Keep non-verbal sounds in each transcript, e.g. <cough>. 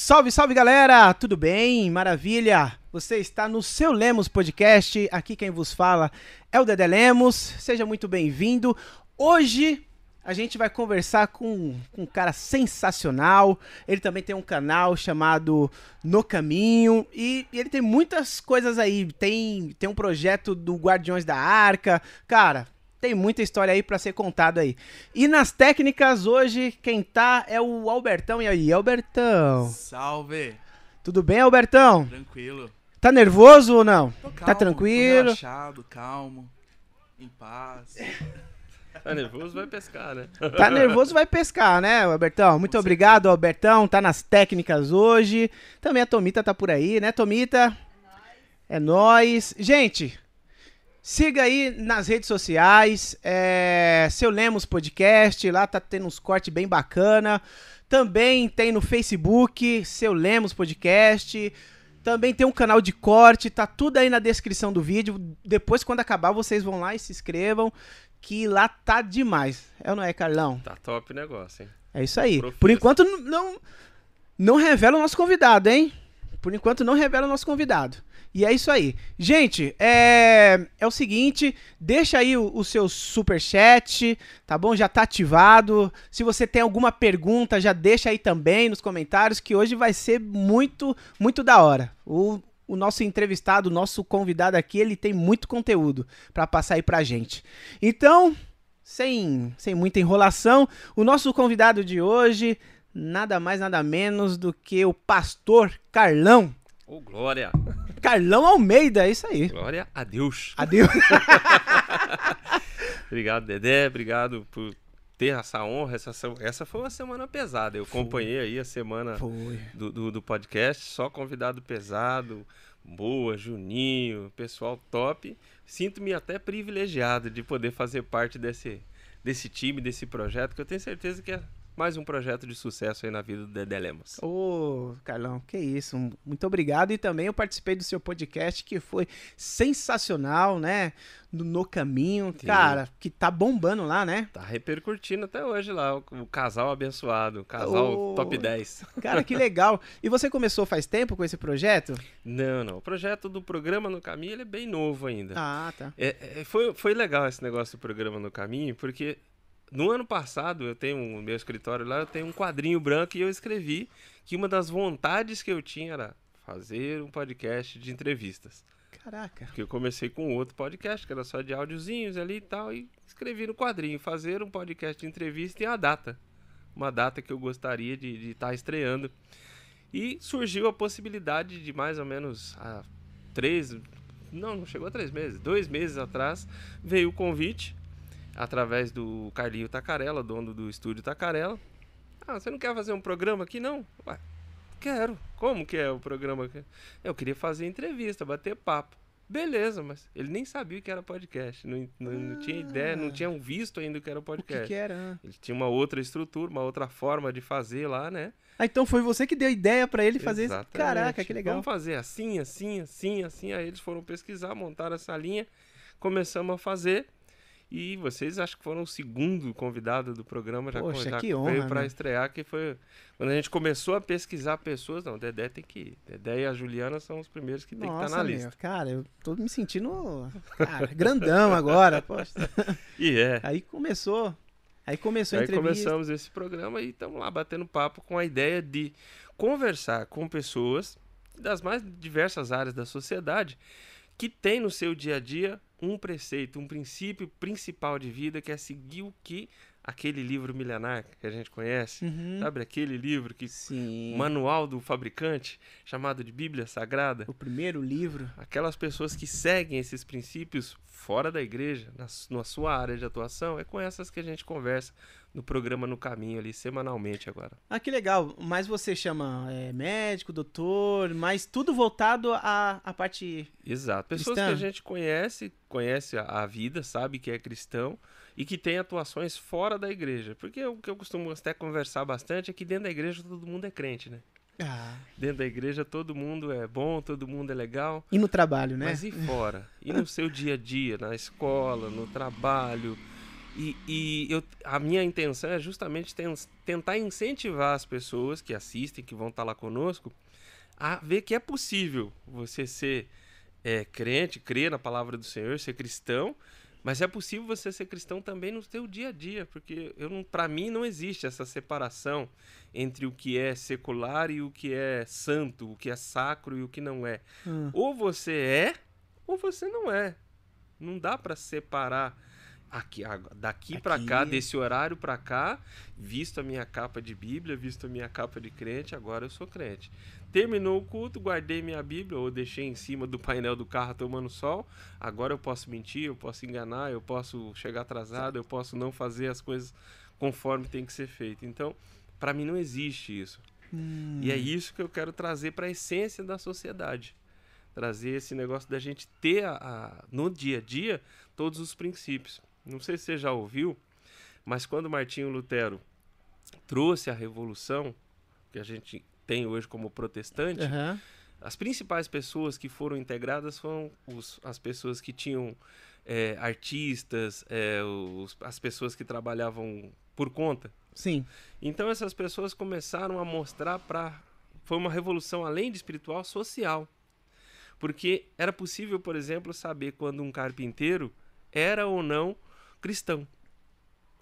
Salve, salve galera! Tudo bem? Maravilha! Você está no seu Lemos Podcast. Aqui quem vos fala é o Dedé Lemos. Seja muito bem-vindo. Hoje a gente vai conversar com, com um cara sensacional. Ele também tem um canal chamado No Caminho e, e ele tem muitas coisas aí. Tem, tem um projeto do Guardiões da Arca. Cara, tem muita história aí para ser contado aí. E nas técnicas hoje, quem tá é o Albertão. E aí, Albertão? Salve! Tudo bem, Albertão? Tranquilo. Tá nervoso ou não? Tô calmo, tá tranquilo? Tô relaxado, calmo, em paz. <laughs> Tá nervoso, vai pescar, né? Tá nervoso, vai pescar, né, Albertão? Muito Com obrigado, Albertão. Tá nas técnicas hoje. Também a Tomita tá por aí, né, Tomita? É nóis. Gente, siga aí nas redes sociais. É, Seu Lemos Podcast. Lá tá tendo uns cortes bem bacana. Também tem no Facebook, Seu Lemos Podcast. Também tem um canal de corte, tá tudo aí na descrição do vídeo. Depois, quando acabar, vocês vão lá e se inscrevam, que lá tá demais. É ou não é, Carlão? Tá top o negócio, hein? É isso aí. Por enquanto, não, não revela o nosso convidado, hein? Por enquanto, não revela o nosso convidado. E é isso aí. Gente, é, é o seguinte, deixa aí o, o seu superchat, tá bom? Já tá ativado. Se você tem alguma pergunta, já deixa aí também nos comentários, que hoje vai ser muito, muito da hora. O, o nosso entrevistado, o nosso convidado aqui, ele tem muito conteúdo pra passar aí pra gente. Então, sem, sem muita enrolação, o nosso convidado de hoje, nada mais, nada menos do que o pastor Carlão. Ô, glória! Carlão Almeida, é isso aí. Glória a Deus! Adeus. <laughs> Obrigado, Dedé. Obrigado por ter essa honra. Essa, essa foi uma semana pesada. Eu acompanhei aí a semana Foi. do, do, do podcast. Só convidado pesado. Boa, Juninho, pessoal top. Sinto-me até privilegiado de poder fazer parte desse, desse time, desse projeto, que eu tenho certeza que é mais um projeto de sucesso aí na vida do Dedé Lemos. Ô, Carlão, que isso. Muito obrigado. E também eu participei do seu podcast, que foi sensacional, né? No, no Caminho. Sim. Cara, que tá bombando lá, né? Tá repercutindo até hoje lá, o, o casal abençoado, o casal Ô. top 10. Cara, que legal. <laughs> E você começou faz tempo com esse projeto? Não, não. O projeto do programa no caminho ele é bem novo ainda. Ah, tá. É, é, foi, foi legal esse negócio do programa no caminho, porque no ano passado eu tenho um meu escritório lá, eu tenho um quadrinho branco e eu escrevi que uma das vontades que eu tinha era fazer um podcast de entrevistas. Caraca. Porque eu comecei com outro podcast, que era só de áudiozinhos ali e tal, e escrevi no quadrinho, fazer um podcast de entrevista e a data. Uma data que eu gostaria de estar estreando. E surgiu a possibilidade de mais ou menos há três. Não, não chegou a três meses. Dois meses atrás veio o convite através do Carlinho Tacarela, dono do estúdio Tacarela. Ah, você não quer fazer um programa aqui, não? Ué, quero. Como que é o programa aqui? Eu queria fazer entrevista, bater papo. Beleza, mas ele nem sabia o que era podcast. Não, não, não tinha ideia, não tinham visto ainda o que era O que, podcast. que era? Ele tinha uma outra estrutura, uma outra forma de fazer lá, né? Ah, então foi você que deu ideia pra ele fazer isso. Exatamente. Caraca, que legal. Vamos fazer assim, assim, assim, assim. Aí eles foram pesquisar, montaram essa linha, começamos a fazer. E vocês acho que foram o segundo convidado do programa, já, Poxa, já que honra, veio para né? estrear, que foi quando a gente começou a pesquisar pessoas, não, o Dedé tem que ir. Dedé e a Juliana são os primeiros que tem que estar Nossa, na meu, lista. cara, eu tô me sentindo cara, grandão agora. Poxa. <laughs> E é. Aí começou. Aí começou a Aí entrevista. começamos esse programa e estamos lá batendo papo com a ideia de conversar com pessoas das mais diversas áreas da sociedade que tem no seu dia a dia um preceito, um princípio principal de vida que é seguir o que aquele livro milenar que a gente conhece, Uhum. sabe aquele livro que Sim. manual do fabricante chamado de Bíblia Sagrada. O primeiro livro. Aquelas pessoas que seguem esses princípios fora da igreja, na, na sua área de atuação, é com essas que a gente conversa no programa No Caminho ali, semanalmente agora. Ah, que legal. Mas você chama é, médico, doutor, mas tudo voltado à, à parte. Exato. Pessoas Cristã. que a gente conhece, conhece a, a vida, sabe que é cristão e que tem atuações fora da igreja. Porque o que eu costumo até conversar bastante é que dentro da igreja todo mundo é crente, né? Ah, Dentro da igreja todo mundo é bom, todo mundo é legal. e no trabalho, né? Mas e fora? E no seu dia a dia, na escola, no trabalho? E, e eu, a minha intenção é justamente ten- tentar incentivar as pessoas que assistem, que vão estar lá conosco, a ver que é possível você ser é, crente, crer na palavra do Senhor, ser cristão, mas é possível você ser cristão também no seu dia a dia, porque eu para mim não existe essa separação entre o que é secular e o que é santo, o que é sacro e o que não é. Hum. Ou você é, ou você não é. Não dá pra separar aqui, daqui pra Aqui. cá, desse horário pra cá, visto a minha capa de Bíblia, visto a minha capa de crente, agora eu sou crente. Terminou o culto, guardei minha Bíblia ou deixei em cima do painel do carro tomando sol. Agora eu posso mentir, eu posso enganar, eu posso chegar atrasado, eu posso não fazer as coisas conforme tem que ser feito. Então, pra mim não existe isso. Hum. E é isso que eu quero trazer para a essência da sociedade. Trazer esse negócio da gente ter a- a- no dia a dia todos os princípios. Não sei se você já ouviu, mas quando Martinho Lutero trouxe a revolução que a gente tem hoje como protestante, Aham. as principais pessoas que foram integradas foram os- as pessoas que tinham é, artistas, é, os- as pessoas que trabalhavam por conta. Sim. Então essas pessoas começaram a mostrar para foi uma revolução além de espiritual, social. Porque era possível, por exemplo, saber quando um carpinteiro era ou não cristão.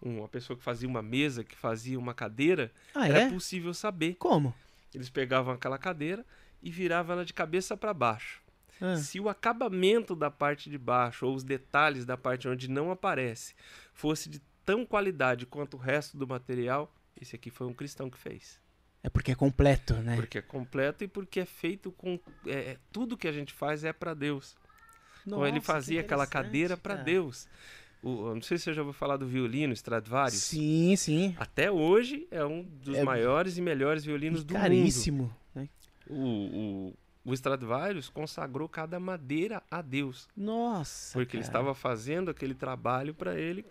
Uma pessoa que fazia uma mesa, que fazia uma cadeira, Ah, era é? possível saber. Como? Eles pegavam aquela cadeira e viravam ela de cabeça para baixo. Ah. Se o acabamento da parte de baixo ou os detalhes da parte onde não aparece fosse de tão qualidade quanto o resto do material, esse aqui foi um cristão que fez. É porque é completo, né? Porque é completo e porque é feito com. É, é- tudo que a gente faz é para Deus. então ele Nossa, que fazia aquela cadeira para. Deus. O, eu não sei se você já ouviu falar do violino Stradivarius. Sim, sim. Até hoje é um dos É- maiores e melhores violinos do mundo. Caríssimo. né? O, o, o Stradivarius consagrou cada madeira a Deus. Nossa. Porque ele cara. estava fazendo aquele trabalho para ele,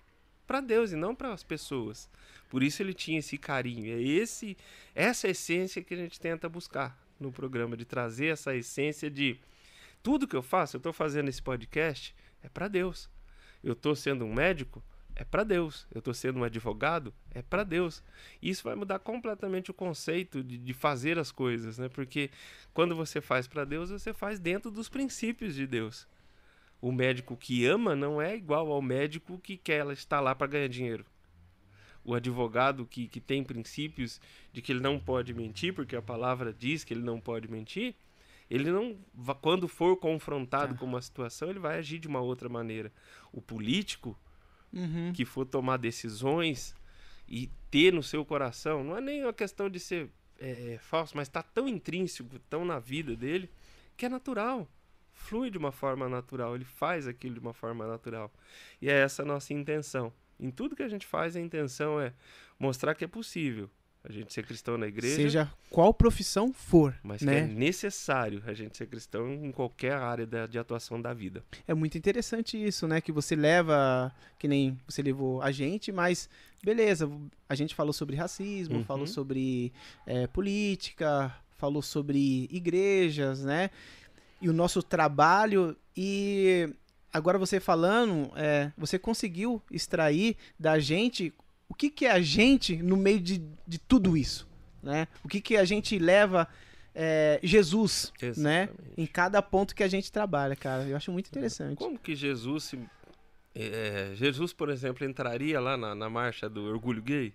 para Deus e não para as pessoas. Por isso ele tinha esse carinho. É esse, essa essência que a gente tenta buscar no programa de trazer essa essência de tudo que eu faço, eu estou fazendo esse podcast é para Deus. Eu estou sendo um médico é para Deus. Eu estou sendo um advogado é para Deus. Isso vai mudar completamente o conceito de, de fazer as coisas, né? Porque quando você faz para Deus, você faz dentro dos princípios de Deus. O médico que ama não é igual ao médico que quer estar lá para ganhar dinheiro. O advogado que, que tem princípios de que ele não pode mentir, porque a palavra diz que ele não pode mentir, ele não, quando for confrontado Tá. com uma situação, ele vai agir de uma outra maneira. O político Uhum. que for tomar decisões e ter no seu coração, não é nem uma questão de ser é, é, falso, mas está tão intrínseco, tão na vida dele, que é natural. Flui de uma forma natural, ele faz aquilo de uma forma natural. E é essa a nossa intenção. Em tudo que a gente faz, a intenção é mostrar que é possível a gente ser cristão na igreja, Seja qual profissão for, mas que né? é necessário a gente ser cristão em qualquer área da- de atuação da vida. É muito interessante isso, né? Que você leva, que nem você levou a gente, mas beleza, a gente falou sobre racismo, Uhum. falou sobre é, política, falou sobre igrejas, né? E o nosso trabalho. E agora você falando, é, você conseguiu extrair da gente o que, que é a gente no meio de, de tudo isso, né? O que, que a gente leva é, Jesus, né? Em cada ponto que a gente trabalha, cara. Eu acho muito interessante. Como que Jesus se. é, Jesus, por exemplo, entraria lá na, na marcha do orgulho gay?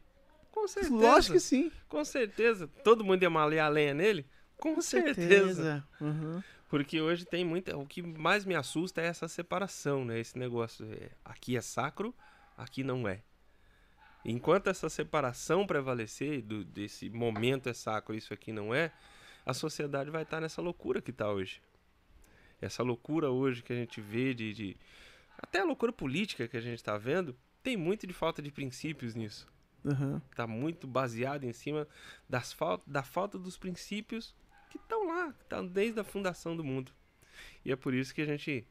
Com certeza. Lógico que sim. Com certeza. Todo mundo ia malhar a lenha nele? Com, Com certeza. certeza. Uhum. Porque hoje tem muita. O que mais me assusta é essa separação, né? Esse negócio. é, aqui é sacro, aqui não é. Enquanto essa separação prevalecer, do, desse momento é sacro, isso aqui não é, a sociedade vai estar nessa loucura que está hoje. Essa loucura hoje que a gente vê de. de- até a loucura política que a gente está vendo, tem muito de falta de princípios nisso Uhum. está muito baseado em cima das da falta dos princípios que estão lá, que estão desde a fundação do mundo. E é por isso que a gente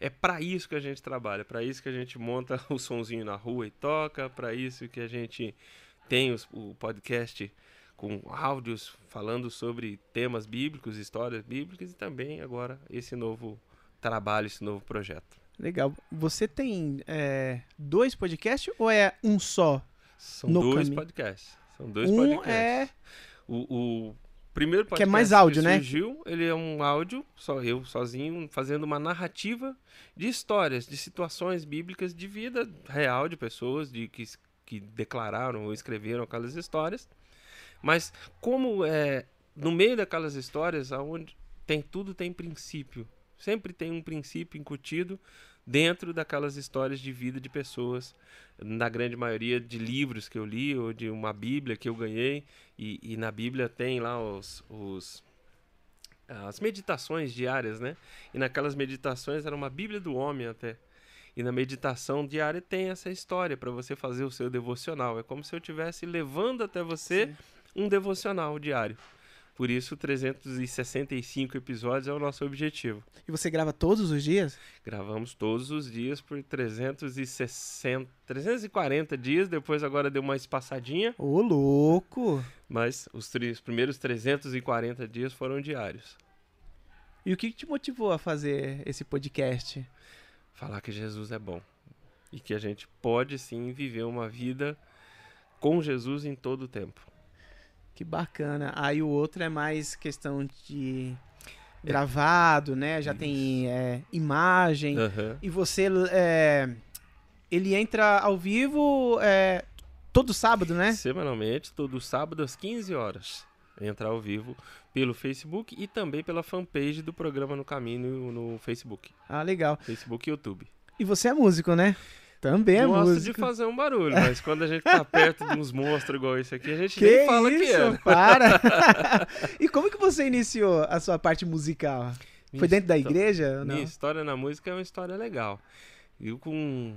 é para isso que a gente trabalha, para isso que a gente monta <laughs> o sonzinho na rua e toca, para isso que a gente tem os- o podcast com áudios falando sobre temas bíblicos, histórias bíblicas e também agora esse novo trabalho, esse novo projeto. Legal. Você tem é, dois podcasts ou é um só? São dois caminho. podcasts. São dois um podcasts. é. O, o primeiro podcast Que é mais áudio, né? surgiu, ele é um áudio, só eu sozinho, fazendo uma narrativa de histórias, de situações bíblicas de vida real de pessoas de que, que declararam ou escreveram aquelas histórias. Mas como é no meio daquelas histórias, aonde tem tudo tem princípio. Sempre tem um princípio incutido dentro daquelas histórias de vida de pessoas, na grande maioria de livros que eu li ou de uma Bíblia que eu ganhei. E, e na Bíblia tem lá os, os- as meditações diárias, né? E naquelas meditações era uma Bíblia do homem até. E na meditação diária tem essa história para você fazer o seu devocional. É como se eu estivesse levando até você Sim. um devocional diário. Por isso, 365 episódios é o nosso objetivo. E você grava todos os dias? Gravamos todos os dias por 360, 340 dias. Depois, agora deu uma espaçadinha. Ô, louco! Mas os, os primeiros 340 dias foram diários. E o que te motivou a fazer esse podcast? Falar que Jesus é bom. E que a gente pode sim viver uma vida com Jesus em todo o tempo. Que bacana. Aí o outro é mais questão de gravado, né? Já tem é, imagem. Aham. E você, é, ele entra ao vivo é, todo sábado, né? Semanalmente, todo sábado às 15 horas. Entrar ao vivo pelo Facebook e também pela fanpage do programa No Caminho no Facebook. Ah, legal. Facebook e YouTube. E você é músico, né? Também é Gosto músico. de fazer um barulho, mas quando a gente tá perto de uns monstros igual esse aqui, a gente Que nem fala que isso? é. Para! <laughs> e como que você iniciou a sua parte musical? Foi dentro da Então, igreja? Minha história na música é uma história legal. Eu com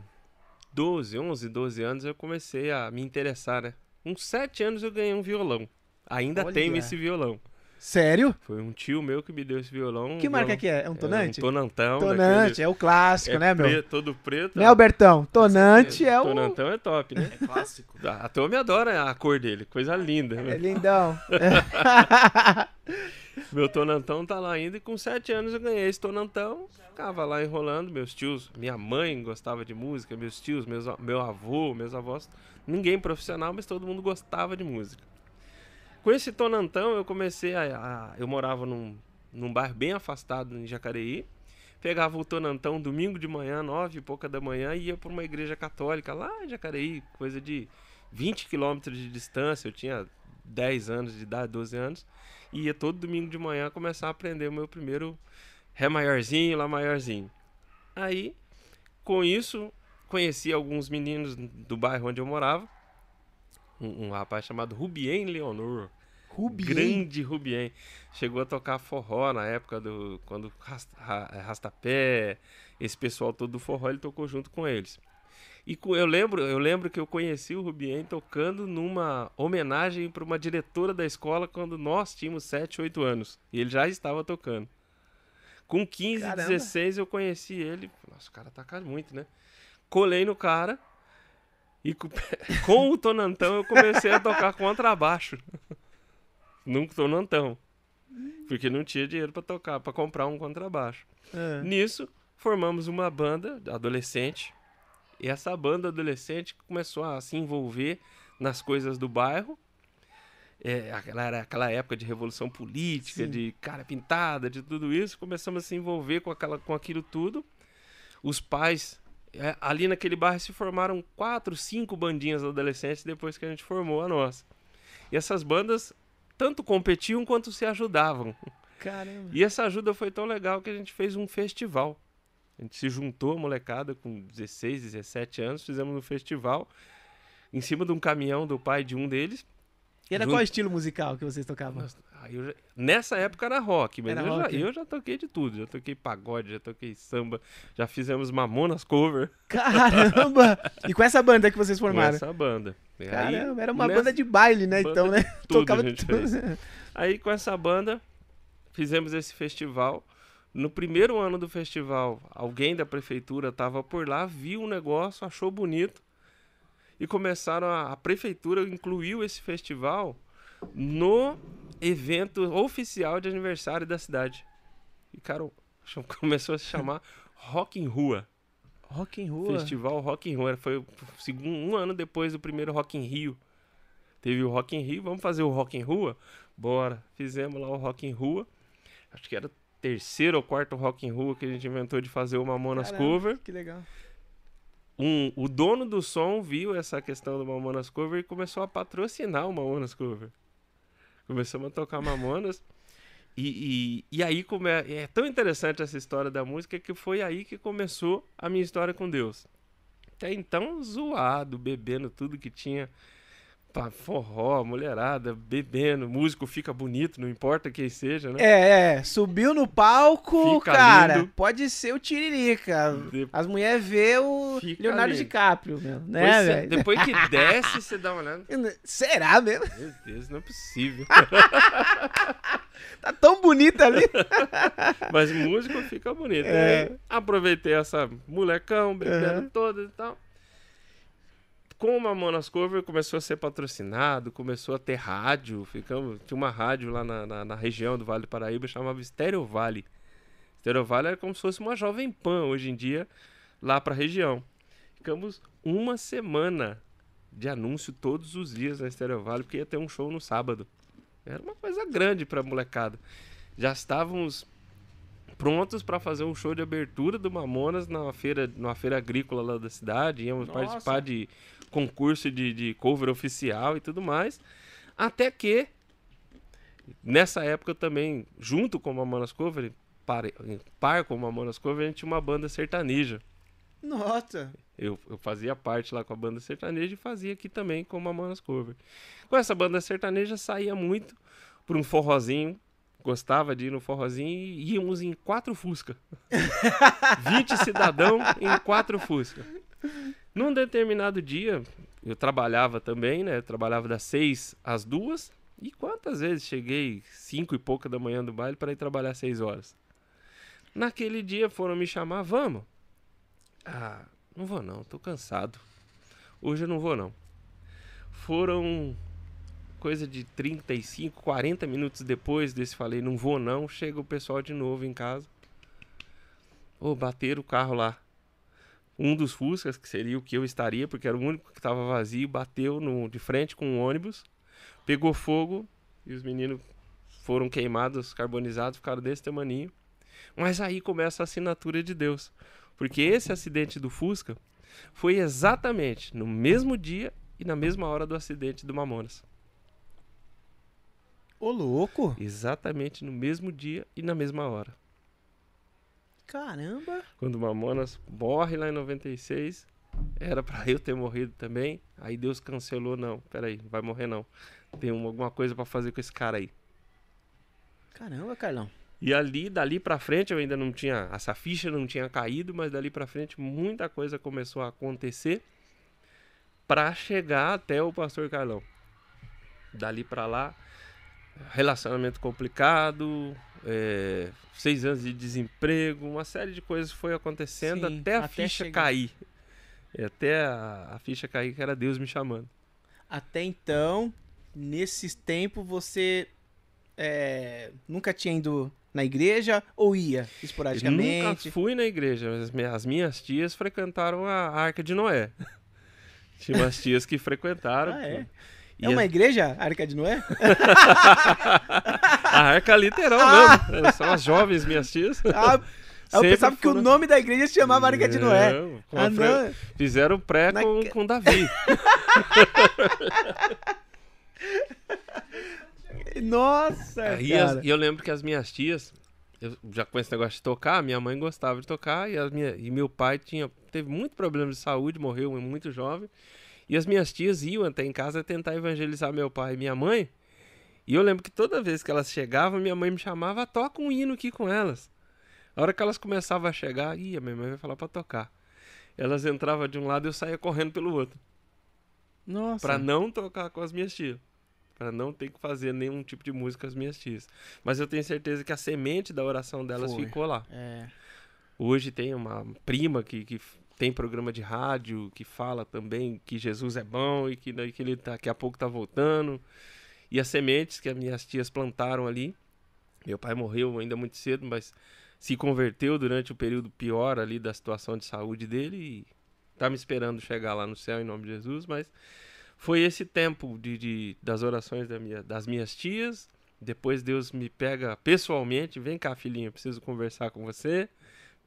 12, 11, 12 anos eu comecei a me interessar, né? Com 7 anos eu ganhei um violão. Ainda Olha. tenho esse violão. Sério? Foi um tio meu que me deu esse violão. Que marca violão- que é? É um tonante? É um tonantão. Tonante, é o clássico, daquele- né, é meu? preto, todo preto. Né, Albertão? Tonante é o... Tonantão é top, né? É clássico. A Tommy adora a cor dele, coisa linda. É né? lindão. <laughs> Meu tonantão tá lá ainda e com 7 anos eu ganhei esse tonantão. Ficava lá enrolando, meus tios, minha mãe gostava de música, meus tios, meus, meu avô, meus avós. Ninguém profissional, mas todo mundo gostava de música. Com esse tonantão eu comecei a. a- eu morava num, num bairro bem afastado em Jacareí. Pegava o tonantão domingo de manhã, nove e pouca da manhã, e ia para uma igreja católica lá em Jacareí, coisa de 20 quilômetros de distância. Eu tinha 10 anos de idade, 12 anos. E ia todo domingo de manhã começar a aprender o meu primeiro Ré maiorzinho, Lá maiorzinho. Aí, com isso, conheci alguns meninos do bairro onde eu morava. Um, um rapaz chamado Rubien Leonor. Rubi. Grande Rubien. Chegou a tocar forró na época do. Quando ra- Rastapé, esse pessoal todo do forró, ele tocou junto com eles. E eu lembro, eu lembro que eu conheci o Rubien tocando numa homenagem para uma diretora da escola quando nós tínhamos 7, 8 anos. E ele já estava tocando. Com 15, Caramba. 16 eu conheci ele. Nossa, o cara toca muito, né? Colei no cara. E com, <laughs> com o tonantão eu comecei a tocar contrabaixo. <laughs> Num tonantão. Porque não tinha dinheiro para tocar, para comprar um contrabaixo. Ah, Nisso, formamos uma banda adolescente. E essa banda adolescente começou a se envolver nas coisas do bairro. É, aquela, era aquela época de revolução política, Sim. de cara pintada, de tudo isso. Começamos a se envolver com, aquela, com aquilo tudo. Os pais, é, ali naquele bairro, se formaram quatro, cinco bandinhas adolescentes depois que a gente formou a nossa. E essas bandas tanto competiam quanto se ajudavam. caramba. E essa ajuda foi tão legal que a gente fez um festival. A gente se juntou, molecada, com 16, 17 anos, fizemos um festival em cima de um caminhão do pai de um deles. E era Junto- qual estilo musical que vocês tocavam? Aí já- nessa época era rock, mas Era eu, rock. Já, eu já toquei de tudo. Já toquei pagode, já toquei samba, já fizemos Mamonas cover Caramba! E com essa banda que vocês com formaram? essa banda. E aí, Caramba, era uma nessa- banda de baile, né? banda então, né? tudo <laughs> Tocava tudo. fez. Aí com essa banda fizemos esse festival. No primeiro ano do festival, alguém da prefeitura estava por lá, viu o negócio, achou bonito e começaram a, a prefeitura incluiu esse festival no evento oficial de aniversário da cidade. E cara, <laughs> começou a se chamar Rock em Rua. Rock em Rua. Festival Rock in Rio. Era- Foi segundo, um ano depois do primeiro Rock in Rio. Teve o Rock in Rio, vamos fazer o Rock in Rua? Bora. Fizemos lá o Rock in Rua. Acho que era o terceiro ou quarto Rock in Rua que a gente inventou de fazer o Mamonas Caramba, Cover. Que legal. Um, o dono do som viu essa questão do Mamonas Cover e começou a patrocinar o Mamonas Cover. Começamos a tocar Mamonas. E, e, e aí é tão interessante essa história da música que foi aí que começou a minha história com Deus. Até então, zoado, bebendo tudo que tinha. Pá, forró, mulherada, bebendo, músico fica bonito, não importa quem seja, né? É, é. Subiu no palco, Fica cara. lindo. Pode ser o Tiririca. De- As mulheres vê o Fica Leonardo lindo. DiCaprio, meu, né, é, velho? depois que <laughs> desce, você dá uma olhada. Será mesmo? Meu Deus, não é possível. <laughs> Tá tão bonita ali. <laughs> Mas músico fica bonito. É. Aí, Aproveitei essa molecão, bebendo Aham. toda e tal. Com o Mamonas Cover começou a ser patrocinado, começou a ter rádio. Ficamos, tinha uma rádio lá na, na, na região do Vale do Paraíba, chamava Estéreo Vale. Estéreo Vale era como se fosse uma jovem pan hoje em dia, lá pra região. Ficamos uma semana de anúncio todos os dias na Estéreo Vale, porque ia ter um show no sábado. Era uma coisa grande pra molecada. Já estávamos prontos para fazer um show de abertura do Mamonas na feira, numa feira agrícola lá da cidade. Íamos Nossa. participar de concurso de, de cover oficial e tudo mais. Até que, nessa época também, junto com o Mamonas Cover, par, em par com o Mamonas Cover, a gente tinha uma banda sertaneja. Nossa. Eu, eu fazia parte lá com a banda sertaneja e fazia aqui também com o Mamonas Cover. Com essa banda sertaneja saía muito por um forrozinho. Gostava de ir no forrozinho e íamos em quatro Fusca. <laughs> 20 cidadão em quatro Fusca. Num determinado dia, eu trabalhava também, né? Eu trabalhava das seis às duas. E quantas vezes cheguei cinco e pouca da manhã do baile para ir trabalhar seis horas? Naquele dia foram me chamar, vamos. Ah, não vou não, tô cansado. Hoje eu não vou não. Foram coisa de 35, 40 minutos depois desse falei, não vou não, chega o pessoal de novo em casa. Ô, bateram o carro lá. Um dos Fuscas, que seria o que eu estaria, porque era o único que estava vazio, bateu no, de frente com um ônibus, pegou fogo e os meninos foram queimados, carbonizados, ficaram desse tamaninho. Mas aí começa a assinatura de Deus. Porque esse acidente do Fusca foi exatamente no mesmo dia e na mesma hora do acidente do Mamonas. Ô, louco. Exatamente no mesmo dia e na mesma hora. Caramba. Quando o Mamonas morre lá em 96, era pra eu ter morrido também. Aí Deus cancelou, não, peraí, não vai morrer não. Tem uma- alguma coisa pra fazer com esse cara aí. Caramba, Carlão. E ali, dali pra frente, eu ainda não tinha. Essa ficha não tinha caído, mas dali pra frente muita coisa começou a acontecer pra chegar até o pastor Carlão. Dali pra lá, relacionamento complicado, é, seis anos de desemprego, uma série de coisas foi acontecendo Sim, até a até ficha chegar. cair. E até a, a ficha cair, que era Deus me chamando. Até então, nesses tempos, você é, nunca tinha ido na igreja ou ia Nunca esporadicamente? fui na igreja, mas as minhas tias frequentaram a Arca de Noé. <laughs> Tinha umas tias que frequentaram. Ah, é? É uma a- igreja, a Arca de Noé? <laughs> a arca literal mesmo. Elas São as jovens minhas tias. Ah, eu Sempre pensava que o foram- nome da igreja se chamava Arca de Noé. Não, Ah, não. Fizeram pré Na- com, com Davi. <laughs> Nossa, Aí as- cara. e eu lembro que as minhas tias, eu já com esse negócio de tocar, minha mãe gostava de tocar e, as minha, e meu pai tinha, teve muito problema de saúde, morreu muito jovem. E as minhas tias iam até em casa tentar evangelizar meu pai e minha mãe. E eu lembro que toda vez que elas chegavam, minha mãe me chamava, toca um hino aqui com elas. A hora que elas começavam a chegar, ia, minha mãe vai falar pra tocar. Elas entravam de um lado e eu saía correndo pelo outro. Nossa. Pra não tocar com as minhas tias. Pra não ter que fazer nenhum tipo de música com as minhas tias. Mas eu tenho certeza que a semente da oração delas Foi. ficou lá. É. Hoje tem uma prima que, que tem programa de rádio que fala também que Jesus é bom e que, que ele tá- daqui a pouco tá voltando. E as sementes que as minhas tias plantaram ali. Meu pai morreu ainda muito cedo, mas se converteu durante o período pior ali da situação de saúde dele e tá me esperando chegar lá no céu em nome de Jesus, mas foi esse tempo de, de das orações da minha, das minhas tias. Depois Deus me pega pessoalmente, vem cá, filhinho, preciso conversar com você.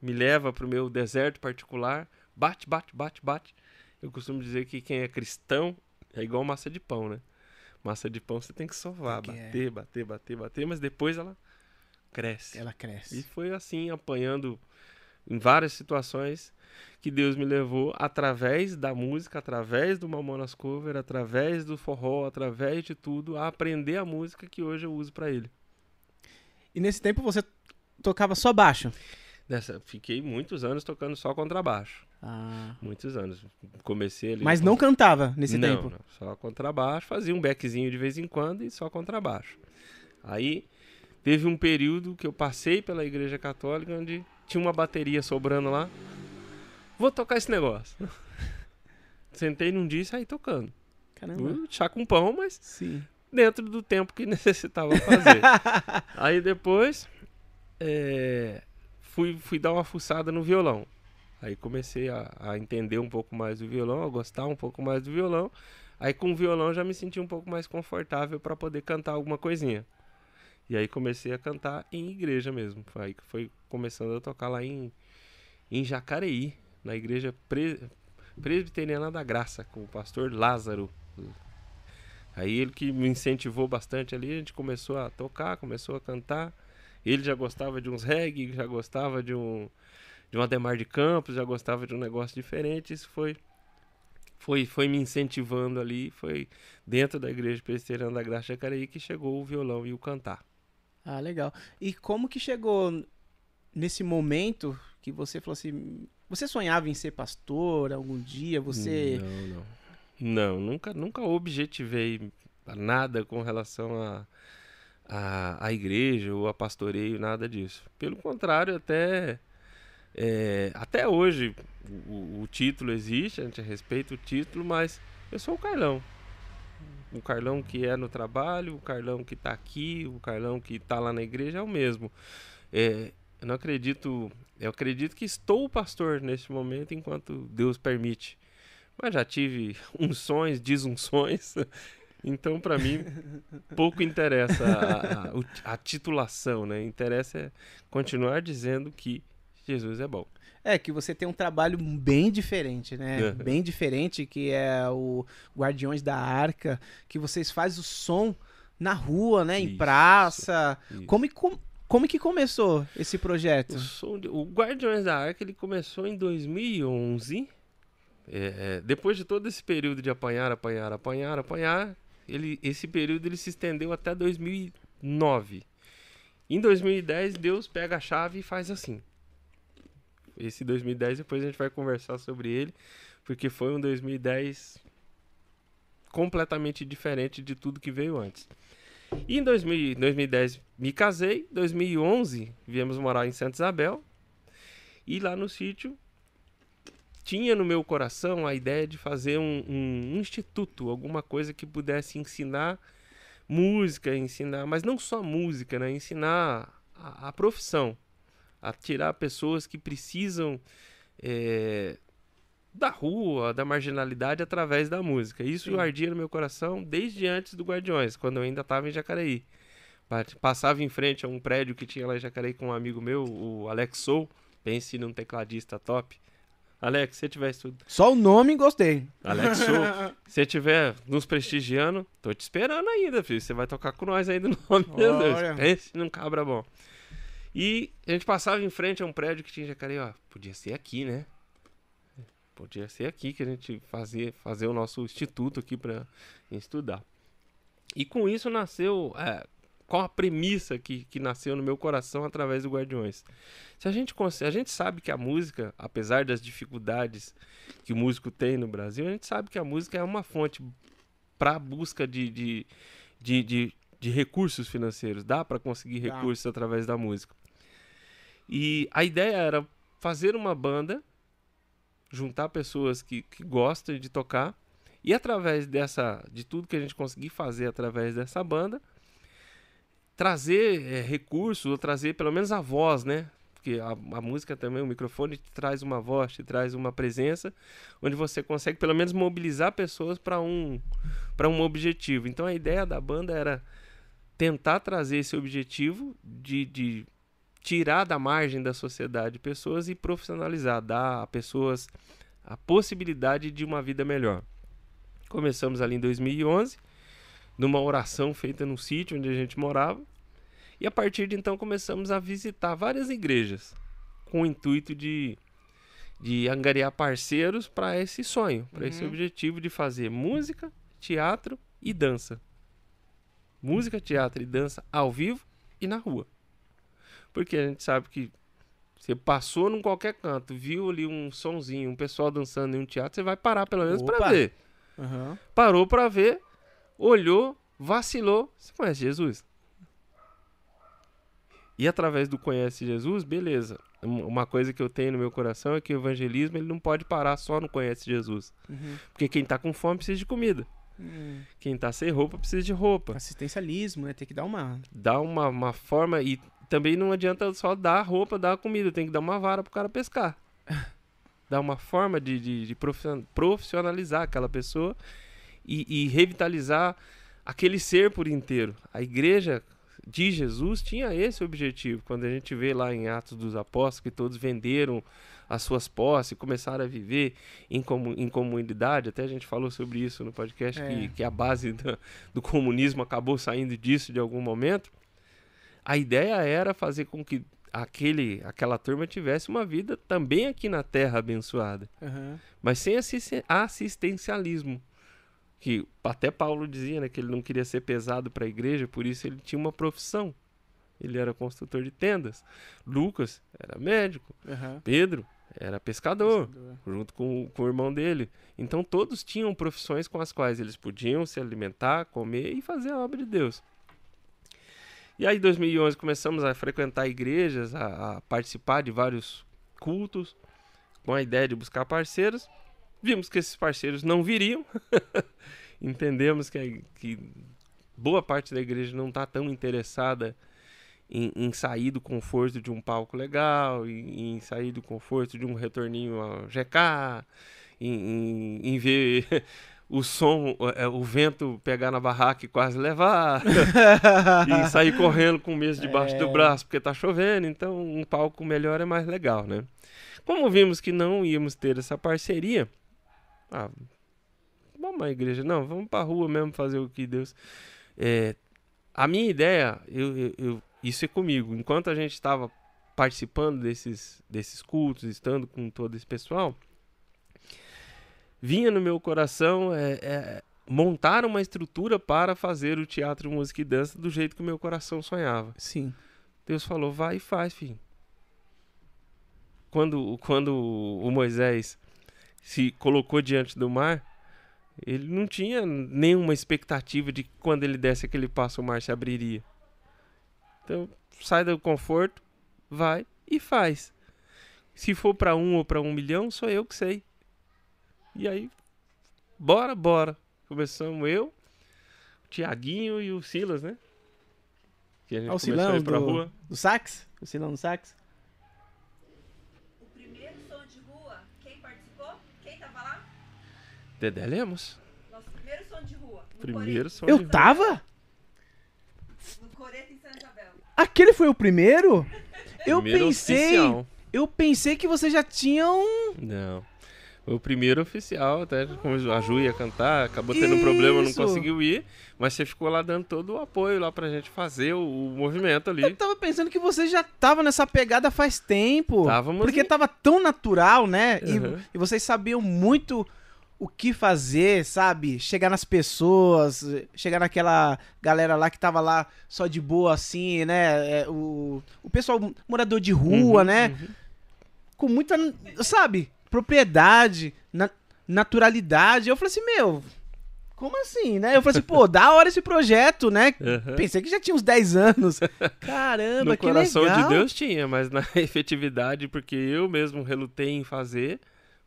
Me leva para o meu deserto particular, bate, bate, bate, bate. Eu costumo dizer que quem é cristão é igual massa de pão, né? Massa de pão você tem que sovar, Tem que é. bater, bater, bater, bater, mas depois ela cresce. Ela E cresce. foi assim, apanhando em várias situações que Deus me levou através da música, através do Mamonas Cover, através do forró, através de tudo, a aprender a música que hoje eu uso pra ele. E nesse tempo você tocava só baixo? Dessa, fiquei muitos anos tocando só contrabaixo. Ah. Muitos anos. Comecei ali. Mas não cantava nesse não, tempo? Não, só contrabaixo, fazia um beckzinho de vez em quando e só contrabaixo. Aí teve um período que eu passei pela igreja católica onde tinha uma bateria sobrando lá. Vou tocar esse negócio. <laughs> Sentei num dia e saí tocando. Caramba. Chá com pão, mas Sim. dentro do tempo que <laughs> necessitava fazer. <laughs> Aí depois é, fui, fui dar uma fuçada no violão. Aí comecei a, a entender um pouco mais do violão, a gostar um pouco mais do violão. Aí com o violão já me senti um pouco mais confortável para poder cantar alguma coisinha. E aí comecei a cantar em igreja mesmo. Aí foi começando a tocar lá em, em Jacareí, na igreja Pre- Presbiteriana da Graça, com o pastor Lázaro. Aí ele que me incentivou bastante ali, a gente começou a tocar, começou a cantar. Ele já gostava de uns reggae, já gostava de um de um Ademar de Campos, já gostava de um negócio diferente. Isso foi foi foi me incentivando ali, foi dentro da igreja presbiteriana da Graça Jacareí que chegou o violão e o cantar. Ah, legal. E como que chegou nesse momento que você falou assim, você sonhava em ser pastor algum dia? Você Não, não. Não, nunca, nunca objetivei nada com relação a, a, a igreja ou a pastoreio, nada disso. Pelo contrário, até, é, até hoje o, o título existe, a gente respeita o título, mas eu sou o Carlão. O Carlão que é no trabalho, o Carlão que está aqui, o Carlão que está lá na igreja é o mesmo. É, eu não acredito, eu acredito que estou pastor neste momento enquanto Deus permite. Mas já tive <laughs> unções, desunções. Então, para mim, pouco interessa a, a- a titulação, né? Interessa é continuar dizendo que Jesus é bom. É, que você tem um trabalho bem diferente, né? Uhum. Bem diferente, que é o Guardiões da Arca, que vocês fazem o som na rua, né? Em Isso, praça. Isso. Como, com- como que começou esse projeto? O, de- o Guardiões da Arca ele começou em 2011. É, é, depois de todo esse período de apanhar, apanhar, apanhar, apanhar, ele, esse período ele se estendeu até 2009. Em 2010, Deus pega a chave e faz assim. Esse 2010, depois a gente vai conversar sobre ele, porque foi um 2010 completamente diferente de tudo que veio antes. E em 2000 2010 me casei, 2011 viemos morar em Santa Isabel. E lá no sítio tinha no meu coração a ideia de fazer um, um instituto, alguma coisa que pudesse ensinar música, ensinar, mas não só música, né? Ensinar a, a profissão, a tirar pessoas que precisam eh, da rua, da marginalidade através da música. Isso Sim. ardia no meu coração desde antes do Guardiões, quando eu ainda estava em Jacareí. Pa- Passava em frente a um prédio que tinha lá em Jacareí com um amigo meu, o Alex Sou. Pense num tecladista top. Alex, se você tiver estudo. Só o nome gostei. Alex <laughs> se você tiver nos prestigiando, tô te esperando ainda, filho. Você vai tocar com nós ainda no <laughs> nome de Olha. Deus. Pense num cabra bom. E a gente passava em frente a um prédio que tinha em Jacareí, ó. Podia ser aqui, né? Podia ser aqui que a gente fazia fazer o nosso instituto aqui para estudar. E com isso nasceu, é, com a premissa que, que nasceu no meu coração através do Guardiões. Se a gente cons- a gente sabe que a música, apesar das dificuldades que o músico tem no Brasil, a gente sabe que a música é uma fonte para busca de, de, de, de, de recursos financeiros. Dá para conseguir recursos através da música. E a ideia era fazer uma banda, juntar pessoas que, que gostam de tocar e através dessa, de tudo que a gente conseguir fazer através dessa banda, trazer eh, recursos ou trazer pelo menos a voz, né? porque a, a música também, o microfone te traz uma voz, te traz uma presença, onde você consegue pelo menos mobilizar pessoas para um, um objetivo. Então a ideia da banda era tentar trazer esse objetivo de, de tirar da margem da sociedade pessoas e profissionalizar, dar a pessoas a possibilidade de uma vida melhor. Começamos ali em 2011, numa oração feita no sítio onde a gente morava, e a partir de então começamos a visitar várias igrejas com o intuito de, de angariar parceiros para esse sonho, para esse Uhum. objetivo de fazer música, teatro e dança. Música, teatro e dança ao vivo e na rua. Porque a gente sabe que você passou num qualquer canto, viu ali um sonzinho, um pessoal dançando em um teatro, você vai parar pelo menos para ver. Aham. Parou para ver, olhou, vacilou. Você conhece Jesus? E através do conhece Jesus, beleza. Um- Uma coisa que eu tenho no meu coração é que o evangelismo ele não pode parar só no conhece Jesus. Uhum. Porque quem tá com fome precisa de comida. Hum. Quem tá sem roupa precisa de roupa. Assistencialismo, né? Tem que dar uma. Dá uma, uma forma e também não adianta só dar roupa, dar comida. Tem que dar uma vara pro cara pescar. <laughs> Dar uma forma de, de, de profissiona- profissionalizar aquela pessoa e, e revitalizar aquele ser por inteiro. A igreja de Jesus tinha esse objetivo. Quando a gente vê lá em Atos dos Apóstolos que todos venderam as suas posses, começaram a viver em, comu em comunidade, até a gente falou sobre isso no podcast, É. que, que a base do, do comunismo acabou saindo disso de algum momento. A ideia era fazer com que aquele, aquela turma tivesse uma vida também aqui na Terra abençoada Aham. mas sem assisten- assistencialismo. Que até Paulo dizia né, que ele não queria ser pesado para a igreja, por isso ele tinha uma profissão. Ele era construtor de tendas. Lucas era médico. Aham. Pedro era pescador, Pensador. junto com, com o irmão dele. Então todos tinham profissões com as quais eles podiam se alimentar, comer e fazer a obra de Deus. E aí, em 2011, começamos a frequentar igrejas, a, a participar de vários cultos, com a ideia de buscar parceiros. Vimos que esses parceiros não viriam. <laughs> Entendemos que, que boa parte da igreja não está tão interessada em, em sair do conforto de um palco legal, em, em sair do conforto de um retorninho ao GK, em, em- ver <laughs> o som, é, o vento pegar na barraca e quase levar, <laughs> e sair correndo com o mês debaixo do É. braço porque tá chovendo, então um palco melhor é mais legal, né? Como vimos que não íamos ter essa parceria, ah, vamos à igreja, não, vamos pra rua mesmo fazer o que Deus. É, a minha ideia, eu, eu- eu- isso é comigo. Enquanto a gente estava participando desses, desses cultos, estando com todo esse pessoal, vinha no meu coração é, é, montar uma estrutura para fazer o teatro, música e dança do jeito que o meu coração sonhava. Sim. Deus falou, vai e faz, filho. Quando, quando o Moisés se colocou diante do mar, ele não tinha nenhuma expectativa de que quando ele desse aquele passo o mar se abriria. Então, sai do conforto, vai e faz. Se for para um ou para um milhão, sou eu que sei. E aí, bora, bora. Começamos eu, o Tiaguinho e o Silas, né? Que a gente Ah, o Silão do, rua. do sax? O Silão do sax? O primeiro som de rua, quem participou? Quem tava lá? Dedé Lemos. Nosso primeiro som de rua. No Primeiro som de Eu rua. tava? No Coreto em Santa Isabel. Aquele foi o primeiro? <laughs> Eu Primeiro pensei. oficial. Eu pensei que vocês já tinham. Não. Foi o primeiro oficial, até como a Ju ia cantar, acabou tendo um problema, não Isso. conseguiu ir, mas você ficou lá dando todo o apoio lá pra gente fazer o, o movimento Eu ali. tava pensando que vocês já estavam nessa pegada faz tempo. Estávamos Porque em- tava tão natural, né? E- Uhum. E, vocês sabiam muito o que fazer, sabe? Chegar nas pessoas, chegar naquela galera lá que tava lá só de boa, assim, né? É, o, o pessoal morador de rua, Uhum, né? uhum. Com muita, sabe? Propriedade, na- naturalidade. Eu falei assim, meu. Como assim, né? Eu falei assim, pô, <laughs> da hora esse projeto, né? Uhum. Pensei que já tinha uns 10 anos. <laughs> Caramba, No que coração legal. de Deus tinha, mas na <laughs> efetividade, porque eu mesmo relutei em fazer,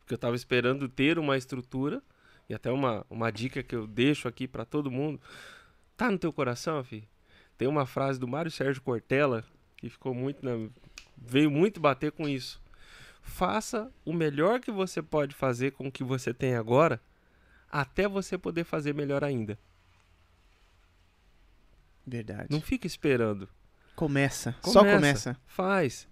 porque eu tava esperando ter uma estrutura, e até uma, uma dica que eu deixo aqui pra todo mundo. Tá no teu coração, filho? Tem uma frase do Mário Sérgio Cortella, que ficou muito na, veio muito bater com isso. Faça o melhor que você pode fazer com o que você tem agora, até você poder fazer melhor ainda. Verdade. Não fica esperando. Começa. Só começa. Faz.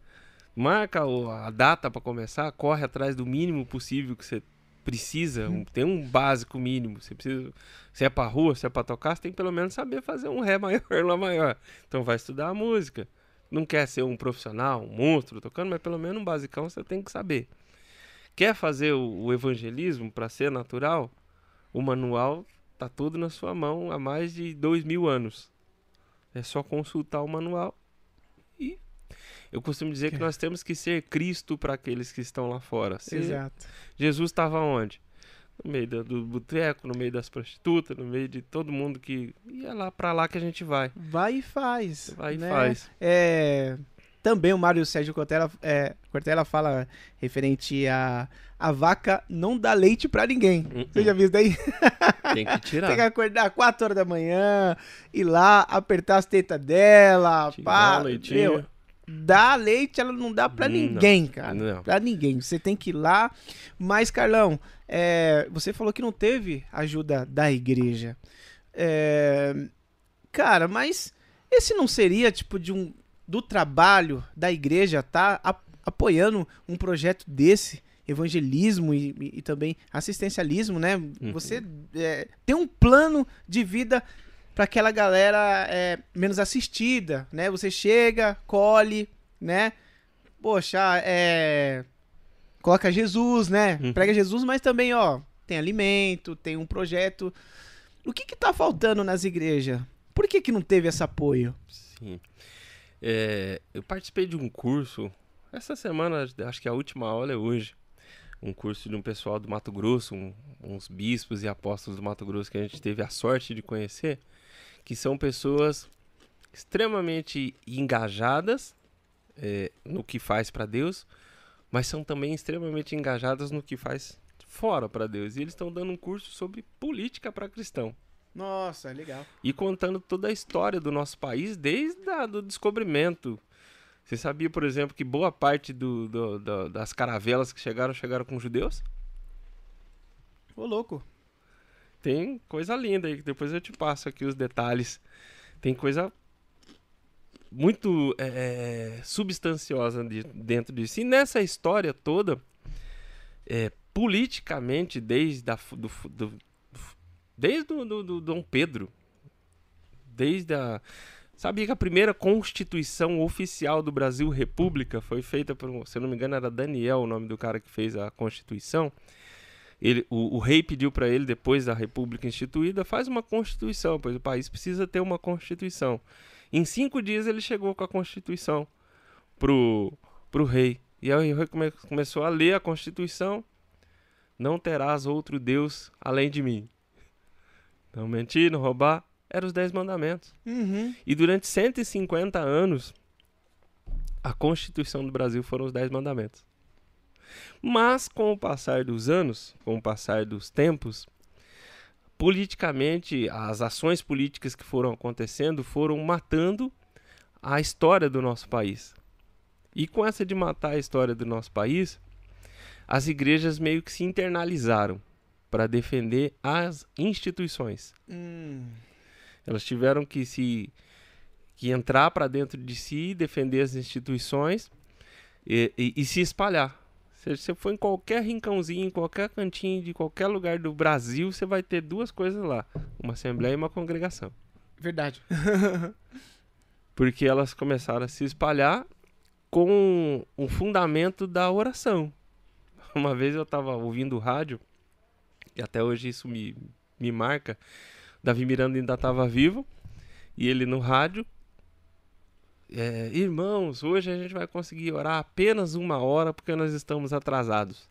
Marca a data para começar, corre atrás do mínimo possível que você precisa. um- tem um básico mínimo. Você precisa. Se é pra rua, se é pra tocar, você tem que pelo menos saber fazer um Ré <laughs> maior, Lá maior. Então vai estudar a música. Não quer ser um profissional, um monstro tocando, mas pelo menos um basicão você tem que saber. Quer fazer o, o evangelismo para ser natural? O manual tá todo na sua mão há mais de dois mil anos. É só consultar o manual eu costumo dizer que nós temos que ser Cristo para aqueles que estão lá fora. Se Exato. Jesus estava onde? No meio do, do boteco, no meio das prostitutas, no meio de todo mundo que ia lá para lá que a gente vai. Vai e faz. Vai e né? faz. É, também o Mário Sérgio Cortella, é, Cortella fala referente a a vaca não dá leite pra ninguém. Uh-uh. Você já viu isso daí? Tem que <laughs> tirar. Tem que acordar 4 horas da manhã, ir lá, apertar as tetas dela, Tirar pá, meu, dá leite, ela não dá pra Não, ninguém, cara. Pra ninguém. Você tem que ir lá. Mas, Carlão, é, você falou que não teve ajuda da igreja. É, cara, mas esse não seria tipo de um do trabalho da igreja tá a- apoiando um projeto desse? Evangelismo e, e- também assistencialismo, né? Você é, tem um plano de vida para aquela galera é, menos assistida, né? Você chega, colhe, né? Poxa, é. Coloca Jesus, né? Uhum. Prega Jesus, mas também, ó, tem alimento, tem um projeto. O que que tá faltando nas igrejas? Por que que não teve esse apoio? Sim. É, eu participei de um curso, essa semana, acho que a última aula é hoje. Um curso de um pessoal do Mato Grosso, um- uns bispos e apóstolos do Mato Grosso que a gente teve a sorte de conhecer, que são pessoas extremamente engajadas é, no que faz para Deus, mas são também extremamente engajadas no que faz fora para Deus. E eles estão dando um curso sobre política para cristão Nossa, legal. e contando toda a história do nosso país desde a, do descobrimento. Você sabia, por exemplo, que boa parte do, do- do- das caravelas que chegaram chegaram com judeus? Ô, louco. Tem coisa linda aí, depois eu te passo aqui os detalhes. Tem coisa muito é, é, substanciosa de- dentro disso. E nessa história toda, é, politicamente, desde, a, do, do, desde o do, do Dom Pedro, desde a... Sabia que a primeira Constituição oficial do Brasil, República, foi feita por, se não me engano, era Daniel o nome do cara que fez a Constituição. Ele, o, o rei pediu para ele, depois da República instituída, faz uma Constituição, pois o país precisa ter uma Constituição. Em cinco dias ele chegou com a Constituição pro, pro rei. E aí o rei come- começou a ler a Constituição. Não terás outro Deus além de mim. Não mentir, não roubar. Eram os dez mandamentos. Uhum. E durante 150 anos, a Constituição do Brasil foram os Dez Mandamentos. Mas, com o passar dos anos, com o passar dos tempos, politicamente, as ações políticas que foram acontecendo foram matando a história do nosso país. E com essa de matar a história do nosso país, as igrejas meio que se internalizaram para defender as instituições. Hum. Elas tiveram que se que entrar para dentro de si, defender as instituições e, e- e se espalhar. Se você for em qualquer rincãozinho, em qualquer cantinho de qualquer lugar do Brasil, você vai ter duas coisas lá: uma assembleia e uma congregação. Verdade. <laughs> Porque elas começaram a se espalhar com o fundamento da oração. <laughs> Uma vez eu estava ouvindo o rádio, e até hoje isso me, me marca. Davi Miranda ainda estava vivo, e ele no rádio. É, Irmãos, hoje a gente vai conseguir orar apenas uma hora porque nós estamos atrasados.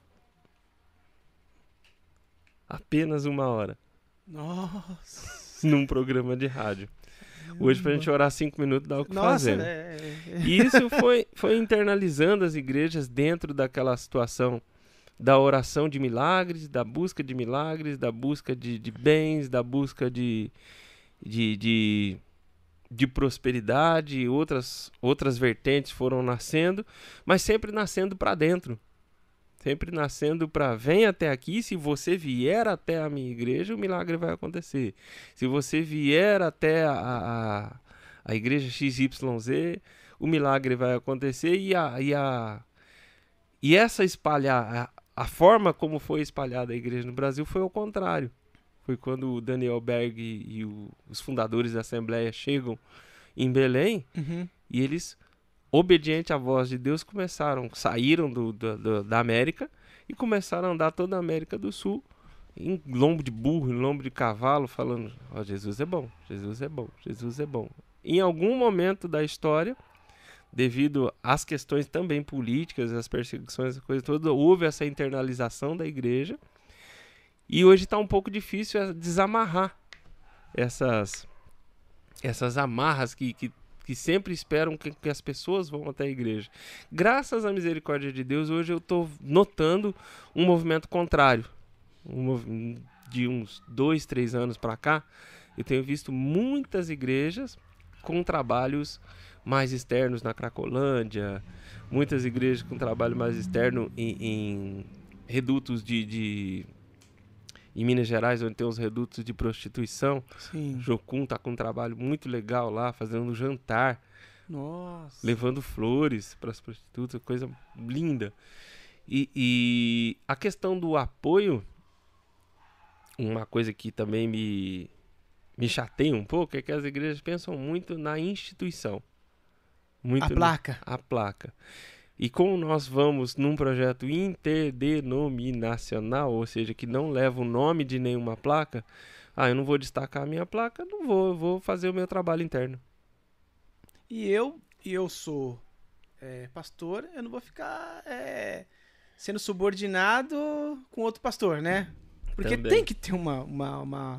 Apenas uma hora. Nossa. Num programa de rádio. Hoje, pra gente orar cinco minutos, dá o que Nossa, fazer. né? E isso foi, foi internalizando as igrejas dentro daquela situação da oração de milagres, da busca de milagres, da busca de, de bens, da busca de, de, de, de prosperidade, outras, outras vertentes foram nascendo, mas sempre nascendo para dentro. Sempre nascendo para vem até aqui, se você vier até a minha igreja, o milagre vai acontecer. Se você vier até a, a, a igreja XYZ, o milagre vai acontecer e a, e a e essa espalhar a, a forma como foi espalhada a igreja no Brasil foi ao contrário. Foi quando o Daniel Berg e, o, os fundadores da Assembleia chegam em Belém Uhum. e eles, obediente à voz de Deus, começaram, saíram do, do- do- da América e começaram a andar toda a América do Sul em lombo de burro, em lombo de cavalo, falando: Ó, Jesus é bom, Jesus é bom, Jesus é bom. Em algum momento da história, devido às questões também políticas, às perseguições, essa coisa toda, houve essa internalização da igreja. E hoje está um pouco difícil eh, desamarrar essas, essas amarras que, que, que sempre esperam que, que as pessoas vão até a igreja. Graças à misericórdia de Deus, hoje eu estou notando um movimento contrário. Um de uns dois, três anos para cá, eu tenho visto muitas igrejas com trabalhos mais externos na Cracolândia, muitas igrejas com trabalho mais externo em, em redutos de, de- em Minas Gerais, onde tem os redutos de prostituição. Sim. Jocum tá com um trabalho muito legal lá, fazendo um jantar, Nossa. levando flores para as prostitutas, coisa linda. E, e a questão do apoio, uma coisa que também me, me chateia um pouco, é que as igrejas pensam muito na instituição. Muito A no- placa. a placa. E como nós vamos num projeto interdenominacional, ou seja, que não leva o nome de nenhuma placa, ah, eu não vou destacar a minha placa, não vou, eu vou fazer o meu trabalho interno. E eu, e eu sou é, pastor, eu não vou ficar é, sendo subordinado com outro pastor, né? Porque Também. tem que ter uma, uma, uma,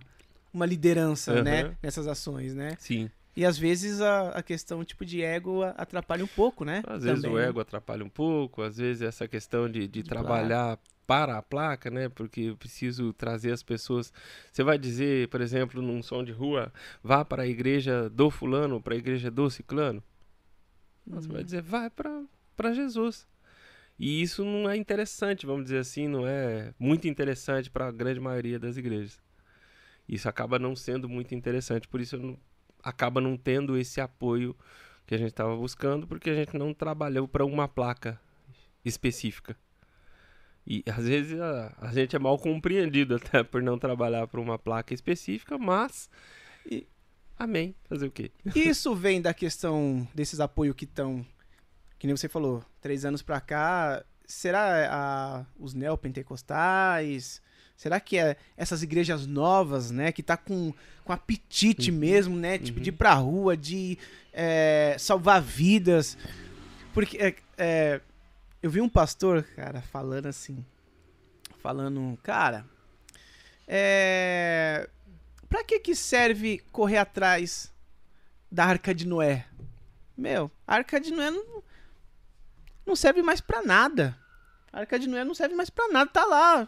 uma liderança, né? Aham. Nessas ações, né? Sim. E às vezes a, a questão tipo de ego atrapalha um pouco, né? Às vezes Também, o né? ego atrapalha um pouco, às vezes essa questão de, de De trabalhar para a placa, né? Porque eu preciso trazer as pessoas. Você vai dizer, por exemplo, num som de rua, vá para a igreja do fulano, para a igreja do ciclano. Não, Você vai dizer, vai para Jesus. E isso não é interessante, vamos dizer assim, não é muito interessante para a grande maioria das igrejas. Isso acaba não sendo muito interessante, por isso eu não- acaba não tendo esse apoio que a gente estava buscando, porque a gente não trabalhou para uma placa específica. E às vezes a, a gente é mal compreendido <laughs> até por não trabalhar para uma placa específica, mas. E- Amém. Fazer o quê? <laughs> Isso vem da questão desses apoios que estão, que nem você falou, três anos pra cá. Será a, os neopentecostais? Será que é essas igrejas novas, né? Que tá com, com apetite Uhum. mesmo, né? Tipo, Uhum. de ir pra rua, de é, salvar vidas. Porque é, é, eu vi um pastor, cara, falando assim. Falando, cara. É. Pra que que serve correr atrás da Arca de Noé? Meu, a Arca de Noé não, não serve mais pra nada. A Arca de Noé não serve mais pra nada, tá lá,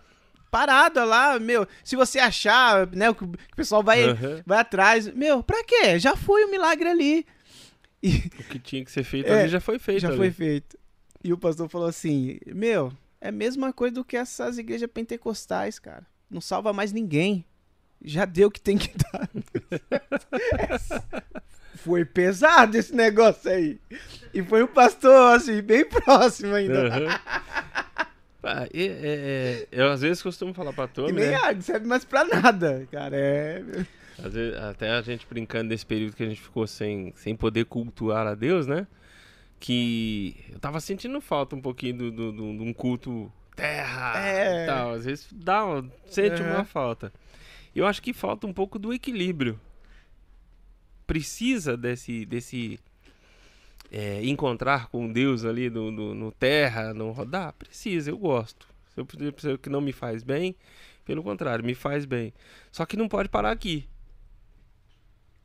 parada lá, meu. Se você achar, né, que o que o pessoal vai, Aham. vai atrás, meu, pra quê? Já foi o milagre ali. E O que tinha que ser <laughs> feito É, ali já foi feito. já ali. foi feito. E o pastor falou assim: Meu, é a mesma coisa do que essas igrejas pentecostais, cara. Não salva mais ninguém. Já deu o que tem que <laughs> dar. foi pesado esse negócio aí. E foi um pastor, assim, bem <laughs> próximo ainda. Aham. Ah, e- é- é, eu às vezes costumo falar pra E todos, nem né? ah, não serve mais pra nada, cara. É. Às vezes, até a gente brincando nesse período que a gente ficou sem, sem poder cultuar a Deus, né? Que eu tava sentindo falta um pouquinho do- do- do- de um culto terra É. e tal. Às vezes dá, sente Aham. uma falta. Eu acho que falta um pouco do equilíbrio. Precisa desse, desse é, encontrar com Deus ali no, no, no terra, no rodar? Precisa, eu gosto. Se eu percebo que não me faz bem, pelo contrário, me faz bem. Só que não pode parar aqui.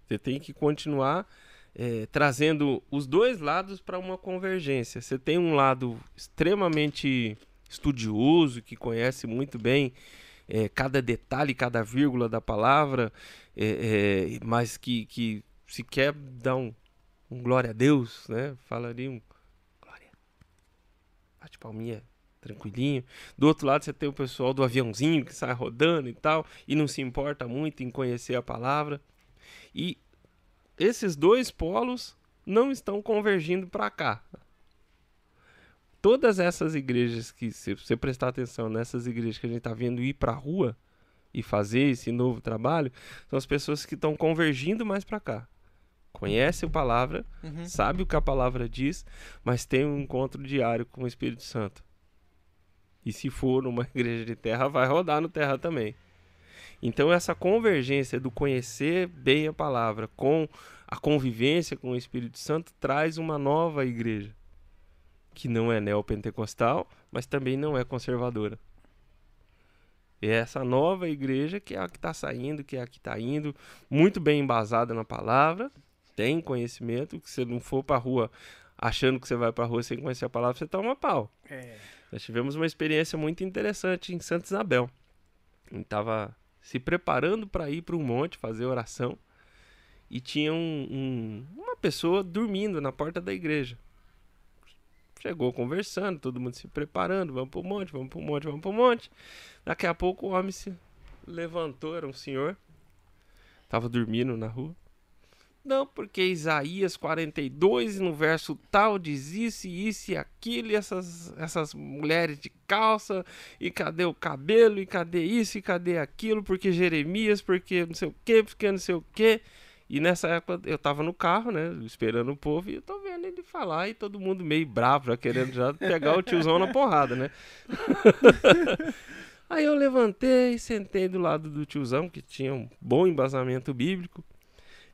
Você tem que continuar é, trazendo os dois lados para uma convergência. Você tem um lado extremamente estudioso, que conhece muito bem é, cada detalhe, cada vírgula da palavra, é, é, mas que, que se quer dar um, um glória a Deus, né? Falaria um glória. Bate palminha tranquilinho. Do outro lado você tem o pessoal do aviãozinho que sai rodando e tal e não se importa muito em conhecer a palavra. E esses dois polos não estão convergindo para cá. Todas essas igrejas que, se você prestar atenção nessas igrejas que a gente está vendo ir para a rua e fazer esse novo trabalho, são as pessoas que estão convergindo mais para cá. Conhece a palavra, Uhum. sabe o que a palavra diz, mas tem um encontro diário com o Espírito Santo. E se for numa <laughs> igreja de terra, vai rodar no terra também. Então, essa convergência do conhecer bem a palavra com a convivência com o Espírito Santo traz uma nova igreja, que não é neopentecostal, mas também não é conservadora. E é essa nova igreja que é a que está saindo, que é a que está indo, muito bem embasada na palavra, tem conhecimento, que você não for para rua achando que você vai para rua sem conhecer a palavra, você toma pau. É. Nós tivemos uma experiência muito interessante em Santa Isabel. A gente estava se preparando para ir para um monte fazer oração e tinha um- um- uma pessoa dormindo na porta da igreja. Chegou conversando, todo mundo se preparando, vamos para o monte, vamos para o monte, vamos para o monte. Daqui a pouco o homem se levantou, era um senhor, estava dormindo na rua. Não, porque Isaías 42, no verso tal, diz isso, isso e aquilo, e essas, essas mulheres de calça, e cadê o cabelo, e cadê isso, e cadê aquilo, porque Jeremias, porque não sei o que, porque não sei o que. E nessa época eu tava no carro, né, esperando o povo, e eu tô vendo ele falar, e todo mundo meio bravo, já querendo já pegar o tiozão na porrada, né. <laughs> Aí eu levantei, sentei do lado do tiozão, que tinha um bom embasamento bíblico.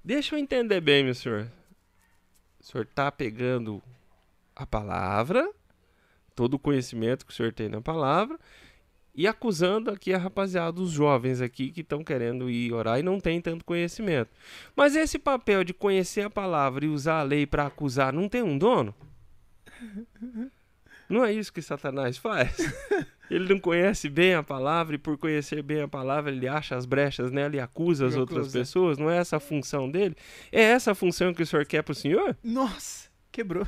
Deixa eu entender bem, meu senhor. O senhor tá pegando a palavra, todo o conhecimento que o senhor tem na palavra, e acusando aqui a rapaziada, os jovens aqui que estão querendo ir orar e não tem tanto conhecimento. Mas esse papel de conhecer a palavra e usar a lei para acusar não tem um dono? Não é isso que Satanás faz? <laughs> Ele não conhece bem a palavra e por conhecer bem a palavra ele acha as brechas nela e acusa as outras acusa. pessoas? Não é essa a função dele? É essa a função que o senhor quer pro senhor? Nossa, quebrou.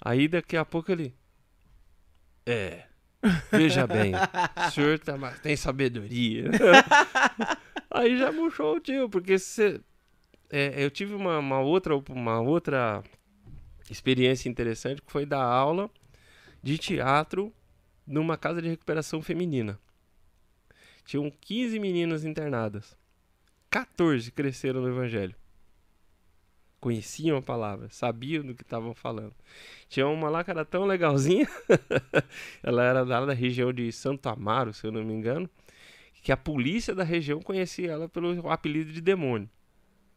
Aí daqui a pouco ele. É. Veja bem, o senhor tá, mas tem sabedoria. <laughs> Aí já murchou o tio, porque você. é, eu tive uma, uma outra, uma outra experiência interessante que foi dar aula de teatro numa casa de recuperação feminina. Tinham 15 meninas internadas. 14 cresceram no evangelho. Conheciam a palavra, sabiam do que estavam falando. Tinha uma lá que era tão legalzinha. <laughs> ela era da, da região de Santo Amaro, se eu não me engano. Que a polícia da região conhecia ela pelo apelido de demônio.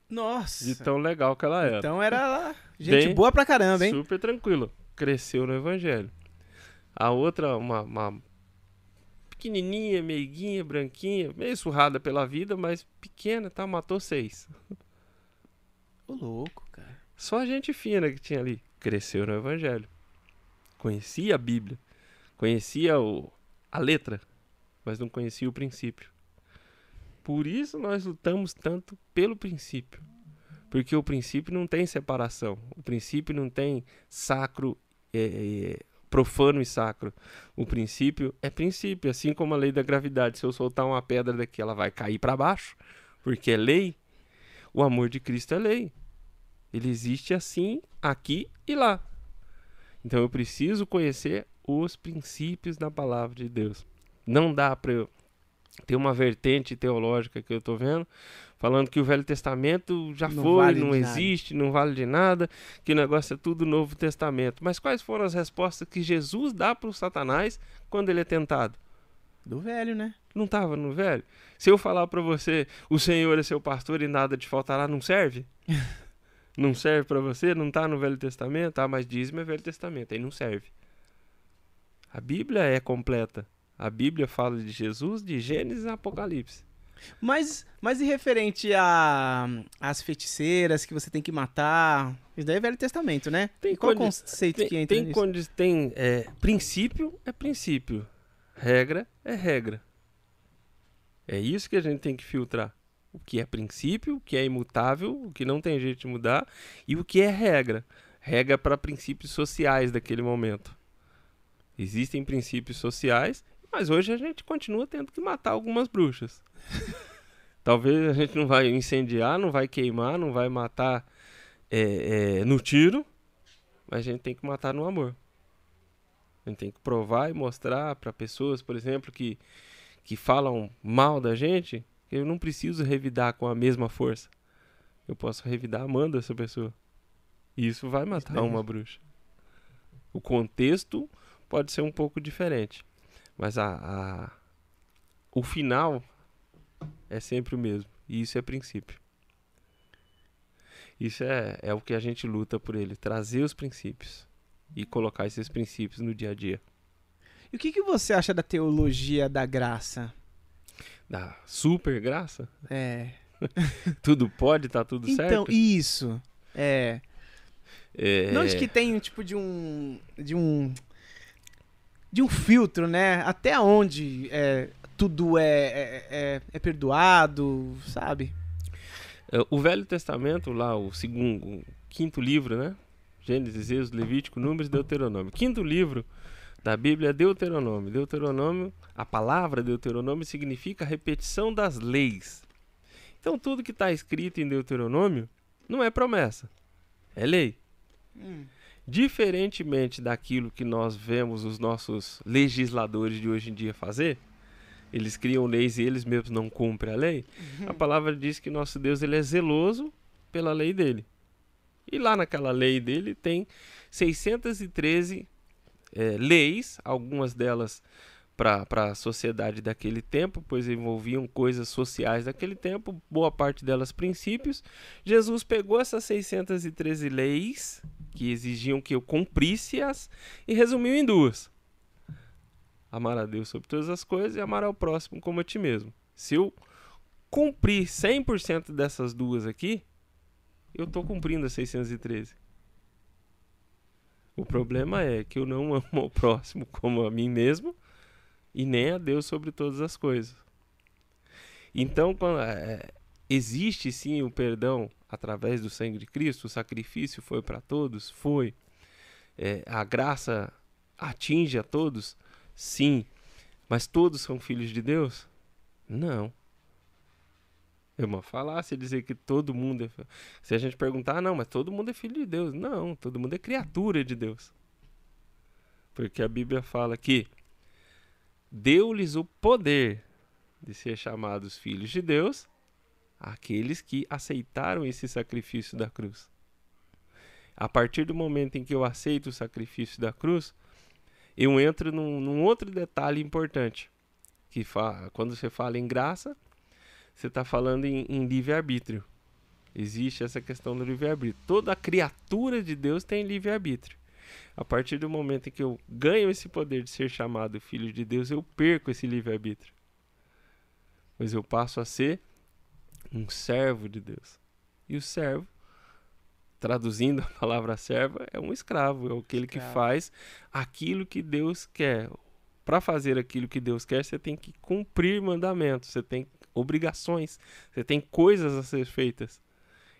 Nossa. De tão legal que ela era. Então era lá. <laughs> Gente Bem- boa pra caramba, hein? Super tranquilo. Cresceu no evangelho. A outra, uma, uma pequenininha, meiguinha, branquinha, meio surrada pela vida, mas pequena, tá? Matou seis. Ô, louco, cara. Só gente fina que tinha ali. Cresceu no evangelho. Conhecia a Bíblia. Conhecia o, a letra, mas não conhecia o princípio. Por isso nós lutamos tanto pelo princípio. Porque o princípio não tem separação. O princípio não tem sacro, é, é, profano e sacro. O princípio é princípio, assim como a lei da gravidade. Se eu soltar uma pedra daqui, ela vai cair para baixo, porque é lei. O amor de Cristo é lei. Ele existe assim, aqui e lá. Então eu preciso conhecer os princípios da palavra de Deus. Não dá para eu ter uma vertente teológica que eu estou vendo, falando que o Velho Testamento já Não foi, vale não de nada. existe, não vale de nada, que o negócio é tudo Novo Testamento. Mas quais foram as respostas que Jesus dá para o Satanás quando ele é tentado? Do velho, né? Não estava no velho? Se eu falar para você, o Senhor é seu pastor e nada te faltará, não serve? <laughs> não serve para você? Não está no Velho Testamento? Ah, mas dízimo é Velho Testamento, aí não serve. A Bíblia é completa. A Bíblia fala de Jesus de Gênesis a Apocalipse. Mas, mas e referente a as feiticeiras que você tem que matar? Isso daí é Velho Testamento, né? Tem E qual o condi- conceito Tem, que entra tem, nisso? condi- tem é, princípio é princípio. Regra é regra. É isso que a gente tem que filtrar. o que é princípio, o que é imutável, o que não tem jeito de mudar e o que é regra. Regra para princípios sociais daquele momento. Existem princípios sociais, mas hoje a gente continua tendo que matar algumas bruxas. <laughs> Talvez a gente não vai incendiar, não vai queimar, não vai matar é, é, no tiro, mas a gente tem que matar no amor. A gente tem que provar e mostrar para pessoas, por exemplo, que, que falam mal da gente, que eu não preciso revidar com a mesma força. Eu posso revidar amando essa pessoa. E isso vai matar uma bruxa. O contexto pode ser um pouco diferente, mas a, a- o final é sempre o mesmo. E isso é princípio. Isso é, é o que a gente luta por ele, trazer os princípios e colocar esses princípios no dia a dia. E o que, que você acha da teologia da graça? Da super graça, É. <laughs> tudo pode, tá tudo Então, certo. isso. É. É, Não de que tem um tipo de um. de um. De um filtro, né? Até onde é, tudo é, é, é- é perdoado, sabe? é, o Velho Testamento, lá, o segundo, o quinto livro, né? Gênesis, Êxodo, Levítico, Números Deuteronômio. Quinto livro da Bíblia é Deuteronômio. Deuteronômio, a palavra Deuteronômio significa repetição das leis. Então tudo que está escrito em Deuteronômio não é promessa, é lei. Diferentemente daquilo que nós vemos os nossos legisladores de hoje em dia fazer, eles criam leis e eles mesmos não cumprem a lei. A palavra diz que nosso Deus ele é zeloso pela lei dele. E lá naquela lei dele tem 613 eh, leis, algumas delas para a sociedade daquele tempo, pois envolviam coisas sociais daquele tempo, boa parte delas princípios. Jesus pegou essas 613 leis que exigiam que eu cumprisse-as e resumiu em duas: amar a Deus sobre todas as coisas e amar ao próximo como a ti mesmo. Se eu cumprir 100% dessas duas aqui, eu estou cumprindo as 613. O problema é que eu não amo o próximo como a mim mesmo e nem a Deus sobre todas as coisas. Então, quando, é, existe sim o perdão através do sangue de Cristo, o sacrifício foi para todos? Foi. É, a graça atinge a todos? Sim. Mas todos são filhos de Deus? Não. É uma falácia dizer que todo mundo é. Se a gente perguntar, não, mas todo mundo é filho de Deus. Não, todo mundo é criatura de Deus. Porque a Bíblia fala que deu-lhes o poder de ser chamados filhos de Deus aqueles que aceitaram esse sacrifício da cruz. A partir do momento em que eu aceito o sacrifício da cruz, eu entro num, num outro detalhe importante. Que fa quando você fala em graça, você está falando em, em livre-arbítrio. Existe essa questão do livre-arbítrio. Toda criatura de Deus tem livre-arbítrio. A partir do momento em que eu ganho esse poder de ser chamado filho de Deus, eu perco esse livre-arbítrio. Pois eu passo a ser um servo de Deus. E o servo, traduzindo <laughs> a palavra serva, é um escravo, é aquele que faz aquilo que Deus quer. Para fazer aquilo que Deus quer, você tem que cumprir mandamentos, você tem obrigações, você tem coisas a ser feitas.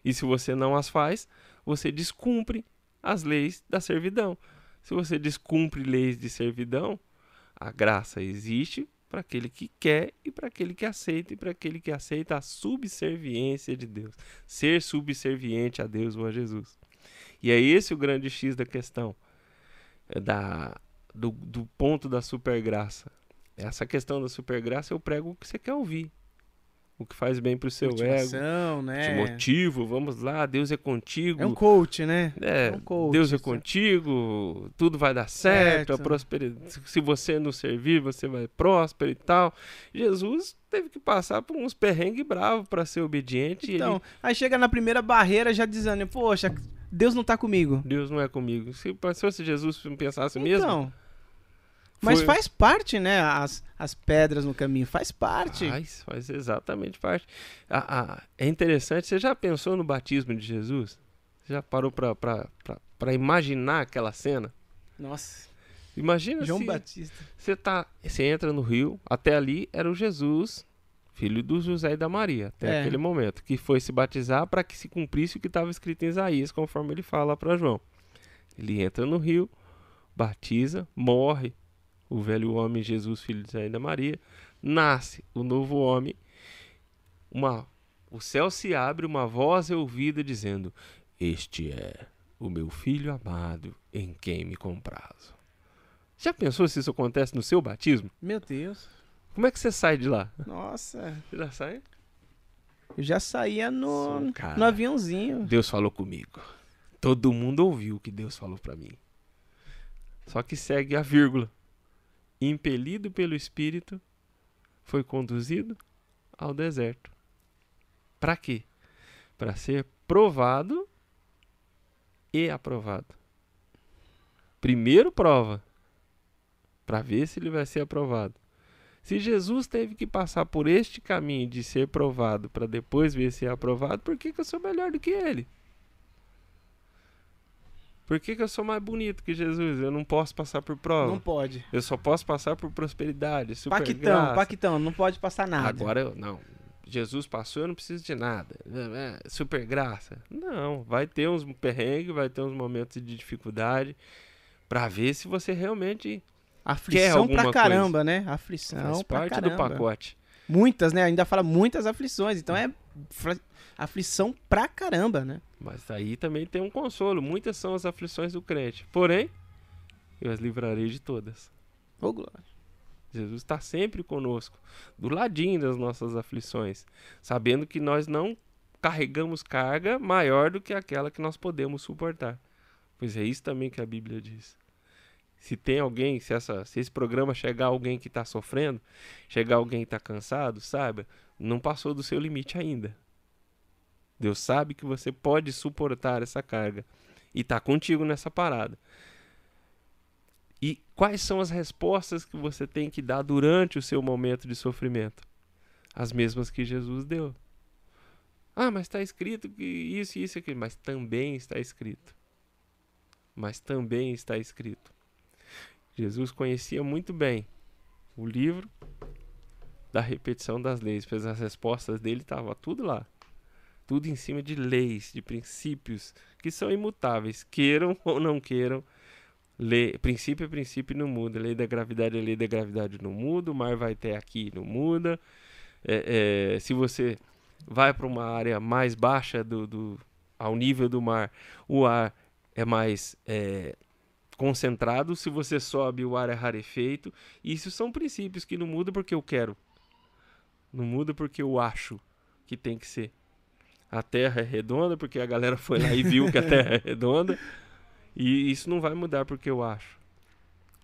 E se você não as faz, você descumpre as leis da servidão. Se você descumpre leis de servidão, a graça existe para aquele que quer e para aquele que aceita e para aquele que aceita a subserviência de Deus. Ser subserviente a Deus ou a Jesus. E é esse o grande X da questão, é da, do, do ponto da supergraça. Essa questão da supergraça eu prego o que você quer ouvir. O que faz bem pro seu ego. Motivação, Te né? motivo, vamos lá, Deus é contigo. É um coach, né? É, É um coach, Deus é isso. contigo, tudo vai dar certo, a Certo. prosperidade. Se você não servir, você vai próspero e tal. Jesus teve que passar por uns perrengues bravos para ser obediente. e Então, ele, aí chega na primeira barreira já dizendo, poxa, Deus não tá comigo. Deus não é comigo. Se, se fosse Jesus não pensasse mesmo, Então, mas foi- faz parte, né? As, as pedras no caminho, faz parte. faz, faz exatamente parte. Ah, ah, é interessante, você já pensou no batismo de Jesus? Você já parou para imaginar aquela cena? Nossa, Imagina João se... Batista. Você tá, você entra no rio, até ali era o Jesus filho do José e da Maria, até É. aquele momento, que foi se batizar para que se cumprisse o que estava escrito em Isaías, conforme ele fala para João. Ele entra no rio, batiza, morre o velho homem Jesus, filho de e da Maria, nasce o novo homem, uma, o céu se abre, uma voz é ouvida dizendo: Este é o meu filho amado, em quem me comprazo. Já pensou se isso acontece no seu batismo? Meu Deus. Como é que você sai de lá? Nossa. Você já sai? Eu já saía no, Sim, no aviãozinho. Deus falou comigo. Todo mundo ouviu o que Deus falou pra mim. Só que segue a vírgula. Impelido pelo Espírito, foi conduzido ao deserto. Pra quê? Pra ser provado e aprovado. Primeiro prova, Pra ver se ele vai ser aprovado. Se Jesus teve que passar por este caminho de ser provado para depois ver se é aprovado, por que, que eu sou melhor do que ele? Por que, que eu sou mais bonito que Jesus? Eu não posso passar por prova. Não pode. Eu só posso passar por prosperidade, super Paquitão, graça. Paquitão, não pode passar nada. Agora eu não. Jesus passou, eu não preciso de nada. É, Super graça. Não, vai ter uns perrengues, vai ter uns momentos de dificuldade para ver se você realmente Aflição alguma pra caramba, né? Aflição faz pra parte caramba. do pacote. Muitas, né? Ainda fala muitas aflições. Então é aflição pra caramba, né? Mas aí também tem um consolo. Muitas são as aflições do crente. Porém, eu as livrarei de todas. Ô, glória. Jesus está sempre conosco, do ladinho das nossas aflições, sabendo que nós não carregamos carga maior do que aquela que nós podemos suportar. Pois é isso também que a Bíblia diz. Se tem alguém, se, essa, se esse programa chegar alguém que está sofrendo, chegar alguém que está cansado, saiba, não passou do seu limite ainda. Deus sabe que você pode suportar essa carga e está contigo nessa parada. E quais são as respostas que você tem que dar durante o seu momento de sofrimento? As mesmas que Jesus deu. Ah, mas está escrito que isso, isso e aquilo. Mas também está escrito. Mas também está escrito. Jesus conhecia muito bem o livro da repetição das leis, pois as respostas dele estavam tudo lá. Tudo em cima de leis, de princípios que são imutáveis, queiram <laughs> ou não queiram. Lei, princípio é princípio não muda. Lei da gravidade é lei da gravidade não muda. O mar vai até aqui não muda. É, é, se você vai para uma área mais baixa do, do, ao nível do mar, o ar é mais é, concentrado. Se você sobe, o ar é rarefeito. Isso são princípios que não mudam porque eu quero. Não muda porque eu acho que tem que ser. A Terra é redonda porque a galera foi lá e viu que a Terra é redonda. E isso não vai mudar porque eu acho.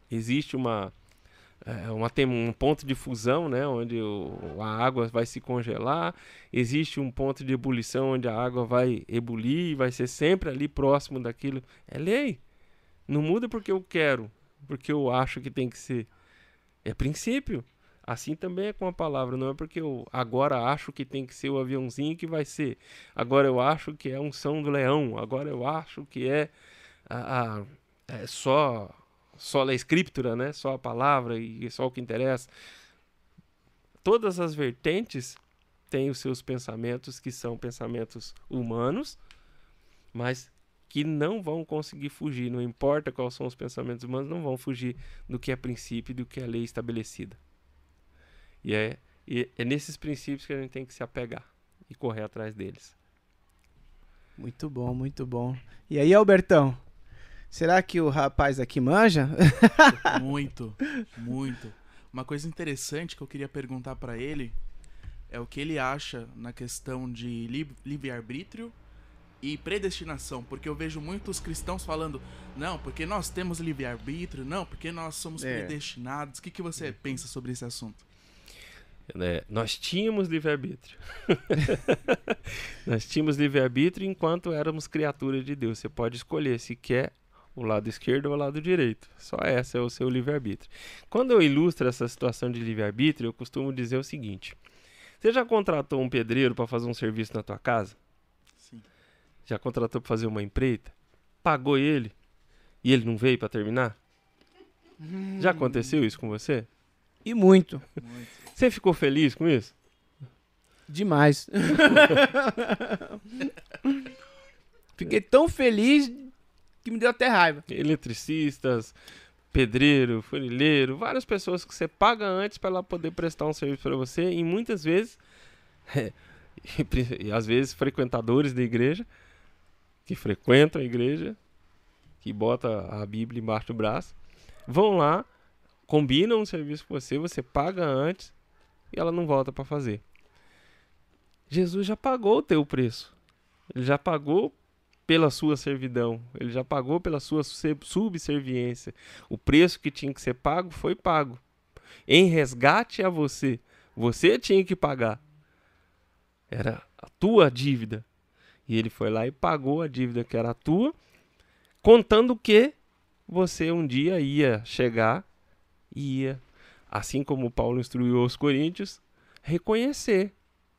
Existe uma, é, uma tem um ponto de fusão, né, onde o, a água vai se congelar. Existe um ponto de ebulição onde a água vai ebulir e vai ser sempre ali próximo daquilo. É lei. Não muda porque eu quero, porque eu acho que tem que ser. É princípio. Assim também é com a palavra, não é porque eu agora acho que tem que ser o aviãozinho que vai ser. Agora eu acho que é a unção do leão. Agora eu acho que é a, a- é só só a escritura, né? Só a palavra e só o que interessa. Todas as vertentes têm os seus pensamentos que são pensamentos humanos, mas que não vão conseguir fugir, não importa quais são os pensamentos humanos, não vão fugir do que é princípio e do que é lei estabelecida. E é, e é nesses princípios que a gente tem que se apegar e correr atrás deles. Muito bom, muito bom. E aí, Albertão? Será que o rapaz aqui manja? <laughs> Muito, muito. Uma coisa interessante que eu queria perguntar pra ele é o que ele acha na questão de li- livre-arbítrio e predestinação, porque eu vejo muitos cristãos falando, não, porque nós temos livre-arbítrio, não, porque nós somos É. predestinados. O que, que você pensa sobre esse assunto? Né, nós tínhamos livre-arbítrio. <laughs> nós tínhamos livre-arbítrio enquanto éramos criaturas de Deus. Você pode escolher se quer o lado esquerdo ou o lado direito. Só esse é o seu livre-arbítrio. Quando eu ilustro essa situação de livre-arbítrio, eu costumo dizer o seguinte: Você já contratou um pedreiro para fazer um serviço na tua casa? Sim. Já contratou para fazer uma empreita? Pagou ele e ele não veio para terminar? Já aconteceu isso com você? E muito. Muito. Você ficou feliz com isso? Demais. <laughs> Fiquei tão feliz que me deu até raiva. Eletricistas, pedreiro, funileiro, várias pessoas que você paga antes para ela poder prestar um serviço para você e muitas vezes, <laughs> e, às vezes frequentadores da igreja, que frequentam a igreja, que bota a Bíblia embaixo do braço, vão lá, combinam um serviço com você, você paga antes e ela não volta para fazer. Jesus já pagou o teu preço. Ele já pagou pela sua servidão, ele já pagou pela sua se- subserviência. O preço que tinha que ser pago foi pago. Em resgate a você, você tinha que pagar. Era a tua dívida. E ele foi lá e pagou a dívida que era tua, contando que você um dia ia chegar e ia, assim como Paulo instruiu os coríntios, reconhecer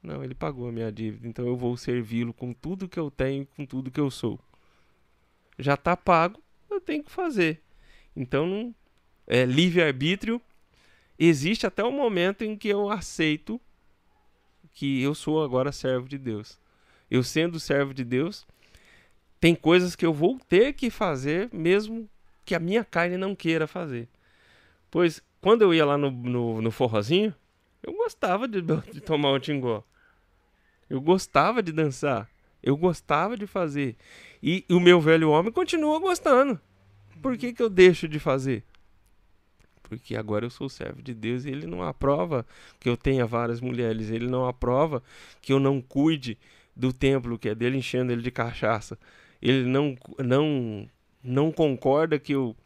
não, ele pagou a minha dívida, então eu vou servi-lo com tudo que eu tenho, com tudo que eu sou. Já está pago, eu tenho que fazer. Então, é, livre-arbítrio existe até o momento em que eu aceito que eu sou agora servo de Deus. Eu sendo servo de Deus, tem coisas que eu vou ter que fazer, mesmo que a minha carne não queira fazer. Pois, quando eu ia lá no, no, no forrozinho, eu gostava de, de tomar um tingó. Eu gostava de dançar. Eu gostava de fazer. E, o meu velho homem continua gostando. Por que, que eu deixo de fazer? Porque agora eu sou servo de Deus e ele não aprova que eu tenha várias mulheres. Ele não aprova que eu não cuide do templo que é dele, enchendo ele de cachaça. Ele não, não, não concorda que eu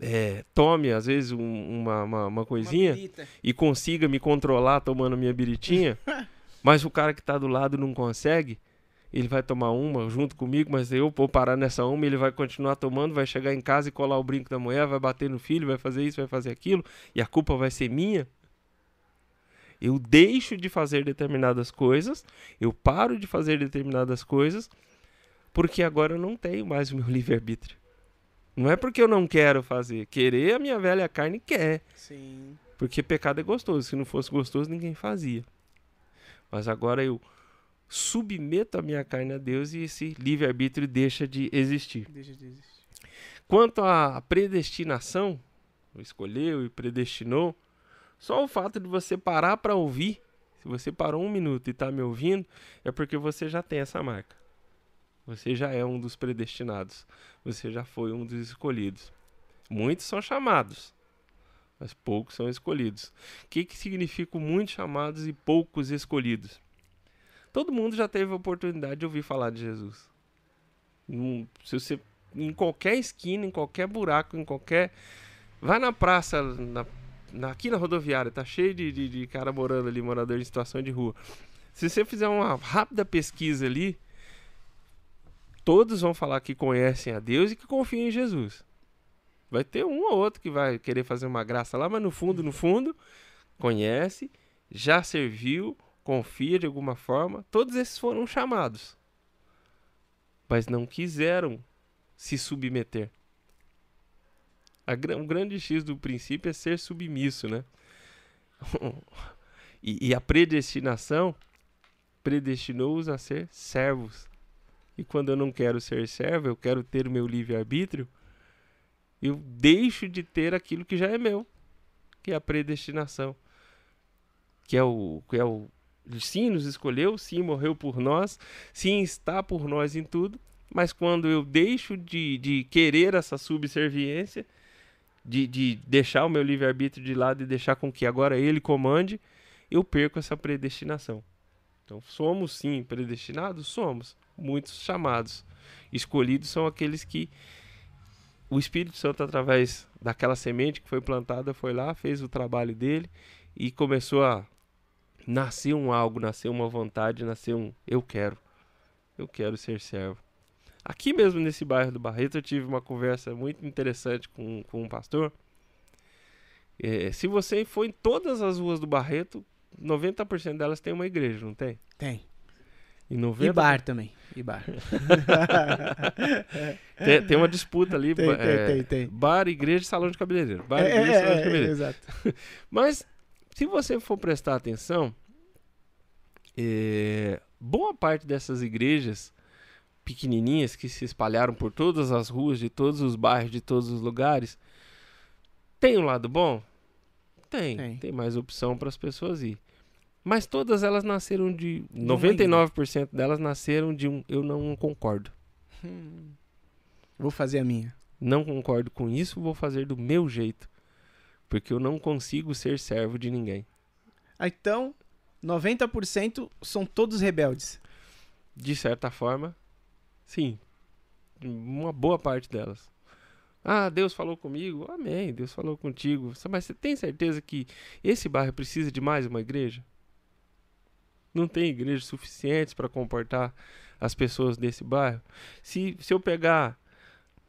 é, tome, às vezes, um- uma, uma, uma coisinha Uma e consiga me controlar tomando minha biritinha, <laughs> mas o cara que tá do lado não consegue, ele vai tomar uma junto comigo, mas eu vou parar nessa uma, ele vai continuar tomando, vai chegar em casa e colar o brinco da mulher, vai bater no filho, vai fazer isso, vai fazer aquilo, e a culpa vai ser minha. Eu deixo de fazer determinadas coisas, eu paro de fazer determinadas coisas, porque agora eu não tenho mais o meu <laughs> livre-arbítrio. Não é porque eu não quero fazer. Querer a minha velha carne quer. Sim. Porque pecado é gostoso. Se não fosse gostoso, ninguém fazia. Mas agora eu submeto a minha carne a Deus e esse livre-arbítrio deixa de existir. Deixa de existir. Quanto à predestinação, escolheu e predestinou, só o fato de você parar para ouvir, se você parou um minuto e está me ouvindo, é porque você já tem essa marca. Você já é um dos predestinados. Você já foi um dos escolhidos. Muitos são chamados, mas poucos são escolhidos. O que, que significa muitos chamados e poucos escolhidos? Todo mundo já teve a oportunidade de ouvir falar de Jesus. Se você em qualquer esquina, em qualquer buraco, em qualquer. Vai na praça, na, na- aqui na rodoviária, tá cheio de, de, de cara morando ali, morador em situação de rua. Se você fizer uma rápida pesquisa ali, todos vão falar que conhecem a Deus e que confiam em Jesus. Vai ter um ou outro que vai querer fazer uma graça lá, mas no fundo, no fundo, conhece, já serviu, confia de alguma forma. Todos esses foram chamados, mas não quiseram se submeter. O grande X do princípio é ser submisso, né? <laughs> e, e a predestinação predestinou-os a ser servos. E quando eu não quero ser servo, eu quero ter o meu livre-arbítrio, eu deixo de ter aquilo que já é meu, que é a predestinação. Que é o. Que é o sim, nos escolheu, sim, morreu por nós, sim, está por nós em tudo, mas quando eu deixo de, de querer essa subserviência, de, de deixar o meu livre-arbítrio de lado e deixar com que agora ele comande, eu perco essa predestinação. Então, somos sim predestinados? Somos. Muitos chamados. Escolhidos são aqueles que o Espírito Santo, através daquela semente que foi plantada, foi lá, fez o trabalho dele e começou a nascer um algo, nascer uma vontade, nascer um eu quero. Eu quero ser servo. Aqui mesmo nesse bairro do Barreto, eu tive uma conversa muito interessante com, com um pastor. É, se você for em todas as ruas do Barreto, 90% delas tem uma igreja, não tem? Tem. E 90 E bar também. E bar. <laughs> Tem, tem uma disputa ali. Tem, é, tem, tem. Bar, igreja e salão de cabeleireiro. Bar, É, igreja e é, salão de é, cabeleireiro. exato. <laughs> Mas, se você for prestar atenção, é, boa parte dessas igrejas pequenininhas que se espalharam por todas as ruas de todos os bairros, de todos os lugares, tem um lado bom? Tem. Tem. Tem, mais opção para as pessoas ir. Mas todas elas nasceram de. uma 99% delas nasceram de um eu não concordo. Hum. Vou fazer a minha. Não concordo com isso, vou fazer do meu jeito. Porque eu não consigo ser servo de ninguém. Ah, Então, 90% são todos rebeldes. De certa forma, sim. Uma boa parte delas. Ah, Deus falou comigo. Amém, Deus falou contigo. Mas você tem certeza que esse bairro precisa de mais uma igreja? Não tem igrejas suficientes para comportar as pessoas desse bairro? Se, se eu pegar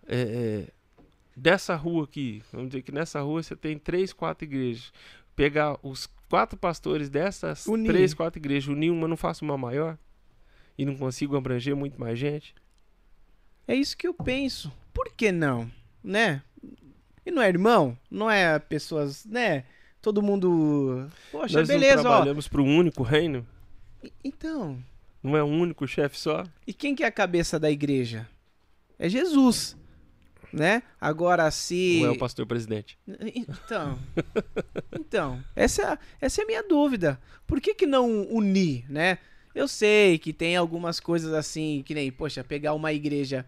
é, é, dessa rua aqui, vamos dizer que nessa rua você tem três, quatro igrejas. Pegar os quatro pastores dessas Unir. três, quatro igrejas, unir uma, não faço uma maior? E não consigo abranger muito mais gente? É isso que eu penso. Por que não? Né? E não é irmão? Não é pessoas, né? Todo mundo. Poxa, Nós beleza, não ó. trabalhamos para um único reino? Então, Não é um único chefe só? e quem que é a cabeça da igreja? É Jesus. Né? Agora se. Ou é o pastor presidente? Então. <laughs> Então, essa, é a- essa é a minha dúvida. Por que, que não unir, né? Eu sei que tem algumas coisas assim, que nem, poxa, pegar uma igreja,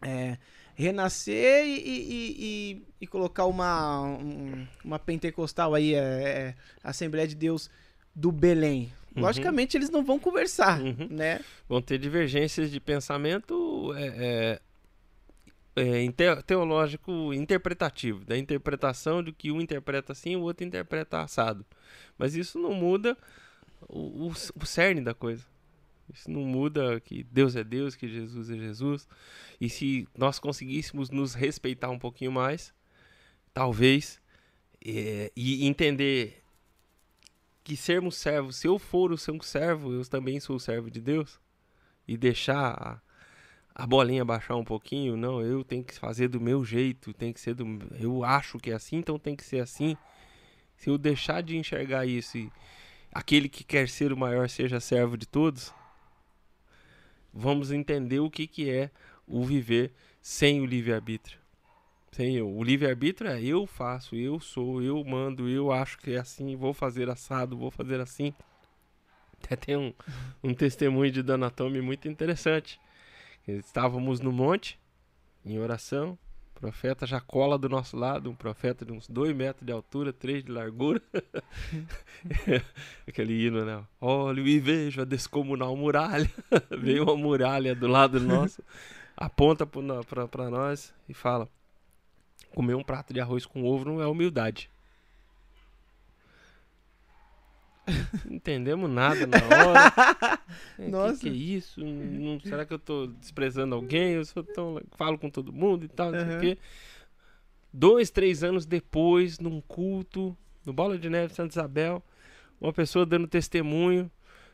é, renascer e, e- e- e colocar uma, um- uma pentecostal aí, é, é, Assembleia de Deus do Belém. Uhum. Logicamente eles não vão conversar, Uhum. né? Vão ter divergências de pensamento é, é, é, teológico interpretativo, da interpretação de que um interpreta assim, o outro interpreta assado. Mas isso não muda o, o, o cerne da coisa. Isso não muda que Deus é Deus, que Jesus é Jesus. E se nós conseguíssemos nos respeitar um pouquinho mais, talvez, é, e entender que sermos servos, se eu for o seu servo, eu também sou servo de Deus, e deixar a, a bolinha baixar um pouquinho, não, eu tenho que fazer do meu jeito, tem que ser do, eu acho que é assim, então tem que ser assim. Se eu deixar de enxergar isso e aquele que quer ser o maior seja servo de todos, vamos entender o que, que é o viver sem o livre-arbítrio. Eu. O livre-arbítrio é eu faço, eu sou, eu mando, eu acho que é assim, vou fazer assado, vou fazer assim. Até tem um, <laughs> um testemunho de Dona Tome muito interessante. Estávamos no monte, em oração, o profeta já cola do nosso lado, um profeta de uns dois metros de altura, três de largura. <laughs> Aquele hino, né? Olho e vejo a descomunal muralha. <laughs> Veio uma muralha do lado nosso, aponta para nós e fala: comer um prato de arroz com ovo não é humildade. Não entendemos nada na hora. É, Nossa. Que, que é isso? Não- será que eu tô desprezando alguém? Eu sou tão, falo com todo mundo e tal, não sei o quê. Dois, três anos depois, num culto, no Bola de Neve, Santa Isabel, uma pessoa dando testemunho,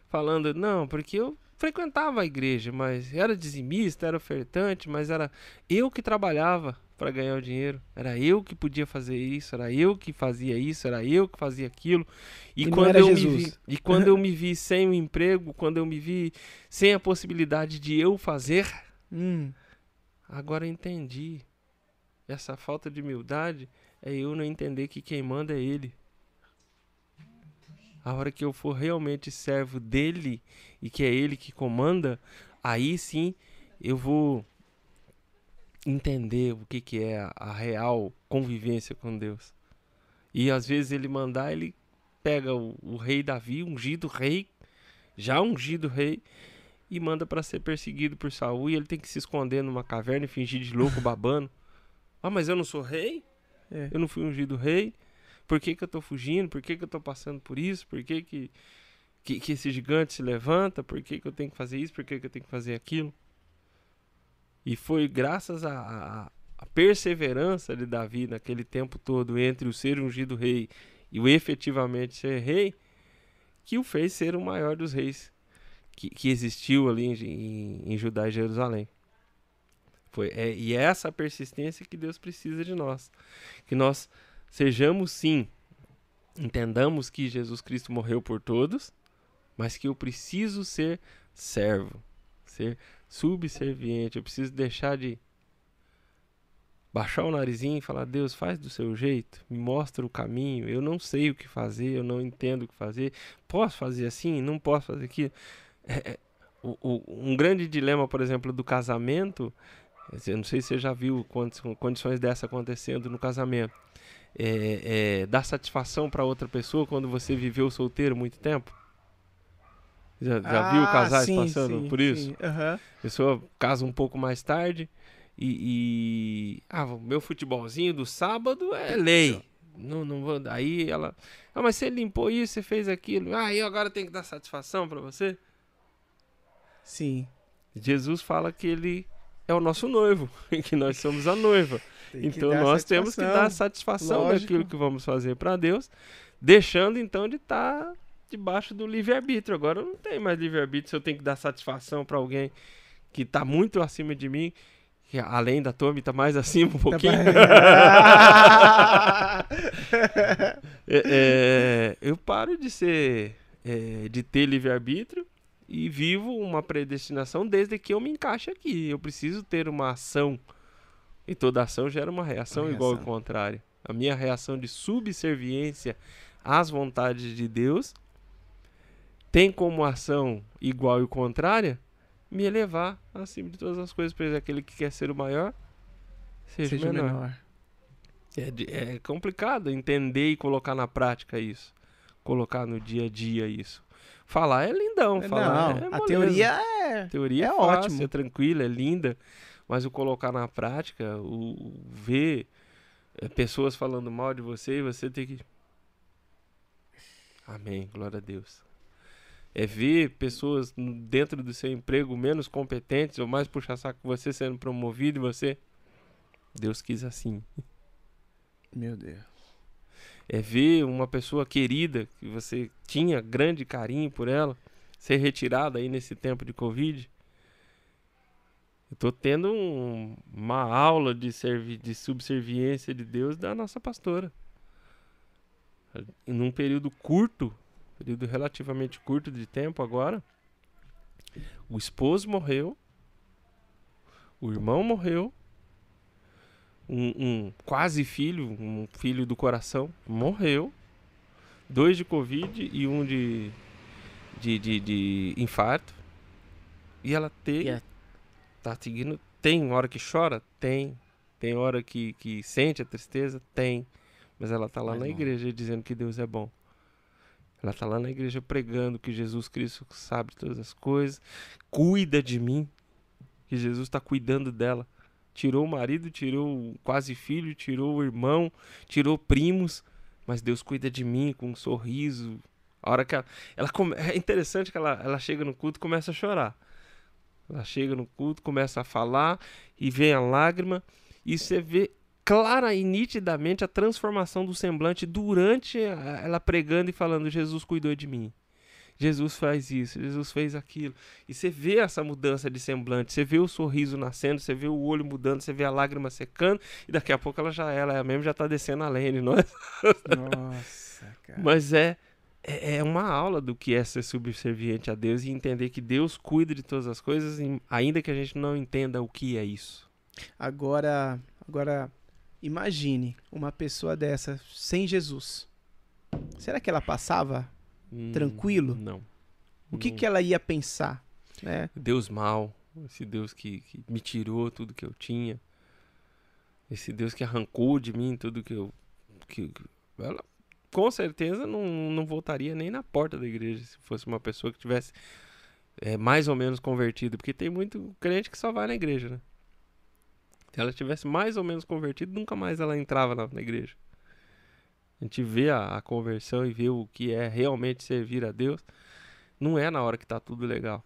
falando, não, porque eu frequentava a igreja, mas era dizimista, era ofertante, mas era eu que trabalhava para ganhar o dinheiro. Era eu que podia fazer isso, era eu que fazia isso, era eu que fazia aquilo. E, E quando eu me Jesus. vi, e quando eu <laughs> me vi sem o emprego, quando eu me vi sem a possibilidade de eu fazer, Hum, agora eu entendi. Essa falta de humildade é eu não entender que quem manda é ele. A hora que eu for realmente servo dele e que é ele que comanda, aí sim eu vou entender o que, que é a, real convivência com Deus. E às vezes ele mandar, ele pega o, o rei Davi, ungido rei, já ungido rei, e manda para ser perseguido por Saul e ele tem que se esconder numa caverna e fingir de louco babando. <laughs> Ah, mas eu não sou rei? É. Eu não fui ungido rei? Por que, que eu tô fugindo? Por que, que eu tô passando por isso? Por que, que, que, que esse gigante se levanta? Por que, que eu tenho que fazer isso? Por que, que eu tenho que fazer aquilo? E foi graças à perseverança de Davi naquele tempo todo entre o ser ungido rei e o efetivamente ser rei que o fez ser o maior dos reis que, que existiu ali em, em, em Judá e Jerusalém. Foi, é, e é essa persistência que Deus precisa de nós. Que nós sejamos sim, entendamos que Jesus Cristo morreu por todos, mas que eu preciso ser servo, ser subserviente. Eu preciso deixar de baixar o narizinho e falar: Deus, faz do seu jeito, me mostra o caminho. Eu não sei o que fazer, eu não entendo o que fazer. Posso fazer assim? Não posso fazer aquilo. É, é, o, o, um grande dilema, por exemplo, do casamento. Eu não sei se você já viu condições dessa acontecendo no casamento. É, é, satisfação para outra pessoa quando você viveu solteiro muito tempo? Já, já Ah, viu casais sim, passando sim, por isso? sim. A pessoa casa um pouco mais tarde e, e- ah, o meu futebolzinho do sábado é lei. Não, não vou. Aí ela, ah, mas você limpou isso, você fez aquilo. Ah, eu agora tenho que dar satisfação para você. Sim. Jesus fala que ele é o nosso noivo, <laughs> que nós somos a noiva. Então nós temos que dar satisfação Lógico. daquilo que vamos fazer para Deus, deixando então de estar debaixo do livre-arbítrio. Agora não tem mais livre-arbítrio se eu tenho que dar satisfação para alguém que está muito acima de mim, que além da Tommy está mais <laughs> acima um pouquinho. <laughs> É, é, eu paro de ser, é, de ter livre-arbítrio e vivo uma predestinação desde que eu me encaixe aqui. Eu preciso ter uma ação e toda ação gera uma reação Uma igual ao reação. contrário. A minha reação de subserviência às vontades de Deus tem como ação igual e contrária me elevar acima de todas as coisas, pois aquele que quer ser o maior seja, Seja o menor. menor. É, é complicado entender e colocar na prática isso. Colocar no dia a dia isso. Falar é lindão, falar Não, é a moleza. teoria é. A teoria é é, fácil, ótimo. é tranquila, é linda, mas o colocar na prática, o, o ver é, pessoas falando mal de você e você ter que. Amém, glória a Deus. É ver pessoas dentro do seu emprego menos competentes ou mais puxa-saco que você sendo promovido e você. Deus quis assim. Meu Deus. é ver uma pessoa querida que você tinha grande carinho por ela ser retirada aí nesse tempo de Covid. Eu tô tendo um- uma aula de, de subserviência de Deus da nossa pastora. Em num período curto, período relativamente curto de tempo agora, o esposo morreu, o irmão morreu, um, um quase filho, um filho do coração, morreu. Dois de Covid e um de, de, de, de infarto. E ela tem, é- tá seguindo. Tem hora que chora? Tem. Tem hora que, que sente a tristeza? Tem. Mas ela tá lá Mas na não. igreja dizendo que Deus é bom. Ela tá lá na igreja pregando que Jesus Cristo sabe todas as coisas, cuida de mim, que Jesus está cuidando dela. Tirou o marido, tirou o quase filho, tirou o irmão, tirou primos, mas Deus cuida de mim com um sorriso. A hora que ela, ela come- é interessante que ela, ela chega no culto e começa a chorar. Ela chega no culto, começa a falar e vem a lágrima e você vê clara e nitidamente a transformação do semblante durante ela pregando e falando Jesus cuidou de mim. Jesus faz isso, Jesus fez aquilo. E você vê essa mudança de semblante, você vê o sorriso nascendo, você vê o olho mudando, você vê a lágrima secando, e daqui a pouco ela já ela mesmo já tá descendo a lene, não é? <laughs> Nossa, cara. Mas é, é é uma aula do que é ser subserviente a Deus e entender que Deus cuida de todas as coisas, ainda que a gente não entenda o que é isso. Agora, agora imagine uma pessoa dessa sem Jesus. Será que ela passava? Hum, Tranquilo? Não. O que, Não. que ela ia pensar? Né? Deus mal, esse Deus que, que me tirou tudo que eu tinha, esse Deus que arrancou de mim tudo que eu. Que, ela com certeza não, não voltaria nem na porta da igreja se fosse uma pessoa que tivesse é, mais ou menos convertido, porque tem muito crente que só vai na igreja, né? Se ela tivesse mais ou menos convertido, nunca mais ela entrava na, na igreja. A gente vê a, a conversão e vê o que é realmente servir a Deus, não é na hora que tá tudo legal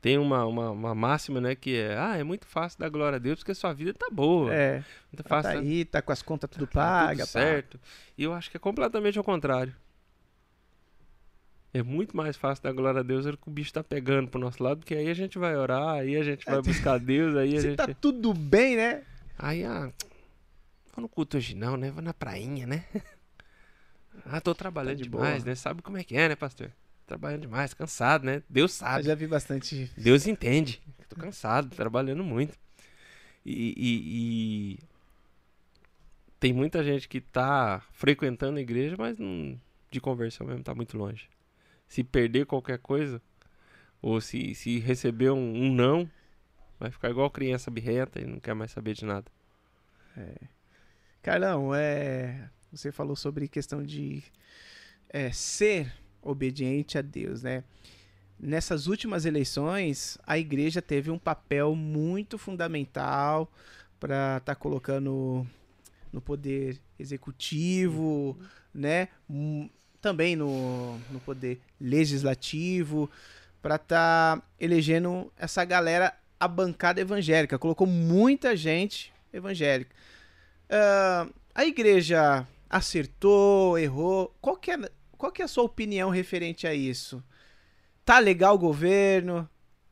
tem uma, uma, uma máxima, né, que é, ah, é muito fácil dar glória a Deus porque sua vida tá boa. É, muito tá fácil, né? aí, tá com as contas tudo Tá paga, tudo pá. certo. E eu acho que é completamente ao contrário. É muito mais fácil dar glória a Deus do que o bicho tá pegando pro nosso lado, porque aí a gente vai orar, aí a gente vai buscar Deus, aí a Se gente... tá tudo bem, né? Aí, ah, vou no culto hoje não, né? Vou na prainha, né? <laughs> ah, tô trabalhando Tá de demais, boa. né? Sabe como é que é, né, pastor? trabalhando demais, cansado, né? Deus Eu sabe. já vi bastante. Deus entende. Tô cansado, trabalhando muito. E, e- e tem muita gente que tá frequentando a igreja, mas não, de conversão mesmo tá muito longe. Se perder qualquer coisa, ou se, se receber um, um não, vai ficar igual criança birrenta e não quer mais saber de nada. Carlão, é, você falou sobre questão de é, ser obediente a Deus, né? Nessas últimas eleições, a igreja teve um papel muito fundamental para estar colocando no poder executivo, né? Também no, no poder legislativo, para estar elegendo essa galera, a bancada evangélica. Colocou muita gente evangélica. Ah, a igreja acertou, errou? Qual que, é, qual que é a sua opinião referente a isso? Tá legal o governo?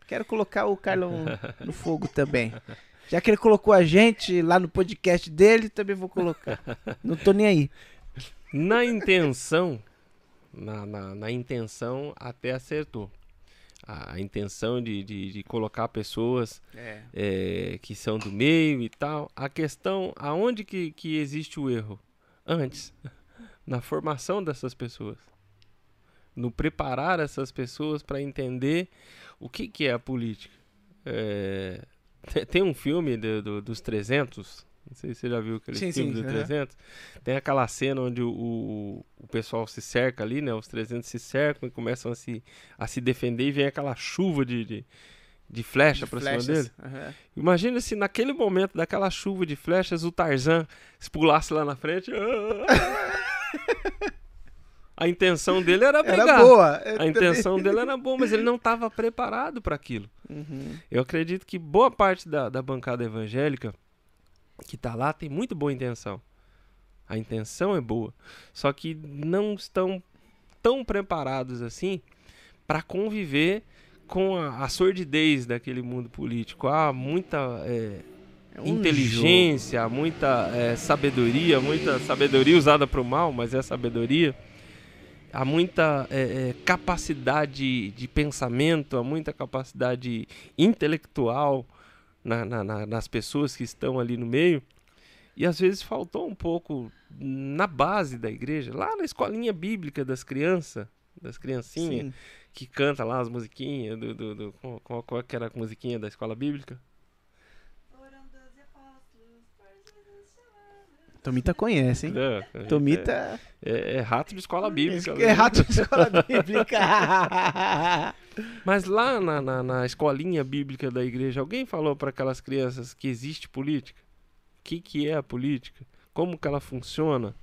Quero colocar o Carlão <laughs> no fogo também. Já que ele colocou a gente lá no podcast dele, também vou colocar. Não tô nem aí. Na intenção, na, na, na intenção até acertou. A, a intenção de, de, de colocar pessoas É. é, que são do meio e tal. A questão, aonde que, que existe o erro? Antes, <laughs> na formação dessas pessoas. No preparar essas pessoas para entender o que, que é a política. É, <laughs> te- tem um filme do- do- dos 300, não sei se você já viu aquele Sim, filme sim, aham. 300. Tem aquela cena onde o, o, o pessoal se cerca ali, né? Os 300 se cercam e começam a se, a se defender e vem aquela chuva de, de, de flecha De pra cima flechas. dele. Aham. Imagina se naquele momento daquela chuva de flechas o Tarzan se pulasse lá na frente. A intenção dele era brigar. Era boa. Eu A também- intenção dele era boa, mas ele não estava preparado para aquilo. Uhum. Eu acredito que boa parte da, da bancada evangélica que tá lá tem muito boa intenção. A intenção é boa. Só que não estão tão preparados assim para conviver com a, a sordidez daquele mundo político. Há muita é, É um inteligência, muita é, sabedoria, muita sabedoria usada para o mal, mas é sabedoria. Há muita é, é, capacidade de pensamento, há muita capacidade intelectual na- na- na- nas pessoas que estão ali no meio. E às vezes faltou um pouco na base da igreja, lá na escolinha bíblica das crianças, das criancinhas, Sim. que canta lá as musiquinhas do, do, do- qual, qual, que era a musiquinha da escola bíblica? Tomita conhece, hein? É, gente Tomita É, é rato de escola bíblica. é né? rato de escola bíblica. <laughs> Mas lá na, na, na escolinha bíblica da igreja, alguém falou para aquelas crianças que existe política? O que, que é a política? Como que ela funciona?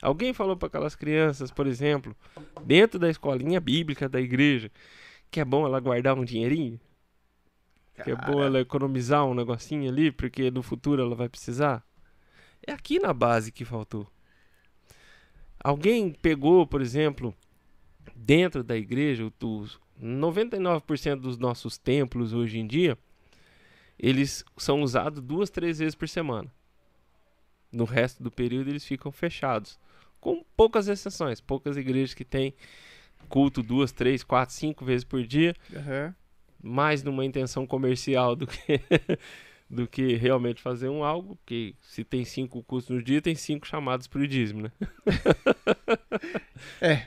Alguém falou para aquelas crianças, por exemplo, dentro da escolinha bíblica da igreja, que é bom ela guardar um dinheirinho? Que é bom ela economizar um negocinho ali, porque no futuro ela vai precisar? É aqui na base que faltou. Alguém pegou, por exemplo, dentro da igreja, os 99% dos nossos templos hoje em dia, eles são usados duas, três vezes por semana. No resto do período eles ficam fechados. Com poucas exceções, poucas igrejas que têm culto duas, três, quatro, cinco vezes por dia, Aham. mais numa intenção comercial do que <laughs> do que realmente fazer um algo, que se tem cinco cultos no dia, tem cinco chamados para o dízimo, né? É.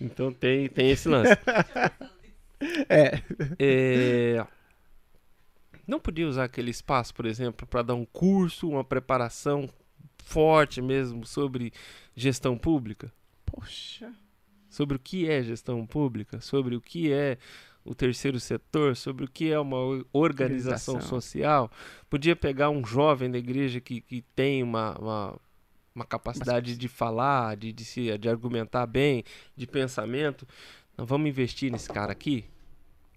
Então tem, tem esse lance. É. É, Não podia usar aquele espaço, por exemplo, para dar um curso, uma preparação forte mesmo sobre gestão pública? Poxa. Sobre o que é gestão pública? Sobre o que é o terceiro setor? Sobre o que é uma or- organização Organização. social? Podia pegar um jovem da igreja que, que tem uma, uma, uma capacidade de falar, de, de, se, de argumentar bem, de pensamento. Nós vamos investir nesse cara aqui?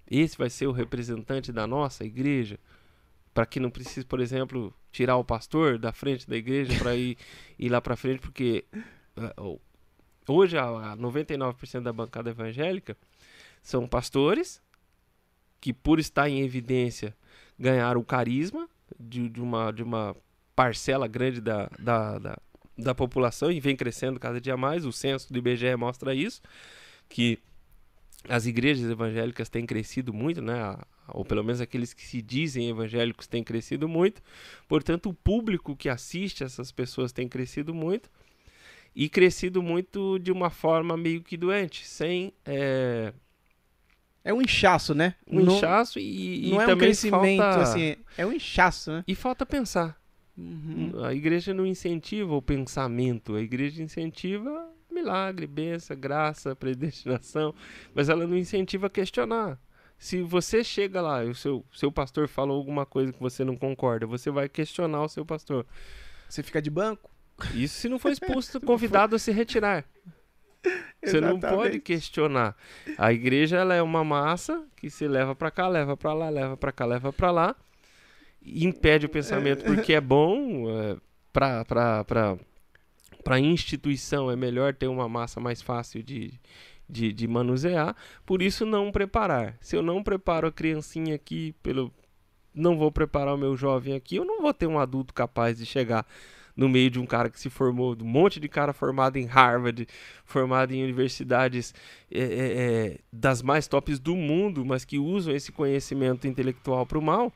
Esse vai ser o representante da nossa igreja? Para que não precise, por exemplo, tirar o pastor da frente da igreja para ir, <laughs> ir lá para frente, porque o- hoje a, a 99% da bancada evangélica são pastores que, por estar em evidência, ganharam o carisma de, de uma, de uma parcela grande da, da, da, da população e vem crescendo cada dia mais. O censo do IBGE mostra isso, que as igrejas evangélicas têm crescido muito, né? Ou pelo menos aqueles que se dizem evangélicos têm crescido muito. Portanto, o público que assiste essas pessoas tem crescido muito. E crescido muito de uma forma meio que doente, sem é, É um inchaço, né? um não, inchaço e, e não é um crescimento, falta, assim, é um inchaço, né? E falta pensar. Uhum. A igreja não incentiva o pensamento, a igreja incentiva milagre, bênção, graça, predestinação, mas ela não incentiva a questionar. Se você chega lá e o seu, seu pastor falou alguma coisa que você não concorda, você vai questionar o seu pastor. Você fica de banco? Isso se não for <laughs> expulso, convidado a se retirar. <laughs> Você não pode questionar. A igreja ela é uma massa que se leva pra cá, leva pra lá, leva pra cá, leva pra lá, impede o pensamento porque é bom é, para para para para instituição é melhor ter uma massa mais fácil de, de, de manusear. Por isso não preparar. Se eu não preparo a criancinha aqui pelo não vou preparar o meu jovem aqui, eu não vou ter um adulto capaz de chegar no meio de um cara que se formou, de um monte de cara formado em Harvard, formado em universidades é, é, é, das mais tops do mundo, mas que usam esse conhecimento intelectual para o mal.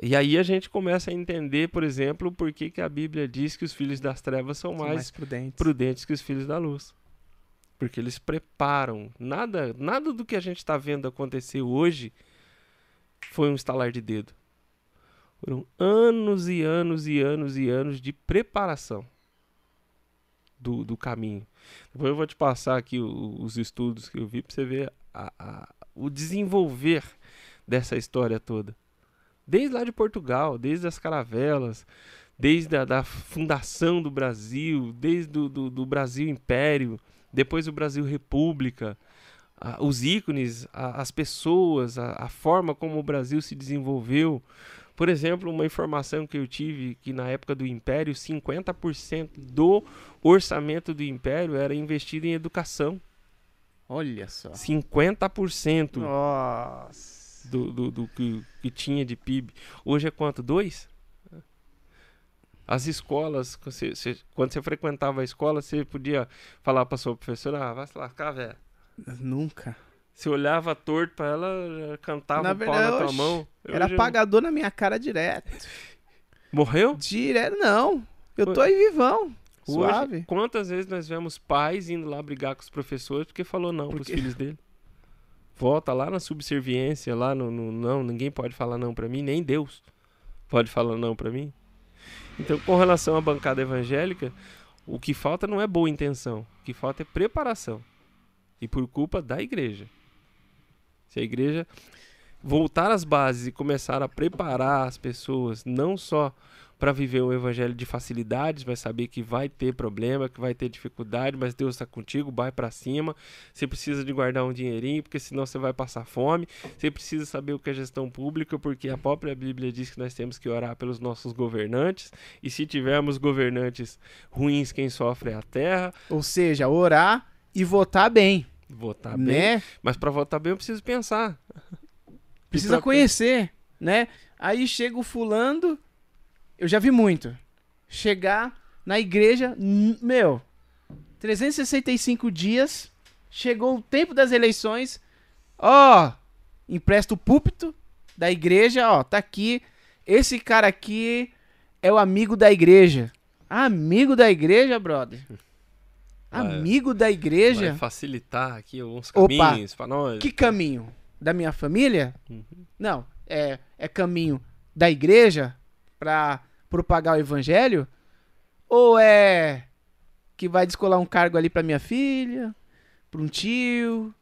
E aí a gente começa a entender, por exemplo, por que, que a Bíblia diz que os filhos das trevas são São mais, mais prudentes. prudentes que os filhos da luz. Porque eles preparam. Nada, nada do que a gente está vendo acontecer hoje foi um estalar de dedo. Foram anos e anos e anos e anos de preparação do, do caminho. Depois eu vou te passar aqui os estudos que eu vi para você ver a- a- o desenvolver dessa história toda. Desde lá de Portugal, desde as caravelas, desde a da fundação do Brasil, desde do, do, do Brasil Império, depois o Brasil República, a- os ícones, as pessoas, a forma como o Brasil se desenvolveu. Por exemplo, uma informação que eu tive que na época do Império, 50% do orçamento do Império era investido em educação. Olha só. 50% Nossa. do, do, do que, que tinha de PIB. Hoje é quanto? Dois? As escolas, quando você, você- quando você frequentava a escola, você podia falar para sua professora, ah, vai se lascar, velho. Nunca. Você olhava torto pra ela, já cantava Na um pau verdade, na tua mão. Era Hoje- apagador na minha cara direto. Morreu? Direto, não. Eu tô aí vivão. Hoje, Suave. quantas vezes nós vemos pais indo lá brigar com os professores porque falou não pros Porque- filhos dele? Volta lá na subserviência, lá no, no não, ninguém pode falar não pra mim, nem Deus pode falar não pra mim. Então, com relação à bancada evangélica, o que falta não é boa intenção, o que falta é preparação. E por culpa da igreja. Se a igreja voltar às bases e começar a preparar as pessoas, não só para viver um evangelho de facilidades, mas saber que vai ter problema, que vai ter dificuldade, mas Deus está contigo, vai para cima. Você precisa de guardar um dinheirinho, porque senão você vai passar fome. Você precisa saber o que é gestão pública, porque a própria Bíblia diz que nós temos que orar pelos nossos governantes. E se tivermos governantes ruins, quem sofre é a terra. Ou seja, orar e votar bem. Votar bem. né? Mas para votar bem eu preciso pensar. <laughs> Precisa pra- conhecer, né? Aí chega o fulano, eu já vi muito. Chegar na igreja, meu, 365 dias, chegou o tempo das eleições, ó, empresta o púlpito da igreja, ó, tá aqui, esse cara aqui é o amigo da igreja. Amigo da igreja, brother? <laughs> Amigo da igreja? Vai facilitar aqui alguns caminhos para nós. Que caminho? Da minha família? Uhum. Não, é, é caminho da igreja pra propagar o evangelho? Ou é que vai descolar um cargo ali pra minha filha, pra um tio?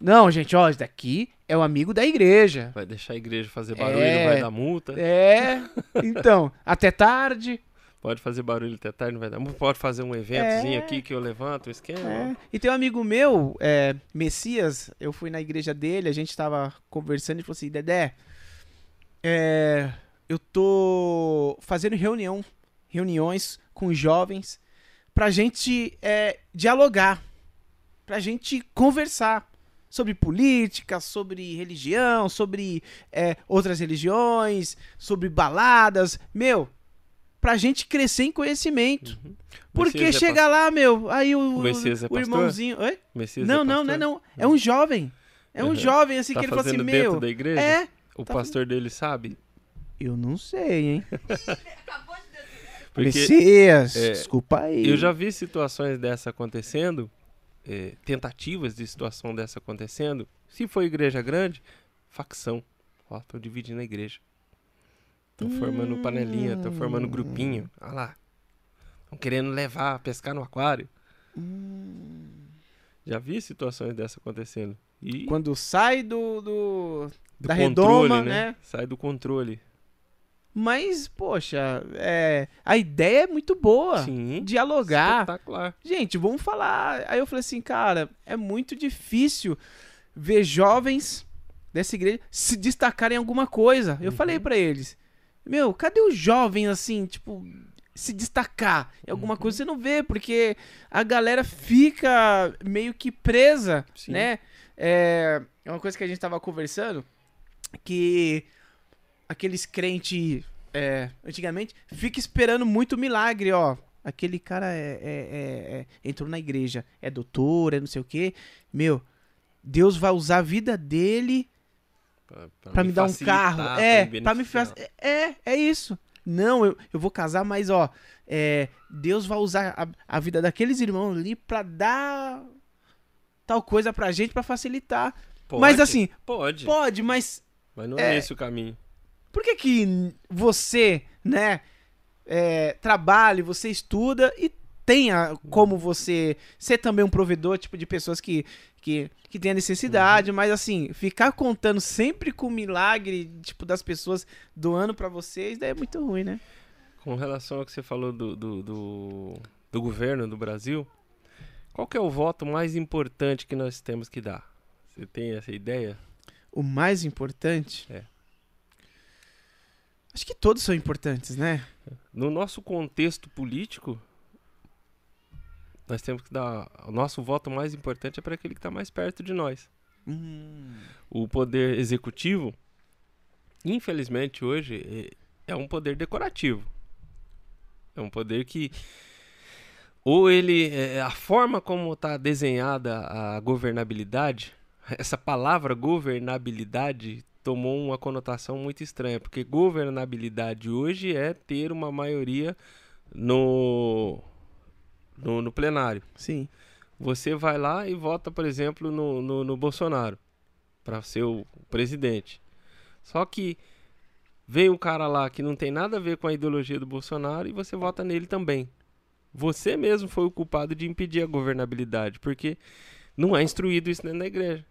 Não, gente, ó, esse daqui é o amigo da igreja. Vai deixar a igreja fazer barulho, É. não vai dar multa. É, então, até tarde. Pode fazer barulho até tarde, não vai dar. Pode fazer um eventozinho É. aqui que eu levanto esquema. É. E tem um amigo meu, é, Messias, eu fui na igreja dele, a gente tava conversando e falou assim, Dedé, é, eu tô fazendo reunião, reuniões com jovens pra gente é, dialogar, pra gente conversar sobre política, sobre religião, sobre é, outras religiões, sobre baladas, meu, pra gente crescer em conhecimento. Uhum. Porque Messias é chega lá, meu, aí o, O Messias é o irmãozinho. Oi? Messias Não, é não, não é não. É um jovem. É um Uhum. jovem assim Tá que ele falou assim, fazendo dentro meu. da igreja? É, O tá pastor dele sabe? eu não sei, hein? Acabou de dizer. Porque Messias, é, desculpa aí. eu já vi situações dessa acontecendo, é, tentativas de situação dessa acontecendo. Se for igreja grande, facção. Ó, tô dividindo a igreja. Tô formando panelinha, tô formando Hum. grupinho. Olha lá. Estão querendo levar, pescar no aquário. Hum. Já vi situações dessa acontecendo. E Quando sai do, do- do da controle, redoma, né? né? Sai do controle. Mas, poxa, é, a ideia é muito boa. Sim. Dialogar. Espetacular. Gente, vamos falar. Aí eu falei assim, cara, é muito difícil ver jovens dessa igreja se destacarem em alguma coisa. Eu Uhum. falei pra eles, meu, cadê os jovens assim, tipo, se destacar em alguma Uhum. coisa? Você não vê, porque a galera fica meio que presa, Sim. né? É, é uma coisa que a gente tava conversando, que aqueles crentes é, antigamente fica esperando muito milagre, ó. Aquele cara é, é- é- é- entrou na igreja, é doutor, é não sei o quê. Meu, Deus vai usar a vida dele Pra, pra me dar um carro. É, me pra me. É, é isso. Não, eu, eu vou casar, mas ó, é, Deus vai usar a, a vida daqueles irmãos ali pra dar tal coisa pra gente pra facilitar. Pode, Mas assim, Pode. pode, mas Mas não é- é esse o caminho. por que que você, né, é, trabalha, você estuda e tenha como você ser também um provedor, tipo, de pessoas que, que, que tem a necessidade, mas assim, ficar contando sempre com o milagre, tipo, das pessoas doando pra vocês, daí é muito ruim, né? Com relação ao que você falou do, do, do, do governo do Brasil, qual é o voto mais importante que nós temos que dar? Você tem essa ideia? O mais importante... É. Acho que todos são importantes, né? No nosso contexto político, nós temos que dar. O nosso voto mais importante é para aquele que está mais perto de nós. Hum, O poder executivo, infelizmente hoje, é é um poder decorativo. É um poder que ou ele é, a forma como está desenhada a governabilidade, essa palavra governabilidade tomou uma conotação muito estranha, porque governabilidade hoje é ter uma maioria no no, no plenário. sim. Você vai lá e vota, por exemplo, no, no, no Bolsonaro para ser o presidente. Só que vem um cara lá que não tem nada a ver com a ideologia do Bolsonaro e você vota nele também. Você mesmo foi o culpado de impedir a governabilidade, porque não é instruído isso dentro da igreja.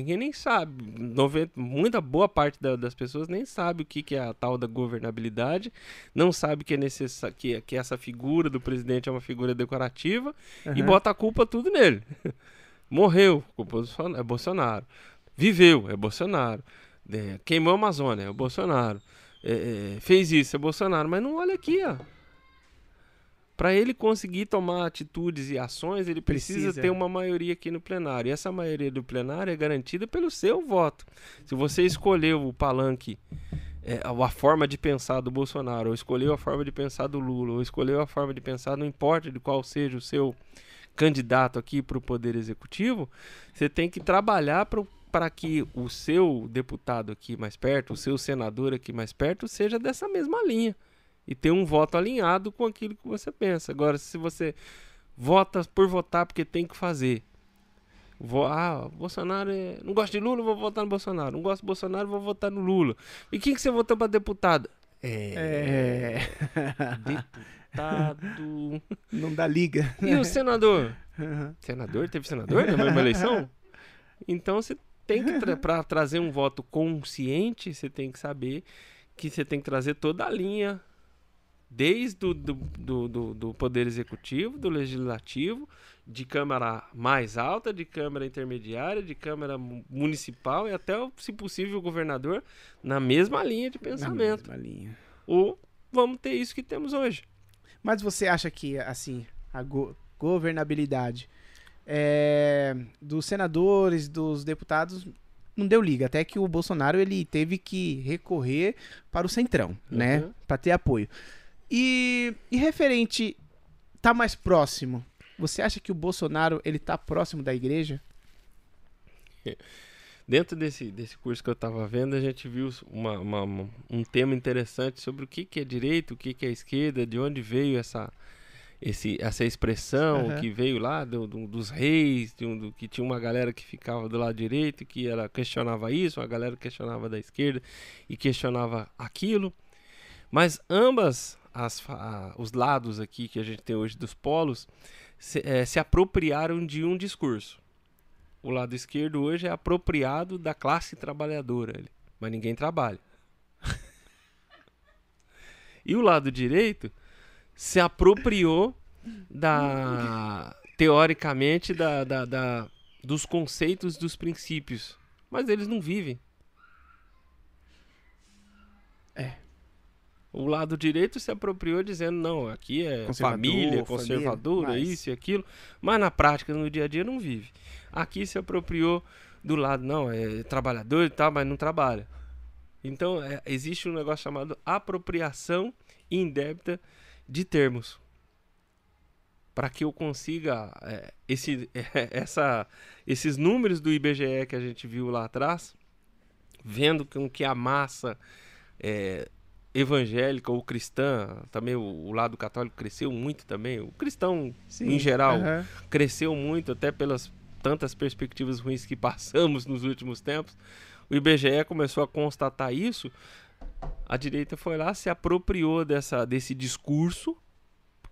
Ninguém nem sabe. Noven- muita boa parte da- das pessoas nem sabe o que, que é a tal da governabilidade, não sabe que, é necessa que, que essa figura do presidente é uma figura decorativa e Aham. bota a culpa tudo nele. <laughs> Morreu, é Bolsonaro. Viveu, é Bolsonaro. É, queimou a Amazônia, é o Bolsonaro. É, é, fez isso, é Bolsonaro. Mas não olha aqui, ó. Para ele conseguir tomar atitudes e ações, ele precisa, Precisa. ter uma maioria aqui no plenário. E essa maioria do plenário é garantida pelo seu voto. Se você escolheu o palanque, é, a forma de pensar do Bolsonaro, ou escolheu a forma de pensar do Lula, ou escolheu a forma de pensar, não importa de qual seja o seu candidato aqui para o Poder Executivo, você tem que trabalhar para que o seu deputado aqui mais perto, o seu senador aqui mais perto, seja dessa mesma linha. E ter um voto alinhado com aquilo que você pensa. Agora, se você vota por votar porque tem que fazer. Vo ah, Bolsonaro é... Não gosto de Lula, vou votar no Bolsonaro. Não gosto do Bolsonaro, vou votar no Lula. E quem que você votou para deputado? É. <laughs> Deputado. Não dá liga. E o senador? Aham. Senador? Teve senador na mesma eleição? Então você tem que, tra para trazer um voto consciente, você tem que saber que você tem que trazer toda a linha, desde o do, do, do, do Poder Executivo, do Legislativo, de Câmara mais alta, de Câmara intermediária, de Câmara mu- Municipal e até, se possível, o governador, na mesma linha de pensamento. Na mesma linha. Ou vamos ter isso que temos hoje. Mas você acha que, assim, a go- governabilidade é, dos senadores, dos deputados, não deu liga. Até que o Bolsonaro ele teve que recorrer para o Centrão, né? Uhum. Para ter apoio. E, e referente, tá mais próximo. Você acha que o Bolsonaro ele tá próximo da igreja? Dentro desse, desse curso que eu estava vendo, a gente viu uma- uma- uma- um tema interessante sobre o que, que é direito, o que, que é esquerda, de onde veio essa, esse, essa expressão Aham. que veio lá do- do- dos reis, de um- do- que tinha uma galera que ficava do lado direito, que ela questionava isso, uma galera questionava da esquerda e questionava aquilo. Mas ambas as, a- os lados aqui que a gente tem hoje dos polos se, eh, se apropriaram de um discurso. O lado esquerdo hoje é apropriado da classe trabalhadora, mas ninguém trabalha. <laughs> e o lado direito se apropriou da teoricamente da, da- da- dos conceitos dos princípios, mas eles não vivem. É. O lado direito se apropriou dizendo não, aqui é Conservador, família, família, conservadora, mas- isso e aquilo, mas na prática, no dia a dia, não vive. Aqui se apropriou do lado, não, é trabalhador e tal, mas não trabalha. Então, é, existe um negócio chamado apropriação indébita de termos. Para que eu consiga é, esse, <laughs> essa, esses números do IBGE que a gente viu lá atrás, vendo com que a massa é, evangélica ou cristã, também o, o lado católico cresceu muito também, o cristão em geral Aham. cresceu muito, até pelas tantas perspectivas ruins que <laughs> passamos nos últimos tempos. O IBGE começou a constatar isso. A direita foi lá, se apropriou dessa, desse discurso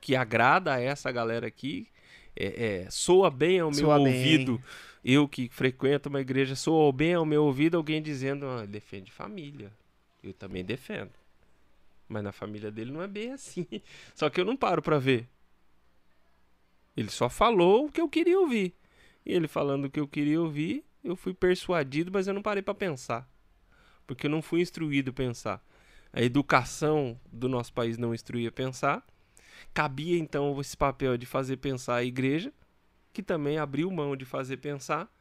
que agrada a essa galera aqui. É, é, soa bem ao meu Soa bem. ouvido. Eu que frequento uma igreja, soa bem ao meu ouvido alguém dizendo: ah, defende família. Eu também defendo. Mas na família dele não é bem assim. <laughs> Só que eu não paro pra ver. Ele só falou o que eu queria ouvir. E ele falando o que eu queria ouvir, eu fui persuadido, mas eu não parei para pensar. Porque eu não fui instruído a pensar. A educação do nosso país não instruía a pensar. Cabia então esse papel de fazer pensar a igreja, que também abriu mão de fazer pensar,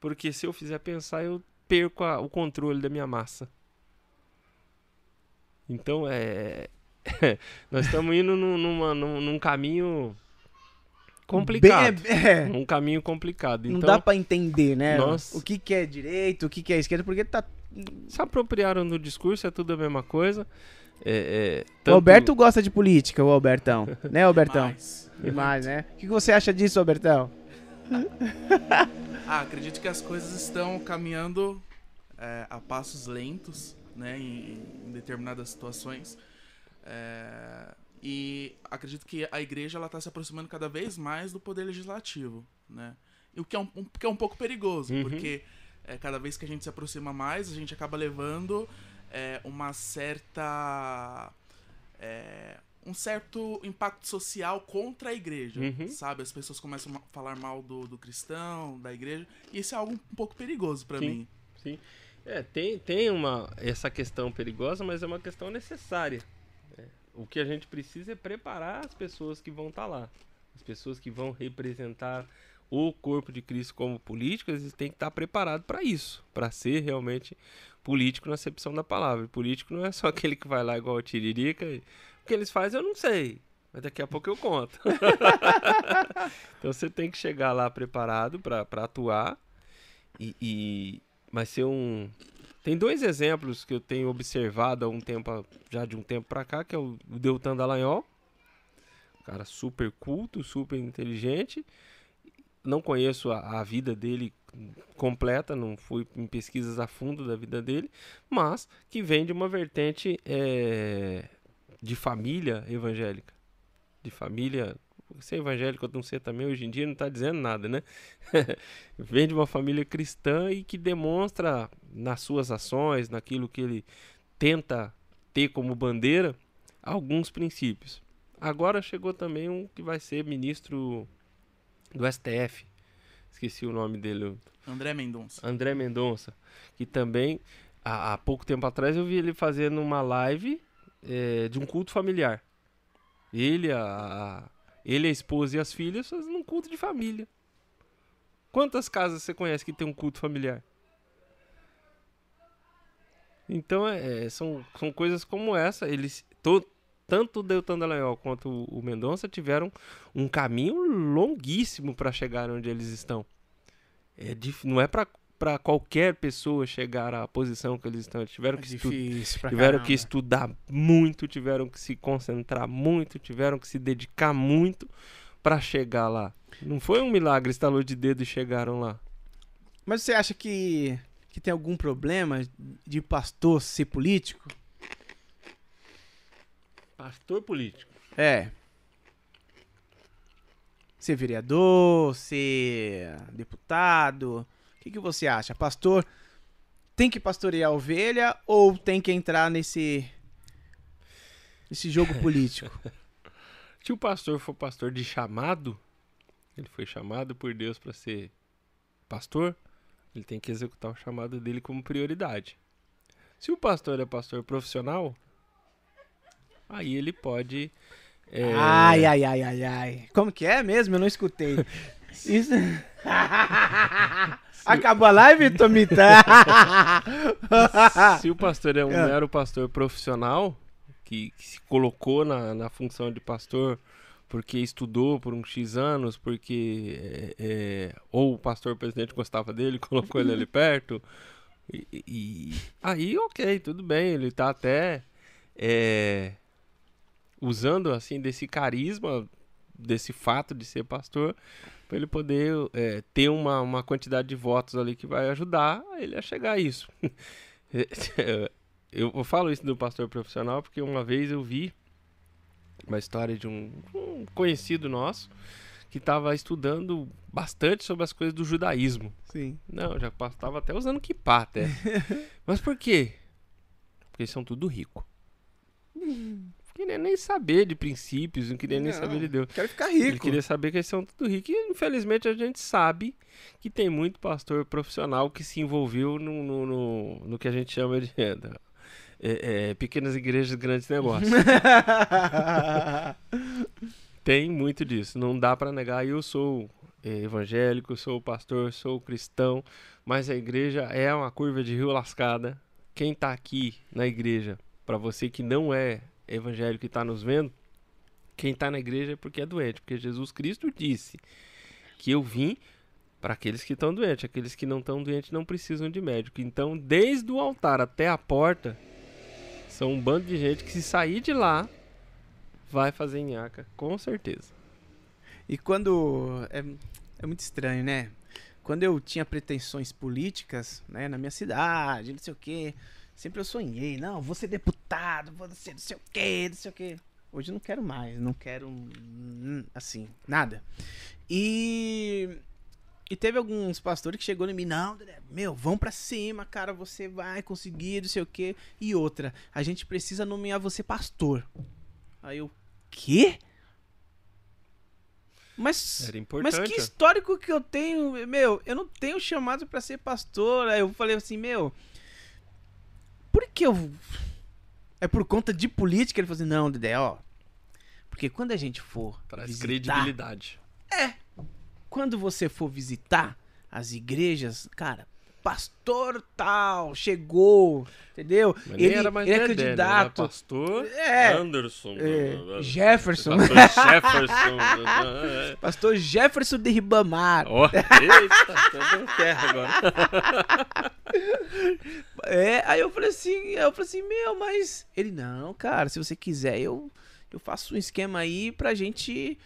porque se eu fizer pensar, eu perco a- o controle da minha massa. Então é. <laughs> Nós estamos indo num, numa- num- num caminho complicado. Bem, é, Um caminho complicado. não Então, dá pra entender, né? Nossa. O que, que é direito, o que, que é esquerda, porque tá. se apropriaram do discurso, é tudo a mesma coisa. É, é, O tanto- Alberto gosta de política, o Albertão. <laughs> né, Albertão? Mas, Demais, né? O que, que você acha disso, Albertão? <laughs> ah, acredito que as coisas estão caminhando é, a passos lentos, né, em, em determinadas situações. É, e acredito que a igreja ela está se aproximando cada vez mais do poder legislativo, né? E o que é um, um- que é um pouco perigoso, Uhum. porque é, cada vez que a gente se aproxima mais, a gente acaba levando é, uma certa é, um certo impacto social contra a igreja, Uhum. sabe? As pessoas começam a falar mal do, do cristão, da igreja, e isso é algo um pouco perigoso para mim. Sim. É, tem, tem uma, essa questão perigosa, mas é uma questão necessária. É, o que a gente precisa é preparar as pessoas que vão estar lá. As pessoas que vão representar o corpo de Cristo como políticos, eles têm que estar preparados para isso, para ser realmente político na acepção da palavra. Político não é só <laughs> aquele que vai lá igual o Tiririca. e- O que eles fazem eu não sei, mas daqui a pouco eu conto. <laughs> então você tem que chegar lá preparado para atuar e, e vai ser um tem dois exemplos que eu tenho observado há um tempo já de um tempo para cá que é o Deltan Dallagnol um cara super culto super inteligente. Não conheço a, a vida dele completa não fui em pesquisas a fundo da vida dele mas que vem de uma vertente eh, de família evangélica. De família ser evangélico ou não ser também hoje em dia não está dizendo nada né <laughs> vem de uma família cristã e que demonstra nas suas ações, naquilo que ele tenta ter como bandeira, alguns princípios. Agora chegou também um que vai ser ministro do STF. Esqueci o nome dele, André Mendonça. André Mendonça, que também há, há pouco tempo atrás eu vi ele fazendo uma live eh, de um culto familiar. Ele, a- ele, a esposa e as filhas fazendo um culto de família. Quantas casas você conhece que tem um culto familiar? Então, é, são, são coisas como essa. Eles, to, tanto o Deltan Dallagnol quanto o, o Mendonça tiveram um caminho longuíssimo para chegar onde eles estão. É, não é para qualquer pessoa chegar à posição que eles estão. Eles tiveram É que estu- tiveram que estudar muito, tiveram que se concentrar muito, tiveram que se dedicar muito para chegar lá. Não foi um milagre, estalou de dedo e chegaram lá. Mas você acha que, que tem algum problema de pastor ser político? Pastor político. É. Ser vereador, ser deputado. O que, que você acha? Pastor tem que pastorear a ovelha ou tem que entrar nesse. nesse jogo político? <laughs> Se o pastor for pastor de chamado, ele foi chamado por Deus para ser pastor, ele tem que executar o chamado dele como prioridade. Se o pastor é pastor profissional, aí ele pode. é, Ai, ai, ai, ai, ai. Como que é mesmo? Eu não escutei. <laughs> Isso. <laughs> Acabou a live, Tomita? Se o pastor é um É. mero pastor profissional, que, que se colocou na, na função de pastor porque estudou por uns X anos, porque é, é, ou o pastor presidente gostava dele, <laughs> colocou ele ali perto. E, e- aí, ok, tudo bem, ele tá até é, usando assim desse carisma, desse fato de ser pastor, para ele poder é, ter uma, uma quantidade de votos ali que vai ajudar ele a chegar a isso. <laughs> eu, falo isso do pastor profissional porque uma vez eu vi uma história de um, um conhecido nosso que estava estudando bastante sobre as coisas do judaísmo. Sim. Não, já estava até usando kippah até. <laughs> Mas por quê? Porque eles são tudo rico. <laughs> Não queria nem saber de princípios, não queria nem Não, saber de Deus. Quero ficar Ele rico. queria saber que eles são tudo ricos. E infelizmente a gente sabe que tem muito pastor profissional que se envolveu no, no, no, no que a gente chama de é, é, pequenas igrejas, grandes negócios. <laughs> tem muito disso. Não dá pra negar. Eu sou é, evangélico, sou pastor, sou cristão, mas a igreja é uma curva de rio lascada. Quem tá aqui na igreja, pra você que não é evangélico e tá nos vendo, quem tá na igreja é porque é doente, porque Jesus Cristo disse que eu vim para aqueles que estão doentes, aqueles que não estão doentes não precisam de médico. Então, desde o altar até a porta, são um bando de gente que se sair de lá vai fazer nhaca, com certeza. E quando. É, é muito estranho, né? Quando eu tinha pretensões políticas, né, na minha cidade, não sei o quê, sempre eu sonhei, não, vou ser deputado, vou ser não sei o quê, não sei o quê. Hoje eu não quero mais, não quero, assim, nada. E. E teve alguns pastores que chegou em mim, não, meu, vão pra cima, cara, você vai conseguir, não sei o quê. E outra, a gente precisa nomear você pastor. Aí eu, quê? Mas mas que histórico que eu tenho, meu, eu não tenho chamado pra ser pastor. Aí eu falei assim, meu, por que eu é por conta de política? Ele falou assim, não, Dedé, ó. Porque quando a gente for Traz visitar, credibilidade. quando você for visitar as igrejas, cara, pastor tal chegou, entendeu? Mas nem era mais ele é né? Era candidato. pastor É, Anderson. é, Jefferson, Pastor Jefferson. <laughs> é. pastor Jefferson de Ribamar. Ó, eita, <laughs> dando terra agora. <laughs> É, aí eu falei assim, eu falei assim, meu, mas ele não, cara, se você quiser, eu eu faço um esquema aí pra gente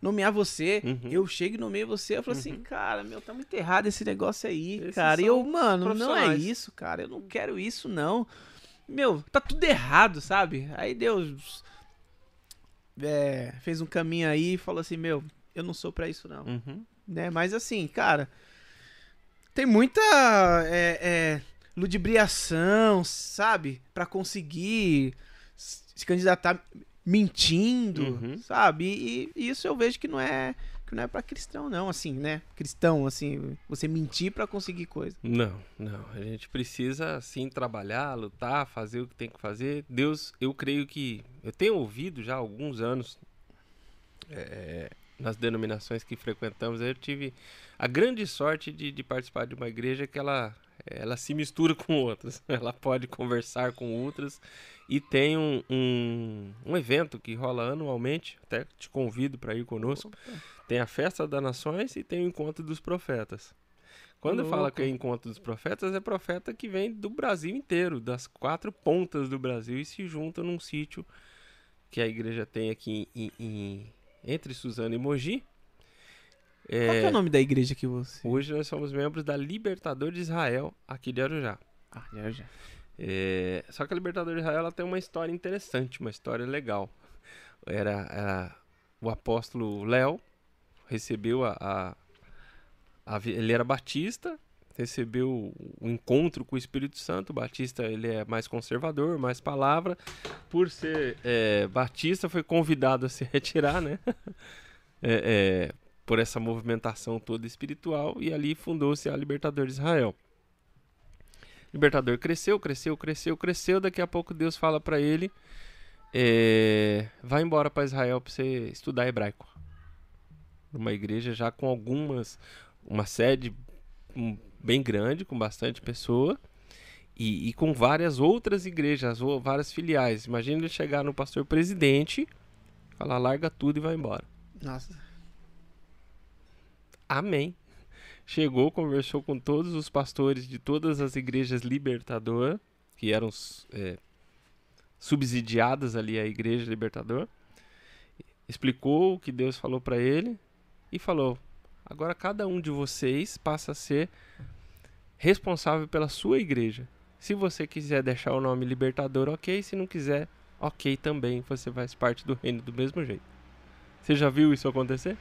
nomear você. Uhum. Eu chego e nomeio você. Eu falei assim, cara, meu, tá muito errado esse negócio aí, Esses cara. E eu, mano, não é isso, cara. Eu não quero isso, não. Meu, tá tudo errado, sabe? Aí Deus é, fez um caminho aí e falou assim, meu, eu não sou pra isso, não Uhum. né? Mas assim, cara, tem muita é, é, ludibriação, sabe? Pra conseguir se candidatar mentindo, Uhum. sabe? E, e isso eu vejo que não é que não é para cristão não, assim, né? Cristão, assim, você mentir pra conseguir coisa. Não, não. A gente precisa sim trabalhar, lutar, fazer o que tem que fazer. Deus, eu creio que. Eu tenho ouvido já há alguns anos é, nas denominações que frequentamos. Eu tive a grande sorte de, de participar de uma igreja que ela ela se mistura <laughs> com outras. Ela pode conversar com outras. E tem um, um, um evento que rola anualmente, até te convido para ir conosco. Tem a Festa das Nações e tem o Encontro dos Profetas. Quando Louco. fala que é Encontro dos Profetas, é profeta que vem do Brasil inteiro, das quatro pontas do Brasil, e se junta num sítio que a igreja tem aqui em, em- entre Suzano e Mogi. Qual que é o nome da igreja que você. Hoje nós somos membros da Libertador de Israel, aqui de Arujá. Ah, já, já. É, só que a Libertador de Israel ela tem uma história interessante, uma história legal. Era, era o apóstolo Léo, recebeu a, a- a Ele era batista, recebeu o encontro com o Espírito Santo. O batista ele é mais conservador, mais palavra. Por ser é, batista, foi convidado a se <laughs> retirar, né? É, é, por essa movimentação toda espiritual. E ali fundou-se a Libertador de Israel. Libertador cresceu, cresceu, cresceu, cresceu. Daqui a pouco Deus fala para ele: é, vai embora para Israel para você estudar hebraico. Numa igreja já com algumas, uma sede hum, bem grande, com bastante pessoa. E, e com várias outras igrejas, várias filiais. Imagina ele chegar no pastor presidente, falar larga tudo e vai embora. Nossa. Amém. Chegou, conversou com todos os pastores de todas as igrejas Libertador, que eram é, subsidiadas ali à igreja Libertador. Explicou o que Deus falou para ele e falou: agora cada um de vocês passa a ser responsável pela sua igreja. Se você quiser deixar o nome Libertador, ok. Se não quiser, ok também. Você faz parte do reino do mesmo jeito. Você já viu isso acontecer?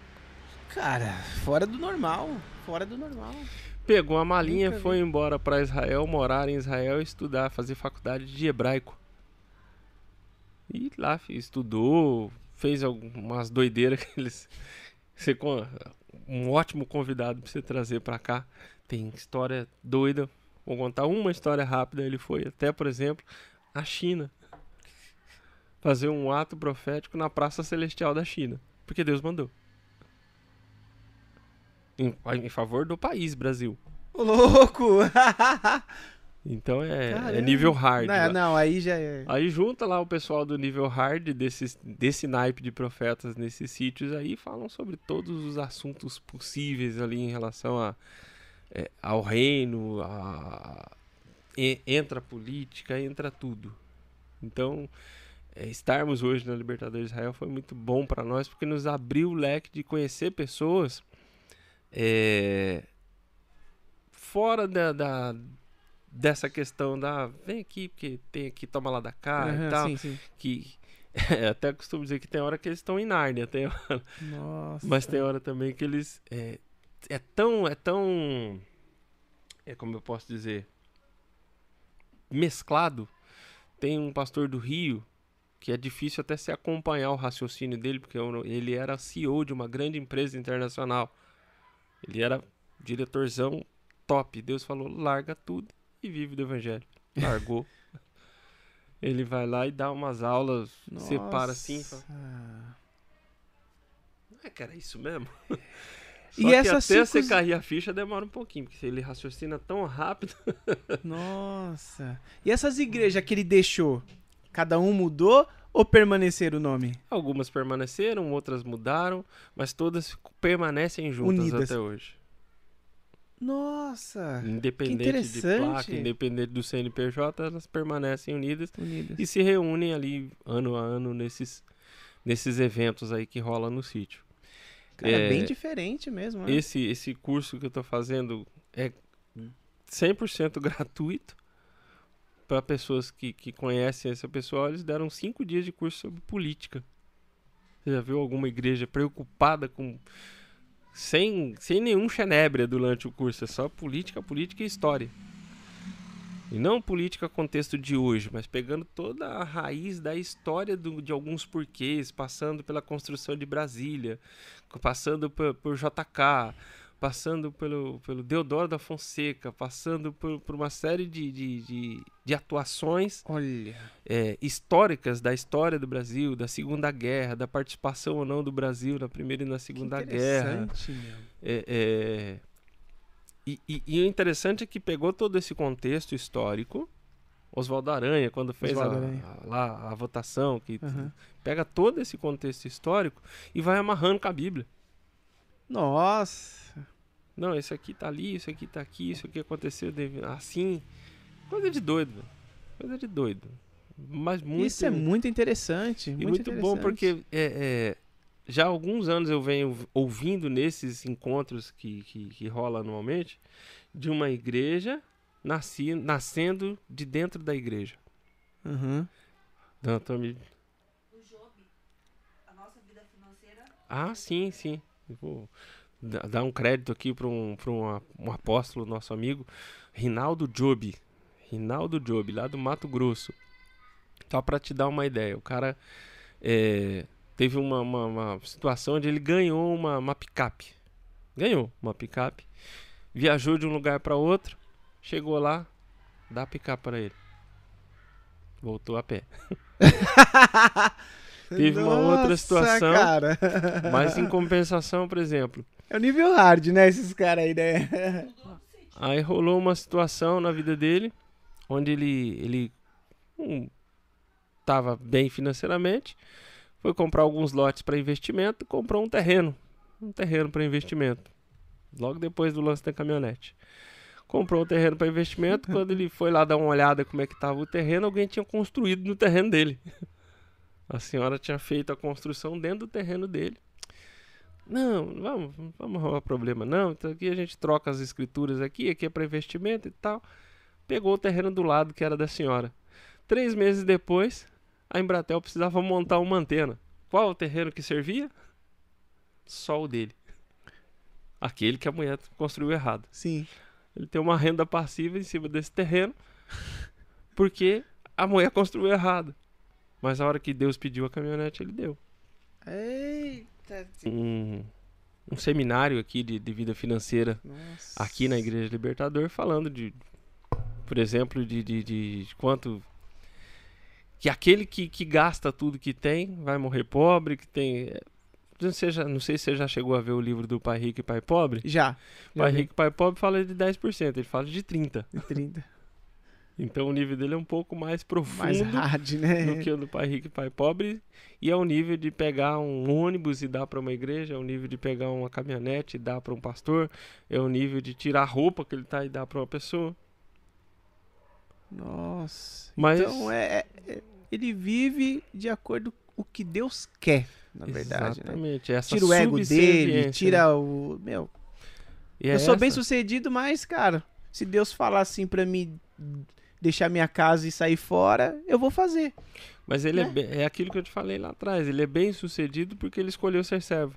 Cara, fora do normal. Fora do normal. Pegou a malinha, Nunca foi embora para Israel, morar em Israel, estudar, fazer faculdade de hebraico. E lá estudou, fez algumas doideiras <laughs> que eles. Você, um ótimo convidado para você trazer para cá. Tem história doida. Vou contar uma história rápida. Ele foi até, por exemplo, a China fazer um ato profético na Praça Celestial da China, porque Deus mandou. Em, em favor do país, Brasil. Ô, louco! <laughs> Então é, é nível hard. não, lá. não, aí já é. Aí junta lá o pessoal do nível hard desses, desse naipe de profetas nesses sítios aí falam sobre todos os assuntos possíveis ali em relação a, é, ao reino, a, e- entra a política, entra tudo. Então é, estarmos hoje na Libertadores de Israel foi muito bom para nós porque nos abriu o leque de conhecer pessoas é, fora da, da- dessa questão da vem aqui porque tem aqui toma lá da cá Aham, e tal Sim, sim. que <laughs> até costumo dizer que tem hora que eles estão em Nárnia tem hora- Nossa. mas tem hora também que eles é, é tão é tão é como eu posso dizer mesclado tem um pastor do Rio que é difícil até se acompanhar o raciocínio dele porque ele era CEO de uma grande empresa internacional ele era diretorzão top Deus falou larga tudo e vive do evangelho <laughs> largou ele vai lá e dá umas aulas separa assim e fala, Nossa. é que era isso mesmo <laughs> E Só que essa até você circun- cair a ficha demora um pouquinho, porque ele raciocina tão rápido. Nossa. E essas <laughs> igrejas que ele deixou, cada um mudou ou permaneceram o nome? Algumas permaneceram, outras mudaram, mas todas permanecem juntas Unidas. até hoje. Nossa. Independente de interessante. placa, independente do CNPJ, elas permanecem unidas Unidas. e se reúnem ali ano a ano nesses, nesses eventos aí que rola no sítio. Cara, É, bem diferente mesmo, né? Esse, esse curso que eu tô fazendo é 100% <laughs> gratuito para pessoas que, que conhecem esse pessoal. Eles deram cinco dias de curso sobre política. Você já viu alguma igreja preocupada com. Sem, sem nenhum xenébria durante o curso? É só política, política e história. E não política contexto de hoje, mas pegando toda a raiz da história do- de alguns porquês, passando pela construção de Brasília, passando por, por JK, passando pelo, pelo Deodoro da Fonseca, passando por, por uma série de, de, de, de atuações é, históricas da história do Brasil, da Segunda Guerra, da participação ou não do Brasil na Primeira e na Segunda Guerra. É, é, E, e- e o interessante é que pegou todo esse contexto histórico. Oswaldo Aranha, quando fez a, Aranha. a- lá a votação, que Aham. pega todo esse contexto histórico e vai amarrando com a Bíblia. Nossa. Não, isso aqui tá ali, isso aqui tá aqui, isso aqui aconteceu deve- assim. Coisa de doido, velho. coisa de doido. Mas muito Isso é muito interessante. E muito, muito bom interessante. porque é, é, já há alguns anos eu venho ouvindo nesses encontros que, que, que rola anualmente de uma igreja nasci, nascendo de dentro da igreja. Uhum. Dona Tomi- O Job, a nossa vida financeira. Ah, sim, sim. Vou da- dar um crédito aqui para um, um, um apóstolo, nosso amigo, Rinaldo Job. Rinaldo Job, lá do Mato Grosso. Só para te dar uma ideia, o cara é, teve uma, uma, uma situação onde ele ganhou uma, uma picape. Ganhou uma picape. Viajou de um lugar para outro. Chegou lá, dá picape para ele. Voltou a pé. <laughs> Teve uma outra Nossa, situação, Cara. Mas em compensação, por exemplo, É o nível hard, né? Esses caras aí, né? Aí rolou uma situação na vida dele onde ele ele hum, tava bem financeiramente, foi comprar alguns lotes para investimento, comprou um terreno, um terreno para investimento. Logo depois do lance da caminhonete. Comprou um terreno para investimento, quando ele foi lá dar uma olhada como é que tava o terreno, alguém tinha construído no terreno dele. A senhora tinha feito a construção dentro do terreno dele. Não, vamos, vamos arrumar problema não. Então aqui a gente troca as escrituras aqui, aqui é para investimento e tal. Pegou o terreno do lado que era da senhora. Três meses depois, a Embratel precisava montar uma antena. Qual o terreno que servia? Só o dele. Aquele que a mulher construiu errado. Sim. Ele tem uma renda passiva em cima desse terreno, porque a mulher construiu errado. Mas a hora que Deus pediu a caminhonete, ele deu. Eita. Um, um seminário aqui de, de vida financeira Nossa. aqui na Igreja Libertador falando de, por exemplo, de, de, de quanto que aquele que, que gasta tudo que tem vai morrer pobre, que tem não não sei se você já chegou a ver o livro do Pai Rico e Pai Pobre. Já. já Pai vi. Rico e Pai Pobre fala de 10%, ele fala de 30%. 30. Então o nível dele é um pouco mais profundo Mais hard, né? do que o do Pai Rico e Pai Pobre. E é o nível de pegar um ônibus e dar para uma igreja, é o nível de pegar uma caminhonete e dar para um pastor, é o nível de tirar a roupa que ele tá e dar para uma pessoa. Nossa. Mas- Então é, é- ele vive de acordo com o que Deus quer, na verdade, né? Exatamente. Essa Tira o ego dele, subserviência. tira o. Meu, é eu sou bem sucedido, mas, cara, se Deus falar assim pra mim deixar minha casa e sair fora, eu vou fazer. Mas ele é, né? bem- é aquilo que eu te falei lá atrás. Ele é bem sucedido porque ele escolheu ser servo.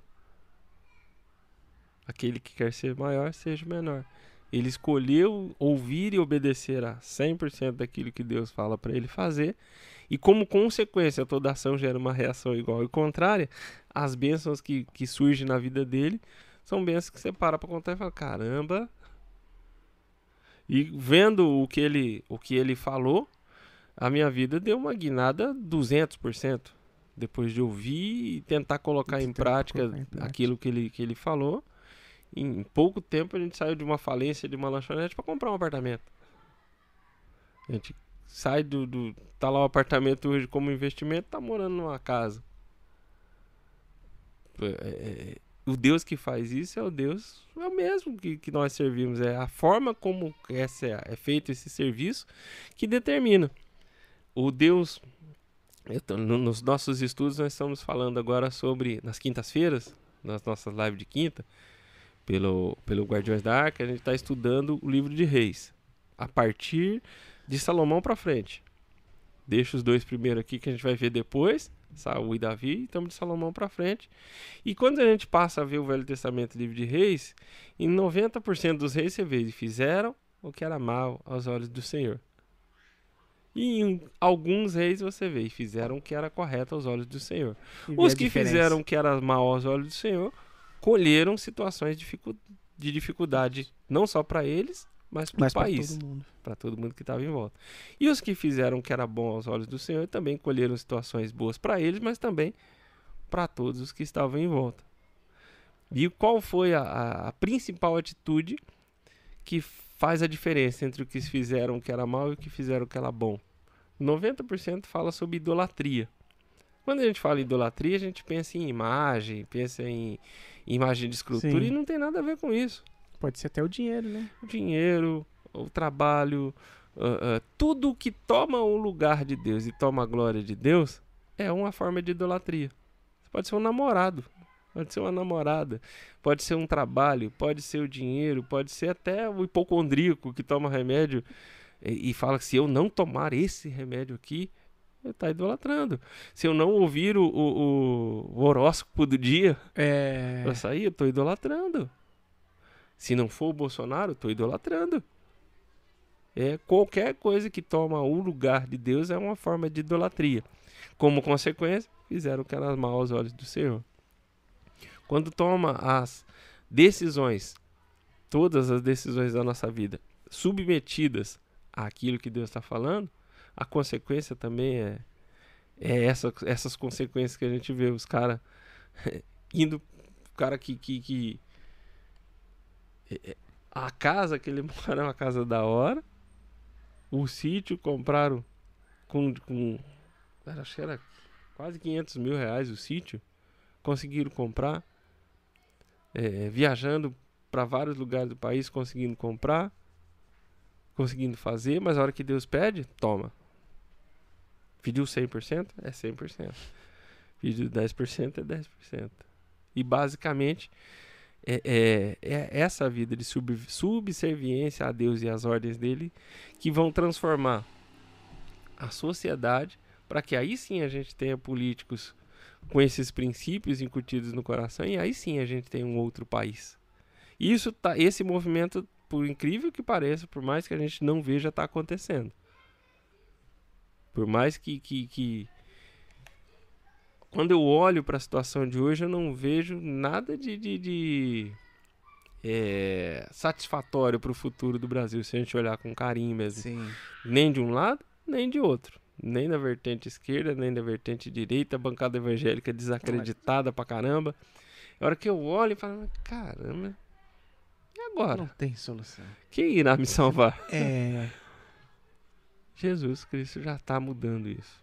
Aquele que quer ser maior, seja menor. Ele escolheu ouvir e obedecer a 100% daquilo que Deus fala para ele fazer. E como consequência, toda ação gera uma reação igual e contrária. As bênçãos que, que surgem na vida dele são bênçãos que você para para contar e fala: caramba. E vendo o que ele, o que ele falou, a minha vida deu uma guinada 200%. Depois de ouvir e tentar colocar em prática colocar em prática. aquilo que ele, que ele falou. Em pouco tempo a gente saiu de uma falência de uma lanchonete para comprar um apartamento. A gente sai do, do. Tá lá o apartamento hoje como investimento, tá morando numa casa. É, é, o Deus que faz isso é o Deus, é o mesmo que, que nós servimos. É a forma como essa, é feito esse serviço que determina. O Deus. eu tô- no- nos nossos estudos, nós estamos falando agora sobre. Nas quintas-feiras, nas nossas lives de quinta, pelo, pelo Guardiões da Arca, a gente está estudando o livro de Reis. A partir de Salomão para frente. Deixa os dois primeiro aqui que a gente vai ver depois. Saul e Davi, e estamos de Salomão para frente. E quando a gente passa a ver o Velho Testamento livro de Reis, em 90% dos reis você vê, fizeram o que era mal aos olhos do Senhor. E em alguns reis você vê, e fizeram o que era correto aos olhos do Senhor. E Os que diferença. fizeram o que era mal aos olhos do Senhor colheram situações de dificuldade, não só para eles, mas para o país para todo mundo que estava em volta. E os que fizeram o que era bom aos olhos do Senhor também colheram situações boas para eles, mas também para todos os que estavam em volta. E qual foi a, a- a principal atitude que faz a diferença entre o que fizeram que era mal e o que fizeram que era bom? 90% fala sobre idolatria. Quando a gente fala em idolatria, a gente pensa em imagem, pensa em imagem de escultura Sim. e não tem nada a ver com isso. Pode ser até o dinheiro, né? O dinheiro, o trabalho, ah, ah, tudo que toma o lugar de Deus e toma a glória de Deus é uma forma de idolatria. Você pode ser um namorado, pode ser uma namorada, pode ser um trabalho, pode ser o dinheiro, pode ser até o hipocondríaco que toma remédio e, e fala que se eu não tomar esse remédio aqui, ele está idolatrando. Se eu não ouvir o, o- o- horóscopo do dia, É. Pra sair, eu tô idolatrando. Se não for o Bolsonaro, tô idolatrando. É qualquer coisa que toma o lugar de Deus é uma forma de idolatria. Como consequência, fizeram que aos olhos do Senhor. Quando toma as decisões, todas as decisões da nossa vida, submetidas àquilo que Deus está falando, a consequência também é, é essa, essas consequências que a gente vê, os caras <laughs> indo o cara que, que, que- a casa que ele <laughs> mora é uma casa da hora. O sítio compraram com, com acho que era quase 500 mil reais o sítio. Conseguiram comprar é, viajando para vários lugares do país conseguindo comprar conseguindo fazer mas a hora que Deus pede toma. Pediu 100% é 100% pediu 10% é 10% e basicamente é, é, é essa vida de sub, subserviência a Deus e às ordens dele que vão transformar a sociedade para que aí sim a gente tenha políticos com esses princípios incutidos no coração e aí sim a gente tem um outro país. Isso tá, esse movimento, por incrível que pareça, por mais que a gente não veja, está acontecendo. Por mais que, que, que quando eu olho para a situação de hoje, eu não vejo nada de, de, de, é, satisfatório para o futuro do Brasil, se a gente olhar com carinho mesmo. Sim. Nem de um lado, nem de outro. Nem da vertente esquerda, nem da vertente direita, a bancada evangélica desacreditada pra caramba. A hora que eu olho e falo, caramba, e agora? Não tem solução. Quem irá me salvar? É. <laughs> Jesus Cristo já está mudando isso.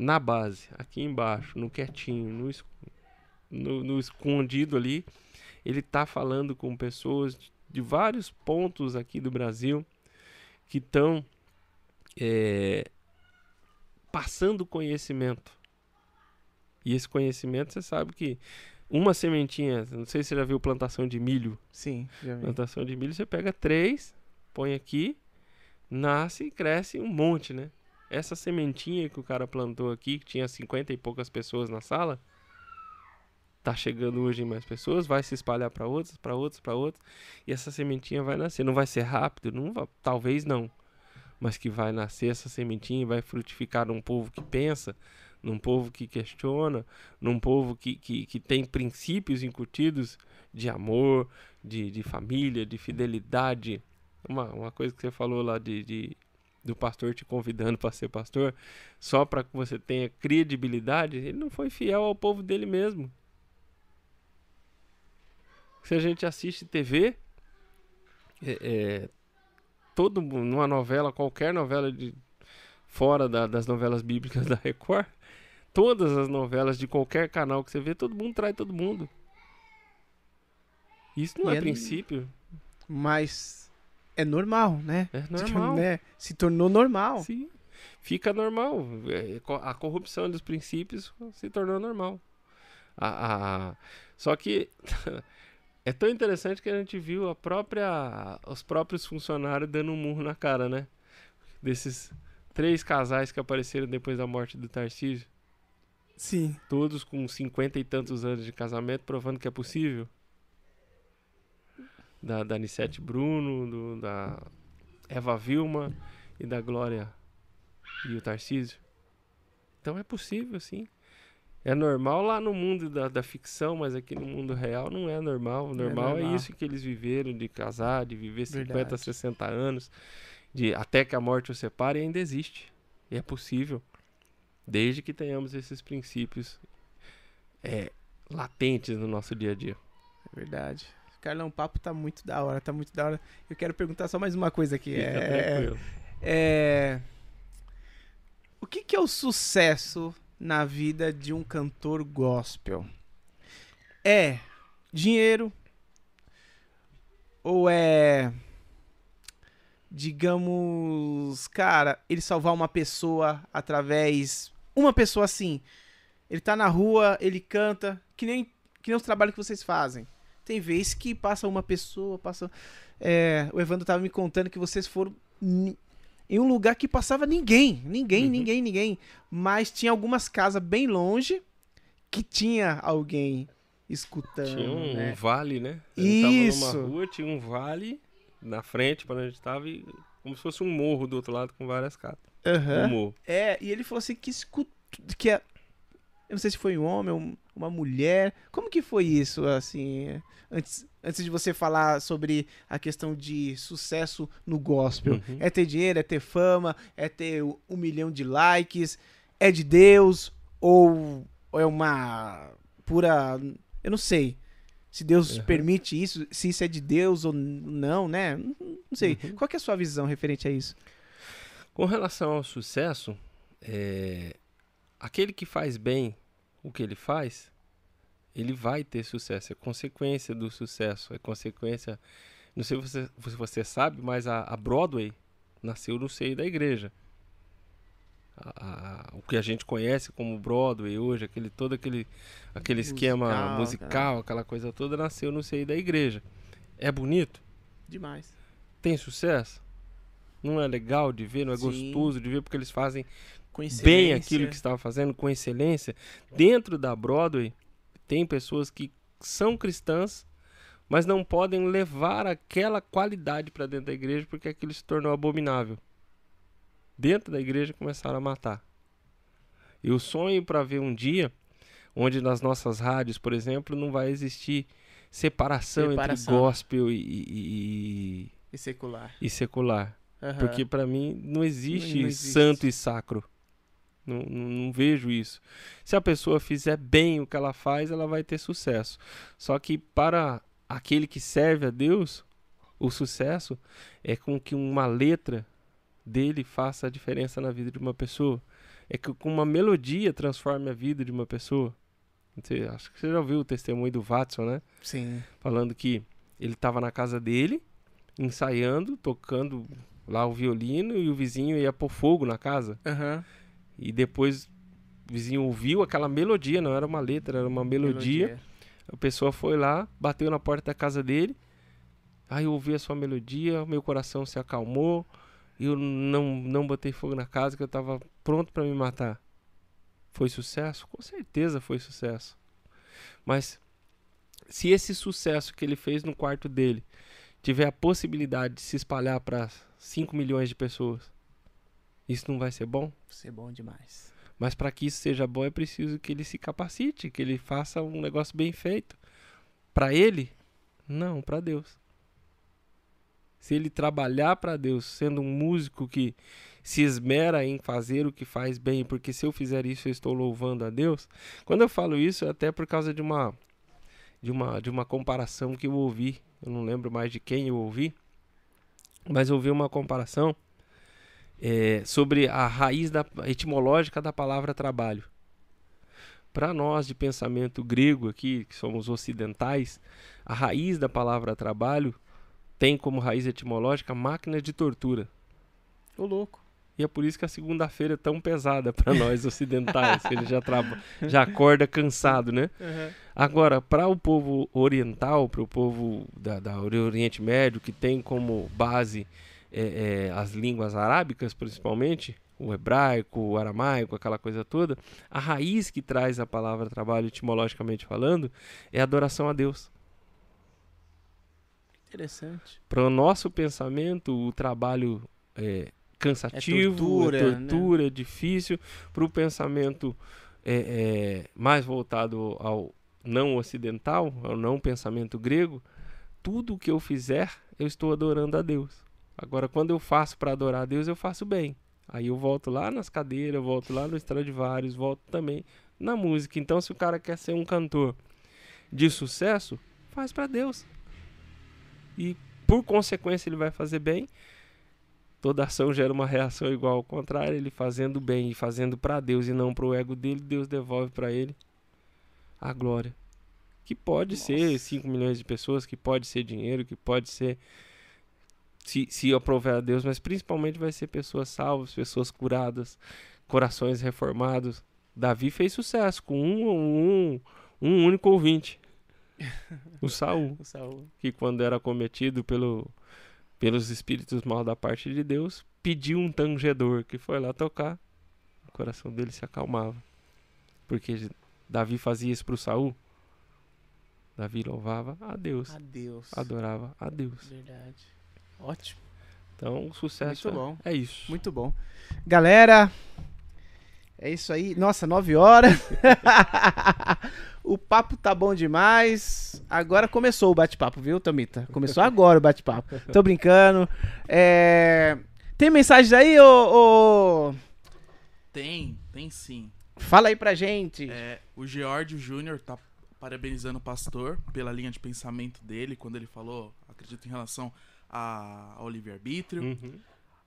Na base, aqui embaixo, no quietinho, no, no, no escondido ali, ele está falando com pessoas de, de vários pontos aqui do Brasil que estão passando conhecimento. E esse conhecimento, você sabe que uma sementinha, não sei se você já viu plantação de milho, Sim, já vi. Plantação de milho, você pega três, põe aqui, nasce e cresce um monte, né? Essa sementinha que o cara plantou aqui, que tinha 50 e poucas pessoas na sala, tá chegando hoje em mais pessoas, vai se espalhar para outras, para outras, para outras, e essa sementinha vai nascer. Não vai ser rápido, não vai- talvez não, mas que vai nascer essa sementinha e vai frutificar num povo que pensa, num povo que questiona, num povo que, que, que tem princípios incutidos de amor, de, de família, de fidelidade. Uma, uma coisa que você falou lá de, de- do pastor te convidando para ser pastor, só para que você tenha credibilidade, ele não foi fiel ao povo dele mesmo. Se a gente assiste TV, é, é, todo numa novela, qualquer novela de fora da- das novelas bíblicas <laughs> da Record, todas as novelas de qualquer canal que você vê, todo mundo trai todo mundo. Isso não E é, é- princípio, Mas é normal, né? é normal. Né? Se tornou normal. Sim, fica normal. É, A corrupção dos princípios se tornou normal. A, a- Só que <laughs> é tão interessante que a gente viu a própria, os próprios funcionários dando um murro na cara, né? Desses três casais que apareceram depois da morte do Tarcísio, Sim. todos com cinquenta e tantos anos de casamento, provando que é possível. Da, da Anissete Bruno, do- da Eva Vilma e da Glória e o Tarcísio. Então é possível, sim. É normal lá no mundo da, da ficção, mas aqui no mundo real não é normal. O é normal é, normal. isso que eles viveram, de casar, de viver 50, Verdade. 60 anos, de até que a morte os separe, ainda existe. E é possível. Desde que tenhamos esses princípios é, latentes no nosso dia a dia. É verdade. Carlão, o papo tá muito da hora, tá muito da hora. Eu quero perguntar só mais uma coisa aqui. Fica É, tranquilo. é... O que, que é o sucesso na vida de um cantor gospel? É dinheiro? Ou é. Digamos. Cara, ele salvar uma pessoa através. Uma pessoa assim. Ele tá na rua, ele canta, que nem, que nem os trabalhos que vocês fazem. Tem vez que passa uma pessoa, passa. É, o Evandro tava me contando que vocês foram em um lugar que passava ninguém. Ninguém, Uhum. ninguém, ninguém. Mas tinha algumas casas bem longe que tinha alguém escutando. Tinha um, né? um vale, né? A gente tava Isso. numa rua, tinha um vale na frente para onde a gente tava e como se fosse um morro do outro lado com várias casas. Aham. Um morro. É, e ele falou assim que escutou. Que é, eu não sei se foi um homem ou uma mulher. Como que foi isso, assim? Antes, antes de você falar sobre a questão de sucesso no gospel. Uhum. É ter dinheiro, é ter fama, é ter um milhão de likes, é de Deus, ou, ou é uma pura. Eu não sei. Se Deus Uhum. permite isso, se isso é de Deus ou não, né? Não sei. Uhum. Qual é a sua visão referente a isso? Com relação ao sucesso, é, aquele que faz bem o que ele faz, ele vai ter sucesso. É consequência do sucesso. É consequência. Não sei se você, se você sabe, mas a, a Broadway nasceu no seio da igreja. A- a- o que a gente conhece como Broadway hoje, aquele todo aquele, aquele esquema Musical, musical, aquela coisa toda, nasceu no seio da igreja. É bonito? Demais. Tem sucesso? Não é legal de ver, não é Sim. gostoso de ver, porque eles fazem Com bem aquilo que estava fazendo com excelência. Dentro da Broadway, tem pessoas que são cristãs, mas não podem levar aquela qualidade para dentro da igreja porque aquilo se tornou abominável. Dentro da igreja começaram a matar. E o sonho para ver um dia onde nas nossas rádios, por exemplo, não vai existir separação, Separação. entre gospel e- e- e, E secular. e secular. Aham. Porque para mim não existe, Não- não existe. santo e sacro. Não, não, não vejo isso. Se a pessoa fizer bem o que ela faz, ela vai ter sucesso. Só que para aquele que serve a Deus, o sucesso é com que uma letra dele faça a diferença na vida de uma pessoa. É que com uma melodia transforme a vida de uma pessoa. Você, acho que você já ouviu o testemunho do Watson, né? Sim. falando que ele estava na casa dele, ensaiando, tocando lá o violino e o vizinho ia pôr fogo na casa. Aham. E depois o vizinho ouviu aquela melodia, não era uma letra, era uma melodia. A pessoa foi lá, bateu na porta da casa dele. Aí eu ouvi a sua melodia, meu coração se acalmou. Eu não, não botei fogo na casa, que eu estava pronto para me matar. Foi sucesso? Com certeza foi sucesso. Mas se esse sucesso que ele fez no quarto dele tiver a possibilidade de se espalhar para 5 milhões de pessoas, isso não vai ser bom? Isso é bom demais. Mas para que isso seja bom é preciso que ele se capacite, que ele faça um negócio bem feito. Para ele? Não, para Deus. Se ele trabalhar para Deus, sendo um músico que se esmera em fazer o que faz bem, porque se eu fizer isso eu estou louvando a Deus. Quando eu falo isso é até por causa de uma de uma de uma comparação que eu ouvi, eu não lembro mais de quem eu ouvi, mas eu ouvi uma comparação é, sobre a raiz da, etimológica da palavra trabalho. Para nós de pensamento grego aqui, que somos ocidentais, a raiz da palavra trabalho tem como raiz etimológica máquina de tortura. Ô, louco. E é por isso que a segunda-feira é tão pesada para nós ocidentais. que ele já, já acorda cansado, né? Agora, para o povo oriental, para o povo da, da Ori- Oriente Médio, que tem como base é, é, as línguas arábicas, principalmente, o hebraico, o aramaico, aquela coisa toda, a raiz que traz a palavra trabalho, etimologicamente falando, é adoração a Deus. Interessante. Para o nosso pensamento, o trabalho é cansativo, é tortura, tortura, né? tortura é difícil. Para o pensamento é, é, mais voltado ao não ocidental, ao não pensamento grego, tudo o que eu fizer, eu estou adorando a Deus. Agora, quando eu faço para adorar a Deus, eu faço bem. Aí eu volto lá nas cadeiras, eu volto lá no Stradivarius, volto também na música. Então, se o cara quer ser um cantor de sucesso, faz para Deus. e por consequência ele vai fazer bem. Toda ação gera uma reação igual ao contrário, ele fazendo bem e fazendo para Deus e não para o ego dele, Deus devolve para ele a glória. Que pode Nossa. ser 5 milhões de pessoas, que pode ser dinheiro, que pode ser se, se aprover a Deus, mas principalmente vai ser pessoas salvas, pessoas curadas, corações reformados. Davi fez sucesso com um, um, um único ouvinte, o Saul, <laughs> O Saul. que quando era cometido pelo, pelos espíritos mal da parte de Deus, pediu um tangedor que foi lá tocar, o coração dele se acalmava, porque Davi fazia isso para o Saul. Davi louvava a Deus, Adeus. adorava a Deus. Verdade. Ótimo. Então, o sucesso Muito bom. é isso. Muito bom. Galera, é isso aí. Nossa, nove horas. <laughs> o papo tá bom demais. Agora começou o bate-papo, viu, Tomita? Começou agora o bate-papo. <laughs> Tô brincando. É, Tem mensagens aí, ô, ô- Tem, tem sim. Fala aí pra gente. É, o George Júnior tá parabenizando o pastor pela linha de pensamento dele, quando ele falou, acredito, em relação a- ao livre-arbítrio. Uhum.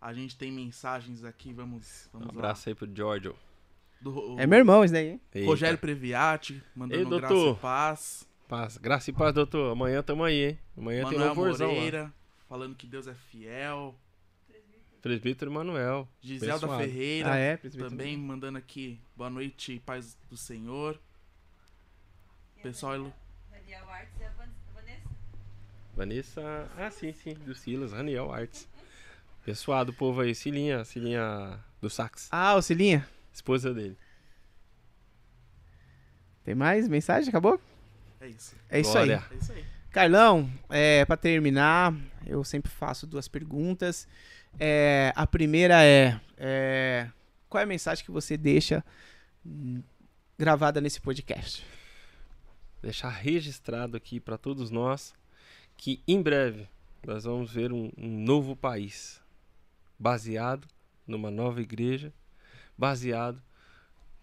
A gente tem mensagens aqui, vamos, Um vamos lá. abraço aí pro Giorgio. Do, É meu irmão isso daí, hein? Eita. Rogério Previati, mandando Ei, graça doutor. e paz. Paz. Graça e paz, doutor. Amanhã tamo aí, hein? Amanhã tem Manuel louvorzão lá. Moreira, falando que Deus é fiel. Presbítero Manuel. Giselda Abençoado. Ferreira, Ah, é? presbítero? também mandando aqui boa noite, paz do Senhor. Pessoal, Daniel Artes e a Van- Vanessa. Vanessa. Ah, sim, sim. Do Silas, Raniel Artes. Pessoal do povo aí. Cilinha, Cilinha do Sax. Ah, ô Cilinha. Esposa dele. Tem mais mensagem? Acabou? é isso. É isso aí. Glória. É isso aí. Carlão, é, para terminar, eu sempre faço duas perguntas. É, a primeira é, é, qual é a mensagem que você deixa hum, gravada nesse podcast? Deixar registrado aqui para todos nós que em breve nós vamos ver um, um novo país baseado numa nova igreja, baseado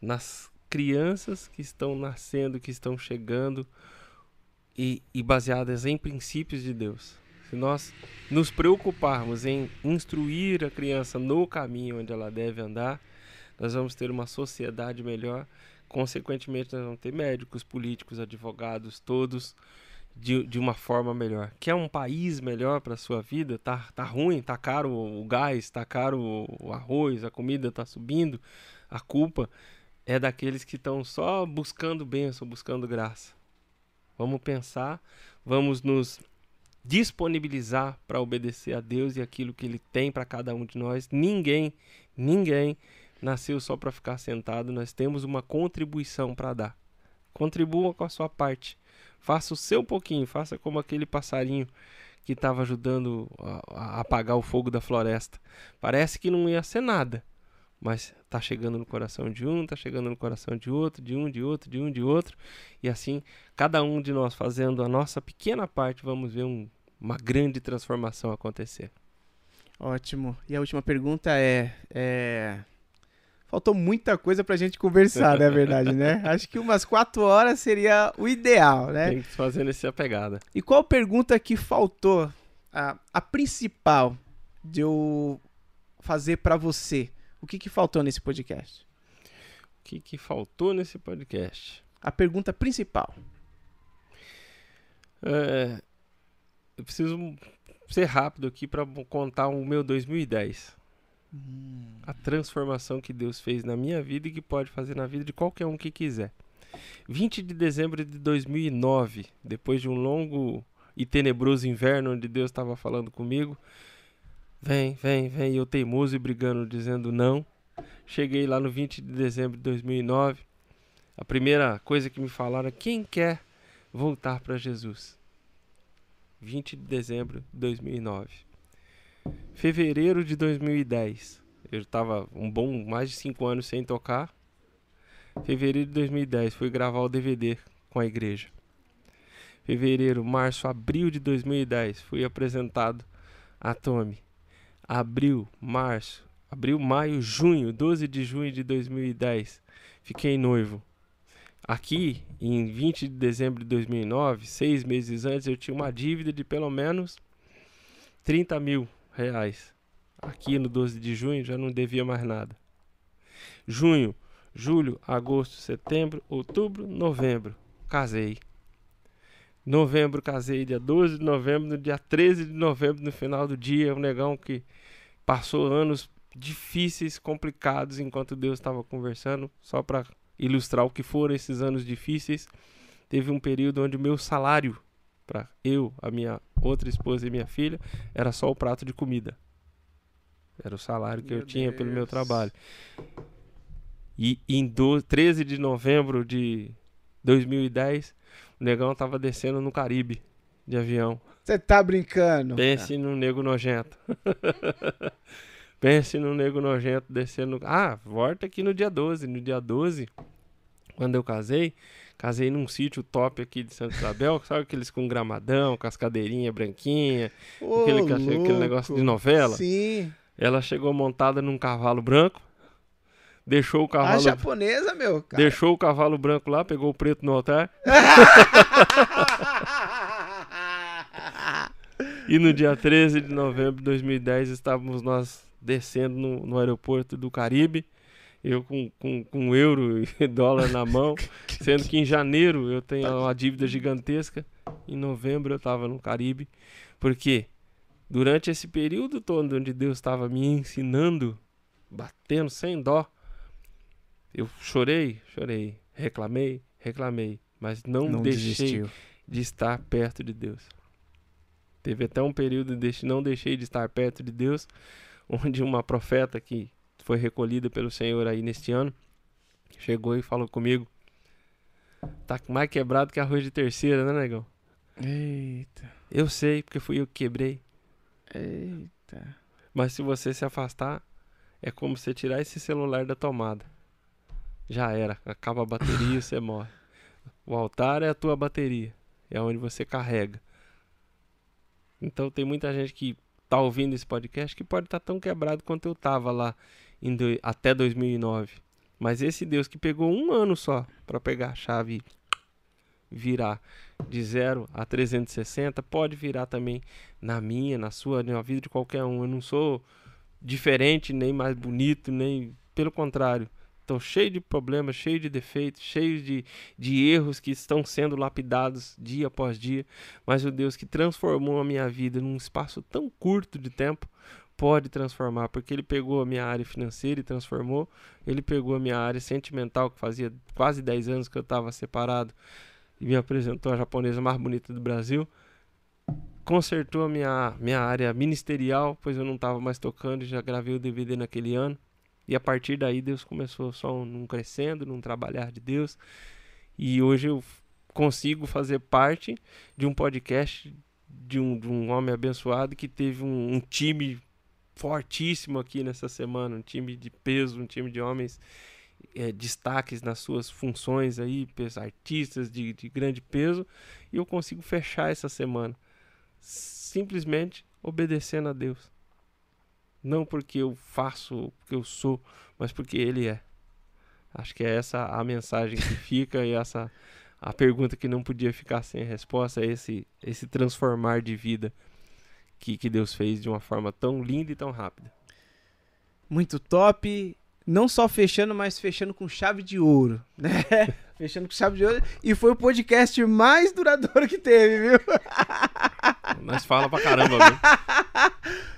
nas crianças que estão nascendo, que estão chegando e, e baseadas em princípios de Deus. Se nós nos preocuparmos em instruir a criança no caminho onde ela deve andar, nós vamos ter uma sociedade melhor. Consequentemente, nós vamos ter médicos, políticos, advogados, todos de, de uma forma melhor. Quer um país melhor para sua vida? Tá, tá ruim, tá caro o gás, tá caro o arroz, a comida tá subindo. A culpa é daqueles que estão só buscando bênção, buscando graça. Vamos pensar, vamos nos disponibilizar para obedecer a Deus e aquilo que Ele tem para cada um de nós. Ninguém, ninguém nasceu só para ficar sentado. Nós temos uma contribuição para dar. Contribua com a sua parte. Faça o seu pouquinho. Faça como aquele passarinho que estava ajudando a, apagar o fogo da floresta. Parece que não ia ser nada, mas está chegando no coração de um, está chegando no coração de outro, de um, de outro, de um, de outro. E assim, cada um de nós fazendo a nossa pequena parte, vamos ver um- uma grande transformação acontecer. Ótimo. E a última pergunta é, é, faltou muita coisa pra gente conversar, não é verdade, né? <laughs> Acho que umas quatro horas seria o ideal, né? Tem que fazer nessa pegada. E qual pergunta que faltou? A, a principal de eu fazer pra você. O que, que faltou nesse podcast? O que, que faltou nesse podcast? A pergunta principal. É, eu preciso ser rápido aqui para contar o meu 2010. A transformação que Deus fez na minha vida e que pode fazer na vida de qualquer um que quiser. 20 de dezembro de 2009, depois de um longo e tenebroso inverno onde Deus estava falando comigo, vem, vem, vem, eu teimoso e brigando, dizendo não. Cheguei lá no 20 de dezembro de 2009. A primeira coisa que me falaram é: quem quer voltar para Jesus? 20 de dezembro de 2009. Fevereiro de 2010. Eu estava um bom mais de cinco anos sem tocar. Fevereiro de 2010 fui gravar o DVD com a igreja. Fevereiro, março, abril de 2010 fui apresentado a Tommy. Abril, março, abril, maio, junho, 12 de junho de 2010 fiquei noivo. Aqui, em 20 de dezembro de 2009, seis meses antes, eu tinha uma dívida de pelo menos 30 mil reais. Aqui no 12 de junho já não devia mais nada. Junho, julho, agosto, setembro, outubro, novembro. Casei. Novembro casei, dia 12 de novembro, no dia 13 de novembro, no final do dia, um negão que passou anos difíceis, complicados, enquanto Deus estava conversando, só para ilustrar o que foram esses anos difíceis. Teve um período onde meu salário para eu, a minha outra esposa e minha filha era só o prato de comida. Era o salário que Meu eu tinha pelo meu Deus. trabalho. E em do, 13 de novembro de 2010, o negão tava descendo no Caribe de avião. Você tá brincando? Pense num nego nojento. <laughs> Pense num nego nojento descendo. Ah, volta aqui no dia 12. No dia 12, quando eu casei, casei num sítio top aqui de Santa Isabel, <laughs> sabe aqueles com gramadão, com as cadeirinhas branquinhas, Ô, aquele, aquele negócio de novela. Sim. Ela chegou montada num cavalo branco, deixou o A cavalo, japonesa, meu. Cara. deixou o cavalo branco lá, pegou o preto no altar. <laughs> E no dia 13 de novembro de 2010 estávamos nós descendo no, no aeroporto do Caribe, eu com, com, com euro e <laughs> dólar na mão, <laughs> sendo que em janeiro eu tenho uma dívida gigantesca, em novembro eu estava no Caribe, porque durante esse período todo onde Deus estava me ensinando, batendo sem dó, eu chorei, chorei, reclamei, reclamei, mas não, Não deixei desistiu. de estar perto de Deus. Teve até um período de não deixei de estar perto de Deus, <laughs> onde uma profeta que foi recolhida pelo Senhor aí neste ano chegou e falou comigo: Tá mais quebrado que arroz de terceira, né, negão? Eita, Eu sei, porque fui eu que quebrei. eita. Mas se você se afastar, é como você tirar esse celular da tomada. Já era, acaba a bateria e <laughs> você morre. O altar é a tua bateria, é onde você carrega. Então tem muita gente que tá ouvindo esse podcast que pode estar tão quebrado quanto eu tava lá do- até 2009. Mas esse Deus que pegou um ano só para pegar a chave e virar de 0 a 360, pode virar também na minha, na sua, na vida de qualquer um. Eu não sou diferente, nem mais bonito, nem pelo contrário. Estou cheio de problemas, cheio de defeitos, cheio de, de erros que estão sendo lapidados dia após dia. Mas o Deus que transformou a minha vida num espaço tão curto de tempo pode transformar, porque Ele pegou a minha área financeira e transformou. Ele pegou a minha área sentimental, que fazia quase 10 anos que eu estava separado, e me apresentou a japonesa mais bonita do Brasil consertou a minha, minha área ministerial, pois eu não estava mais tocando já gravei o DVD naquele ano. E a partir daí Deus começou só num crescendo, num trabalhar de Deus. E hoje eu consigo fazer parte de um podcast de um, de um homem abençoado que teve um, um time fortíssimo aqui nessa semana, um time de peso, um time de homens eh, destaques nas suas funções aí, artistas de, de grande peso, e eu consigo fechar essa semana simplesmente obedecendo a Deus. Não porque eu faço, porque eu sou, mas porque Ele é. Acho que é essa a mensagem que <laughs> fica e essa a pergunta que não podia ficar sem resposta, é esse, esse transformar de vida que, que Deus fez de uma forma tão linda e tão rápida. Muito top. Não só fechando, mas fechando com chave de ouro, né? <laughs> fechando com chave de ouro. E foi o podcast mais duradouro que teve, viu? Nós fala pra caramba, viu? <laughs>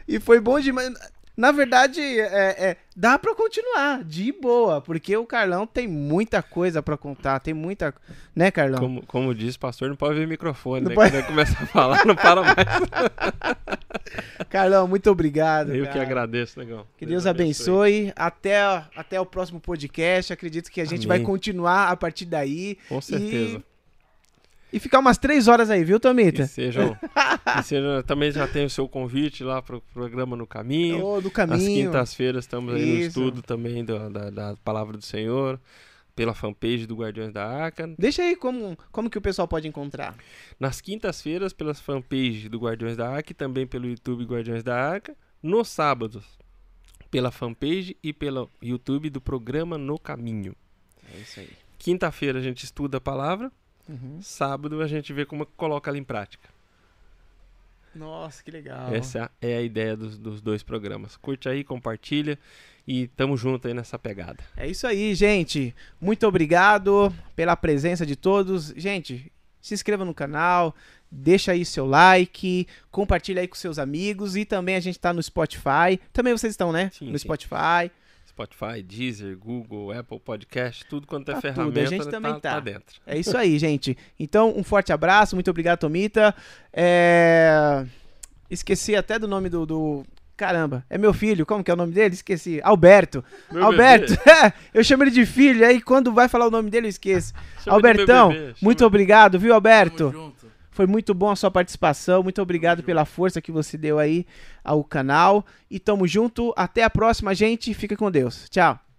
E foi bom demais. Na verdade, é, é, dá pra continuar, de boa, porque o Carlão tem muita coisa pra contar, tem muita. Né, Carlão? Como, como diz o pastor, não pode ver microfone, Não né? pode- Quando ele começa a falar, não para mais. <laughs> Carlão, muito obrigado. Eu que cara. agradeço, negão. Que Deus abençoe. Até, até o próximo podcast. Acredito que a gente vai Amém. continuar a partir daí. Com certeza. E ficar umas três horas aí, viu, Tomita? E sejam, <laughs> e sejam- também já tem o seu convite lá pro programa No Caminho. Ô, do Às caminho. quintas-feiras estamos aí no estudo também do- da, da Palavra do Senhor, pela fanpage do Guardiões da Arca. Deixa aí como, como que o pessoal pode encontrar. Nas quintas-feiras, pelas fanpages do Guardiões da Arca e também pelo YouTube Guardiões da Arca. Nos sábados, pela fanpage e pelo YouTube do programa No Caminho. É isso aí. Quinta-feira a gente estuda a palavra. Uhum. Sábado a gente vê como coloca ela em prática. Nossa, que legal. Essa é a ideia dos, dos dois programas. Curte aí, compartilha e tamo junto aí nessa pegada. É isso aí, gente. Muito obrigado pela presença de todos. Gente, se inscreva no canal, deixa aí seu like, compartilha aí com seus amigos e também a gente tá no Spotify. Também vocês estão, né? Sim, no sim. Spotify. Spotify, Deezer, Google, Apple Podcast, tudo quanto é Tá tudo, ferramenta a gente também tá. dentro. É isso aí, gente. Então, um forte abraço, muito obrigado, Tomita. É... Esqueci até do nome do, do- Caramba, é meu filho, como que é o nome dele? Esqueci. Alberto. Meu Alberto, <laughs> eu chamo ele de filho, aí quando vai falar o nome dele eu esqueço. <laughs> Chama Albertão, bebê, muito obrigado, viu, Alberto? Tamo junto. Foi muito bom a sua participação. Muito obrigado pela força que você deu aí ao canal. E tamo junto. Até a próxima, gente. Fica com Deus. Tchau.